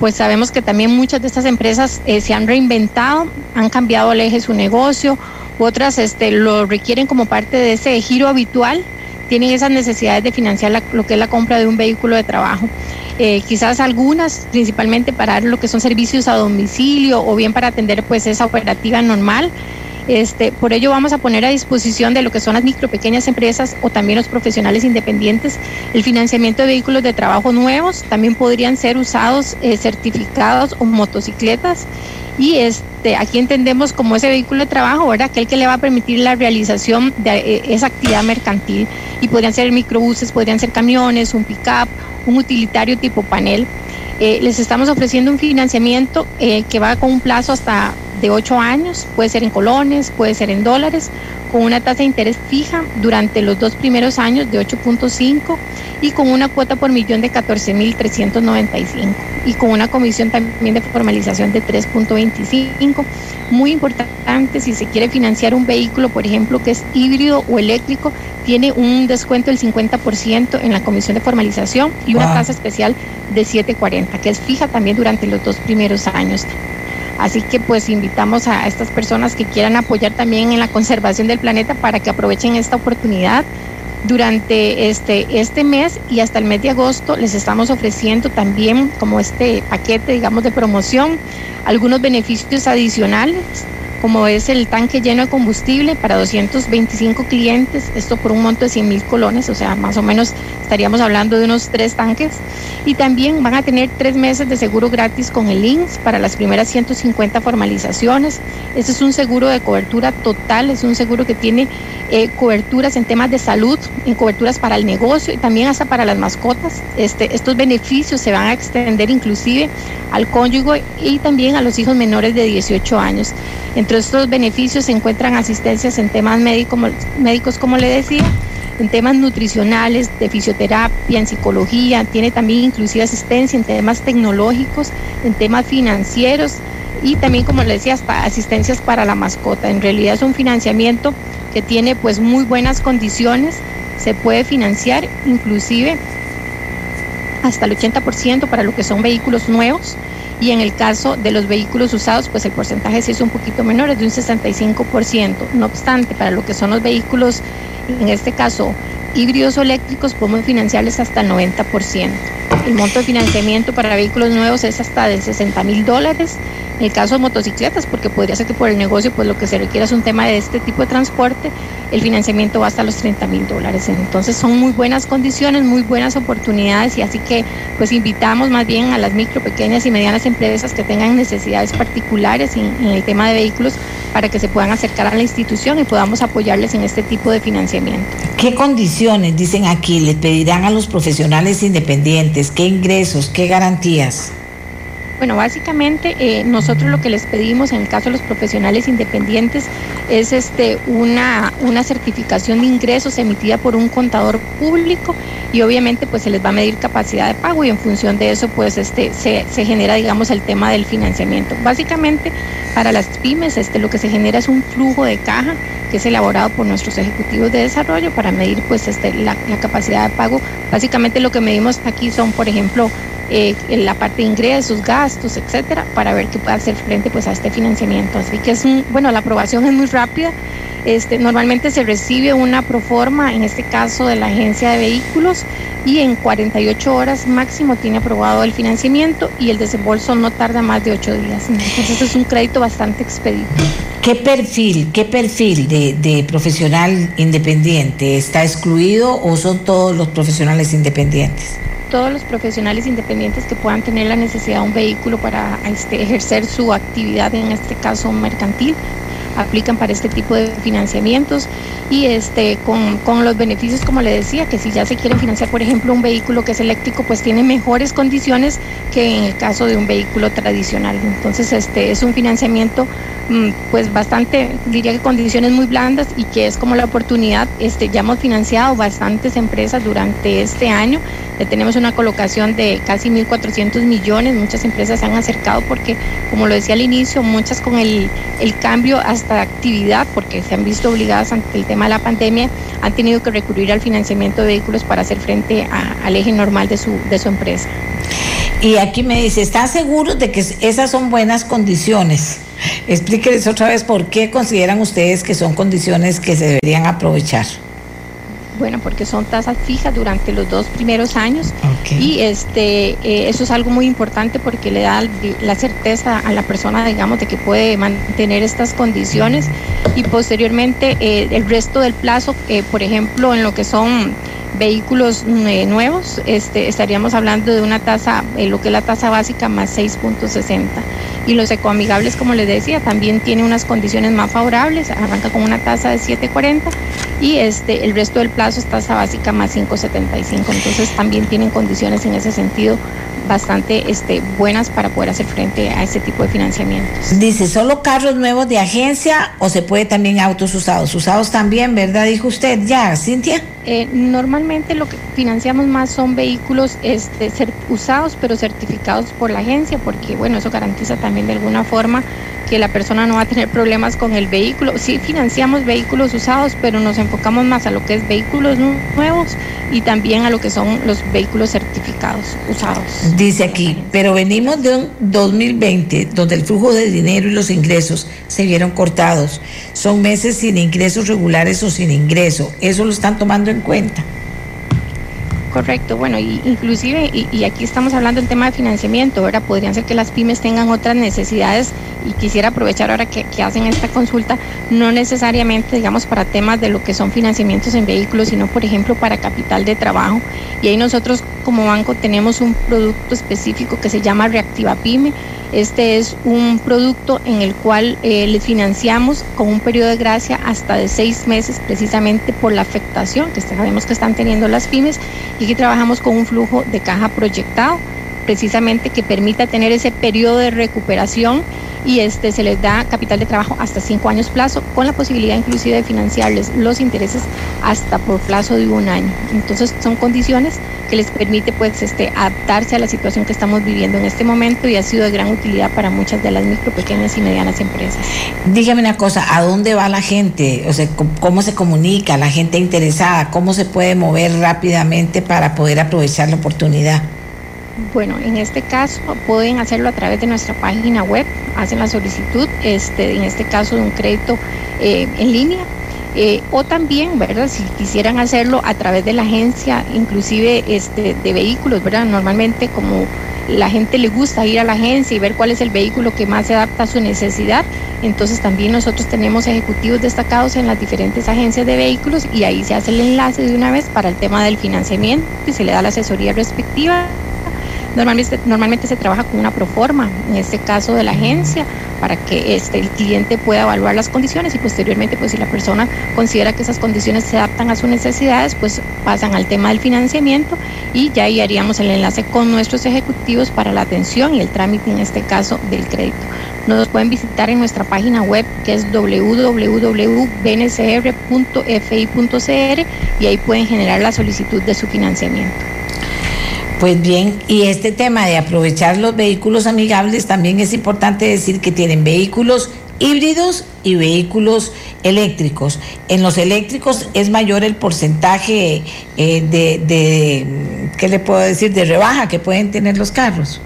pues sabemos que también muchas de estas empresas eh, se han reinventado, han cambiado el eje su negocio, otras este, lo requieren como parte de ese giro habitual, tienen esas necesidades de financiar lo que es la compra de un vehículo de trabajo. Eh, quizás algunas, principalmente para lo que son servicios a domicilio o bien para atender pues esa operativa normal. Este, por ello vamos a poner a disposición de lo que son las micro pequeñas empresas o también los profesionales independientes el financiamiento de vehículos de trabajo nuevos, también podrían ser usados eh, certificados o motocicletas y este aquí entendemos como ese vehículo de trabajo, ¿verdad? Aquel que le va a permitir la realización de eh, esa actividad mercantil y podrían ser microbuses, podrían ser camiones, un pick-up un utilitario tipo panel. Eh, les estamos ofreciendo un financiamiento que va con un plazo hasta de 8 años, puede ser en colones, puede ser en dólares, con una tasa de interés fija durante los dos primeros años de 8.5 y con una cuota por millón de 14.395 y con una comisión también de formalización de 3.25. Muy importante, si se quiere financiar un vehículo, por ejemplo, que es híbrido o eléctrico, tiene un descuento del 50% en la comisión de formalización y una tasa especial de 7.40, que es fija también durante los dos primeros años. Así que pues invitamos a estas personas que quieran apoyar también en la conservación del planeta para que aprovechen esta oportunidad. Durante este, este mes y hasta el mes de agosto les estamos ofreciendo también como este paquete, digamos, de promoción, algunos beneficios adicionales como es el tanque lleno de combustible para 225 clientes, esto por un monto de 100 mil colones, o sea, más o menos estaríamos hablando de unos tres tanques. Y también van a tener tres meses de seguro gratis con el INSS para las primeras 150 formalizaciones. Este es un seguro de cobertura total, es un seguro que tiene eh, coberturas en temas de salud, en coberturas para el negocio y también hasta para las mascotas. Este, estos beneficios se van a extender inclusive al cónyuge y también a los hijos menores de 18 años. Entre estos beneficios se encuentran asistencias en temas médico, médicos, como le decía, en temas nutricionales, de fisioterapia, en psicología, tiene también inclusive asistencia en temas tecnológicos, en temas financieros y también, como le decía, hasta asistencias para la mascota. En realidad es un financiamiento que tiene pues muy buenas condiciones, se puede financiar inclusive hasta el 80% para lo que son vehículos nuevos y en el caso de los vehículos usados pues el porcentaje sí es un poquito menor, es de un 65%. No obstante, para lo que son los vehículos, en este caso híbridos o eléctricos, podemos financiarles hasta el 90%. El monto de financiamiento para vehículos nuevos es hasta de 60 mil dólares en el caso de motocicletas, porque podría ser que por el negocio, pues lo que se requiere es un tema de este tipo de transporte, el financiamiento va hasta los 30 mil dólares. Entonces son muy buenas condiciones, muy buenas oportunidades y así que pues invitamos más bien a las micro, pequeñas y medianas empresas que tengan necesidades particulares en, en el tema de vehículos para que se puedan acercar a la institución y podamos apoyarles en este tipo de financiamiento. ¿Qué condiciones, dicen aquí, les pedirán a los profesionales independientes? ¿Qué ingresos? ¿Qué garantías? Bueno, básicamente eh, nosotros lo que les pedimos en el caso de los profesionales independientes es este una, una certificación de ingresos emitida por un contador público y obviamente pues se les va a medir capacidad de pago y en función de eso pues este se, se genera digamos el tema del financiamiento. Básicamente para las pymes este lo que se genera es un flujo de caja que es elaborado por nuestros ejecutivos de desarrollo para medir pues este la, la capacidad de pago. Básicamente lo que medimos aquí son por ejemplo eh, en la parte de ingresos, gastos, etcétera, para ver que pueda hacer frente pues a este financiamiento. Así que es un, bueno, la aprobación es muy rápida. Este, normalmente se recibe una proforma, en este caso de la agencia de vehículos, y en 48 horas máximo tiene aprobado el financiamiento y el desembolso no tarda más de 8 días. Entonces es un crédito bastante expedito. ¿Qué perfil, qué perfil de profesional independiente está excluido o son todos los profesionales independientes? Todos los profesionales independientes que puedan tener la necesidad de un vehículo para este, ejercer su actividad, en este caso mercantil, aplican para este tipo de financiamientos y este con, con, los beneficios como le decía que si ya se quieren financiar por ejemplo un vehículo que es eléctrico pues tiene mejores condiciones que en el caso de un vehículo tradicional. Entonces este es un financiamiento mm, pues bastante diría que condiciones muy blandas y que es como la oportunidad este ya hemos financiado bastantes empresas durante este año tenemos una colocación de casi 1.400 millones, muchas empresas se han acercado porque, como lo decía al inicio, muchas con el, el cambio hasta actividad, porque se han visto obligadas ante el tema de la pandemia, han tenido que recurrir al financiamiento de vehículos para hacer frente al eje normal de su, de su empresa. Y aquí me dice, ¿están seguros de que esas son buenas condiciones? Explíqueles otra vez por qué consideran ustedes que son condiciones que se deberían aprovechar. Bueno, porque son tasas fijas durante los dos primeros años okay. y este eh, eso es algo muy importante porque le da la certeza a la persona, digamos, de que puede mantener estas condiciones y posteriormente eh, el resto del plazo, eh, por ejemplo, en lo que son vehículos eh, nuevos, este, estaríamos hablando de una tasa, lo que es la tasa básica más 6.60. Y los ecoamigables, como les decía, también tiene unas condiciones más favorables, arranca con una tasa de 7.40 y este, el resto del plazo es tasa básica más 5.75. Entonces también tienen condiciones en ese sentido bastante este, buenas para poder hacer frente a este tipo de financiamientos. Dice, ¿solo carros nuevos de agencia o se puede también autos usados? Usados también, ¿verdad? Dijo usted ya, Cintia. Eh, normalmente lo que financiamos más son vehículos este, ser, usados pero certificados por la agencia porque bueno eso garantiza también de alguna forma que la persona no va a tener problemas con el vehículo. Sí financiamos vehículos usados pero nos enfocamos más a lo que es vehículos nuevos y también a lo que son los vehículos certificados usados. Dice aquí, pero venimos de un 2020 donde el flujo de dinero y los ingresos se vieron cortados. Son meses sin ingresos regulares o sin ingreso. Eso lo están tomando en cuenta. Correcto, bueno, y inclusive, y, y, aquí estamos hablando del tema de financiamiento, ¿verdad? Podrían ser que las pymes tengan otras necesidades y quisiera aprovechar ahora que, que, hacen esta consulta, no necesariamente, digamos, para temas de lo que son financiamientos en vehículos, sino, por ejemplo, para capital de trabajo. Y ahí nosotros como banco tenemos un producto específico que se llama Reactiva Pyme. Este es un producto en el cual eh, les financiamos con un periodo de gracia hasta de seis meses, precisamente por la afectación que sabemos que están teniendo las pymes. Y aquí trabajamos con un flujo de caja proyectado precisamente que permita tener ese periodo de recuperación y este se les da capital de trabajo hasta cinco años plazo, con la posibilidad inclusive de financiarles los intereses hasta por plazo de un año. Entonces son condiciones que les permite pues este adaptarse a la situación que estamos viviendo en este momento y ha sido de gran utilidad para muchas de las micro, pequeñas y medianas empresas. Dígame una cosa, ¿a dónde va la gente? O sea, ¿cómo se comunica la gente interesada? ¿Cómo se puede mover rápidamente para poder aprovechar la oportunidad? Bueno, en este caso pueden hacerlo a través de nuestra página web, hacen la solicitud, este, en este caso de un crédito eh, en línea, eh, o también, ¿verdad? Si quisieran hacerlo a través de la agencia, inclusive este, de vehículos, ¿verdad? Normalmente como la gente le gusta ir a la agencia y ver cuál es el vehículo que más se adapta a su necesidad, entonces también nosotros tenemos ejecutivos destacados en las diferentes agencias de vehículos y ahí se hace el enlace de una vez para el tema del financiamiento y se le da la asesoría respectiva Normalmente, normalmente se trabaja con una proforma, en este caso de la agencia, para que este, el cliente pueda evaluar las condiciones y posteriormente, pues si la persona considera que esas condiciones se adaptan a sus necesidades, pues pasan al tema del financiamiento y ya ahí haríamos el enlace con nuestros ejecutivos para la atención y el trámite, en este caso, del crédito. Nos pueden visitar en nuestra página web que es www.bncr.fi.cr y ahí pueden generar la solicitud de su financiamiento. Pues bien, y este tema de aprovechar los vehículos amigables, también es importante decir que tienen vehículos híbridos y vehículos eléctricos. En los eléctricos es mayor el porcentaje eh, de, de, ¿qué le puedo decir?, de rebaja que pueden tener los carros.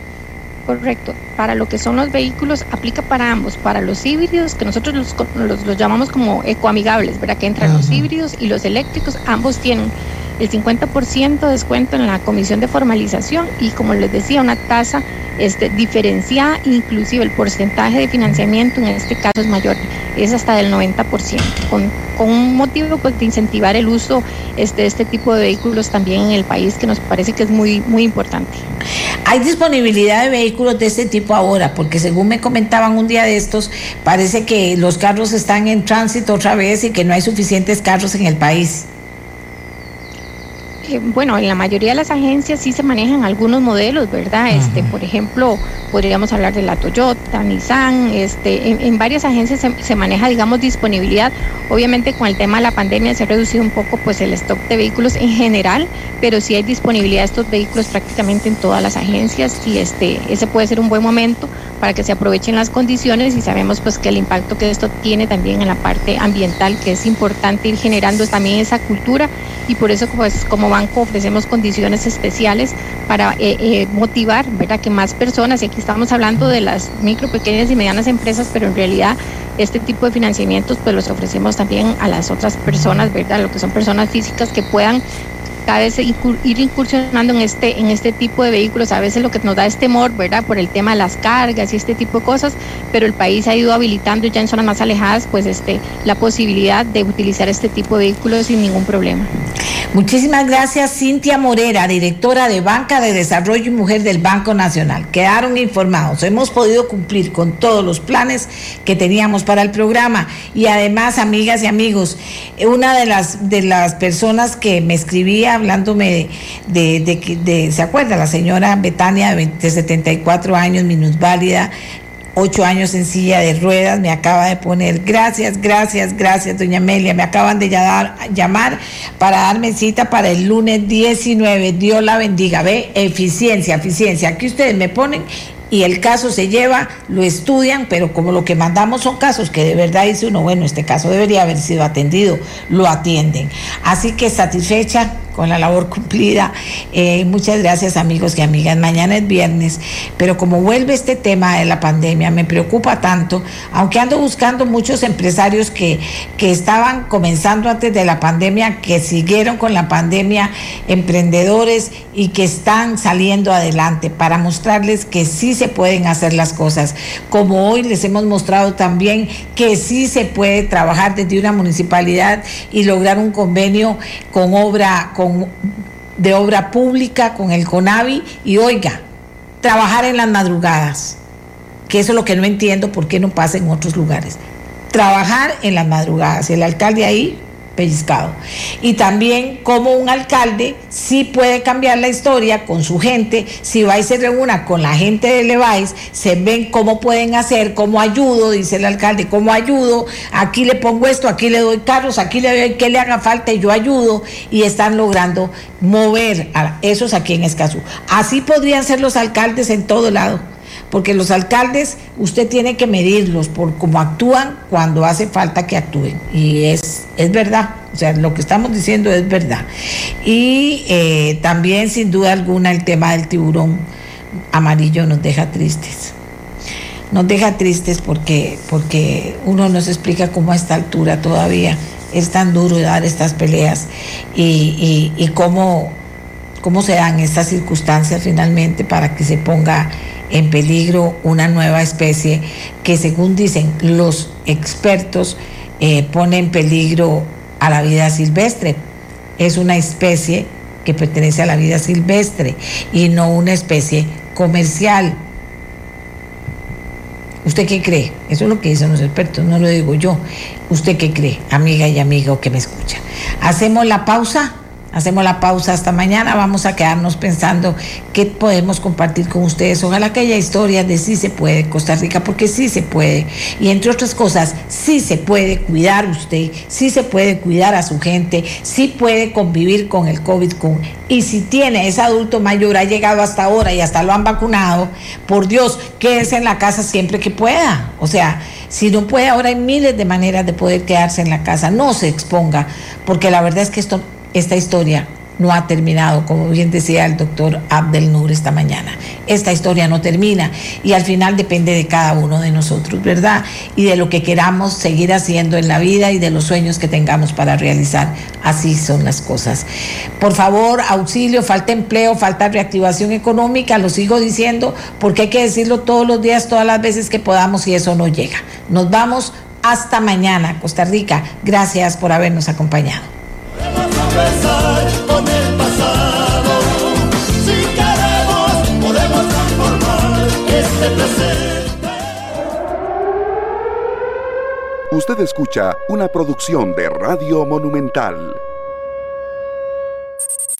Correcto. Para lo que son los vehículos, aplica para ambos. Para los híbridos, que nosotros los, los, los llamamos como ecoamigables, ¿verdad? Que entran Ajá. los híbridos y los eléctricos, ambos tienen el 50% de descuento en la comisión de formalización y como les decía, una tasa este, diferenciada, inclusive el porcentaje de financiamiento en este caso es mayor, es hasta del 90%, con, con un motivo pues, de incentivar el uso este, de este tipo de vehículos también en el país, que nos parece que es muy, muy importante. ¿Hay disponibilidad de vehículos de este tipo ahora? Porque según me comentaban un día de estos, parece que los carros están en tránsito otra vez y que no hay suficientes carros en el país bueno, en la mayoría de las agencias sí se manejan algunos modelos, ¿verdad? Este, por ejemplo, podríamos hablar de la Toyota, Nissan, este, en, en varias agencias se, se, maneja, digamos, disponibilidad. Obviamente con el tema de la pandemia se ha reducido un poco pues el stock de vehículos en general, pero sí hay disponibilidad de estos vehículos prácticamente en todas las agencias y este, ese puede ser un buen momento para que se aprovechen las condiciones y sabemos pues que el impacto que esto tiene también en la parte ambiental, que es importante ir generando también esa cultura y por eso pues como banco ofrecemos condiciones especiales para eh, eh, motivar, ¿verdad? Que más personas, y aquí estamos hablando de las micro, pequeñas y medianas empresas, pero en realidad este tipo de financiamientos pues los ofrecemos también a las otras personas, ¿verdad? Lo que son personas físicas que puedan cada vez ir incursionando en este, en este tipo de vehículos. A veces lo que nos da es temor, ¿verdad? Por el tema de las cargas y este tipo de cosas, pero el país ha ido habilitando ya en zonas más alejadas, pues este, la posibilidad de utilizar este tipo de vehículos sin ningún problema. Muchísimas gracias, Cintia Morera, directora de Banca de Desarrollo y Mujer del Banco Nacional. Quedaron informados. Hemos podido cumplir con todos los planes que teníamos para el programa. Y además, amigas y amigos, una de las, de las personas que me escribía hablándome de, de, de, ¿se acuerda? La señora Betania de, de 74 años, minusválida, ocho años en silla de ruedas, me acaba de poner, gracias, gracias, gracias, doña Amelia, me acaban de llamar, para darme cita para el lunes 19, Dios la bendiga, ve, eficiencia, eficiencia, aquí ustedes me ponen y el caso se lleva, lo estudian, pero como lo que mandamos son casos que de verdad dice uno, bueno, este caso debería haber sido atendido, lo atienden. Así que satisfecha con la labor cumplida. Eh, muchas gracias amigos y amigas. Mañana es viernes, pero como vuelve este tema de la pandemia, me preocupa tanto, aunque ando buscando muchos empresarios que, que estaban comenzando antes de la pandemia, que siguieron con la pandemia, emprendedores y que están saliendo adelante para mostrarles que sí se pueden hacer las cosas. Como hoy les hemos mostrado también que sí se puede trabajar desde una municipalidad y lograr un convenio con obra, con de obra pública con el CONAVI y oiga, trabajar en las madrugadas, que eso es lo que no entiendo por qué no pasa en otros lugares. Trabajar en las madrugadas. El alcalde ahí pellizcado. Y también como un alcalde sí puede cambiar la historia con su gente, si va y se reúna con la gente de Leváis, se ven cómo pueden hacer, cómo ayudo, dice el alcalde, cómo ayudo, aquí le pongo esto, aquí le doy carros, aquí le doy que le haga falta y yo ayudo, y están logrando mover a esos aquí en Escazú. Así podrían ser los alcaldes en todo lado porque los alcaldes usted tiene que medirlos por cómo actúan cuando hace falta que actúen. Y es, es verdad, o sea, lo que estamos diciendo es verdad. Y eh, también, sin duda alguna, el tema del tiburón amarillo nos deja tristes. Nos deja tristes porque, porque uno nos explica cómo a esta altura todavía es tan duro dar estas peleas y, y, y cómo, cómo se dan estas circunstancias finalmente para que se ponga en peligro una nueva especie que según dicen los expertos eh, pone en peligro a la vida silvestre. Es una especie que pertenece a la vida silvestre y no una especie comercial. ¿Usted qué cree? Eso es lo que dicen los expertos, no lo digo yo. ¿Usted qué cree, amiga y amigo que me escucha? Hacemos la pausa. Hacemos la pausa hasta mañana. Vamos a quedarnos pensando qué podemos compartir con ustedes. Ojalá que haya de sí se puede Costa Rica, porque sí se puede. Y entre otras cosas, sí se puede cuidar usted, sí se puede cuidar a su gente, sí puede convivir con el COVID. Con, y si tiene ese adulto mayor, ha llegado hasta ahora y hasta lo han vacunado, por Dios, quédese en la casa siempre que pueda. O sea, si no puede, ahora hay miles de maneras de poder quedarse en la casa. No se exponga, porque la verdad es que esto esta historia no ha terminado, como bien decía el doctor Abdel Nur esta mañana. Esta historia no termina y al final depende de cada uno de nosotros, ¿verdad? Y de lo que queramos seguir haciendo en la vida y de los sueños que tengamos para realizar. Así son las cosas. Por favor, auxilio, falta empleo, falta reactivación económica, lo sigo diciendo porque hay que decirlo todos los días, todas las veces que podamos y eso no llega. Nos vamos hasta mañana, Costa Rica. Gracias por habernos acompañado. Con el pasado. Si queremos, podemos transformar este presente. Usted escucha una producción de Radio Monumental.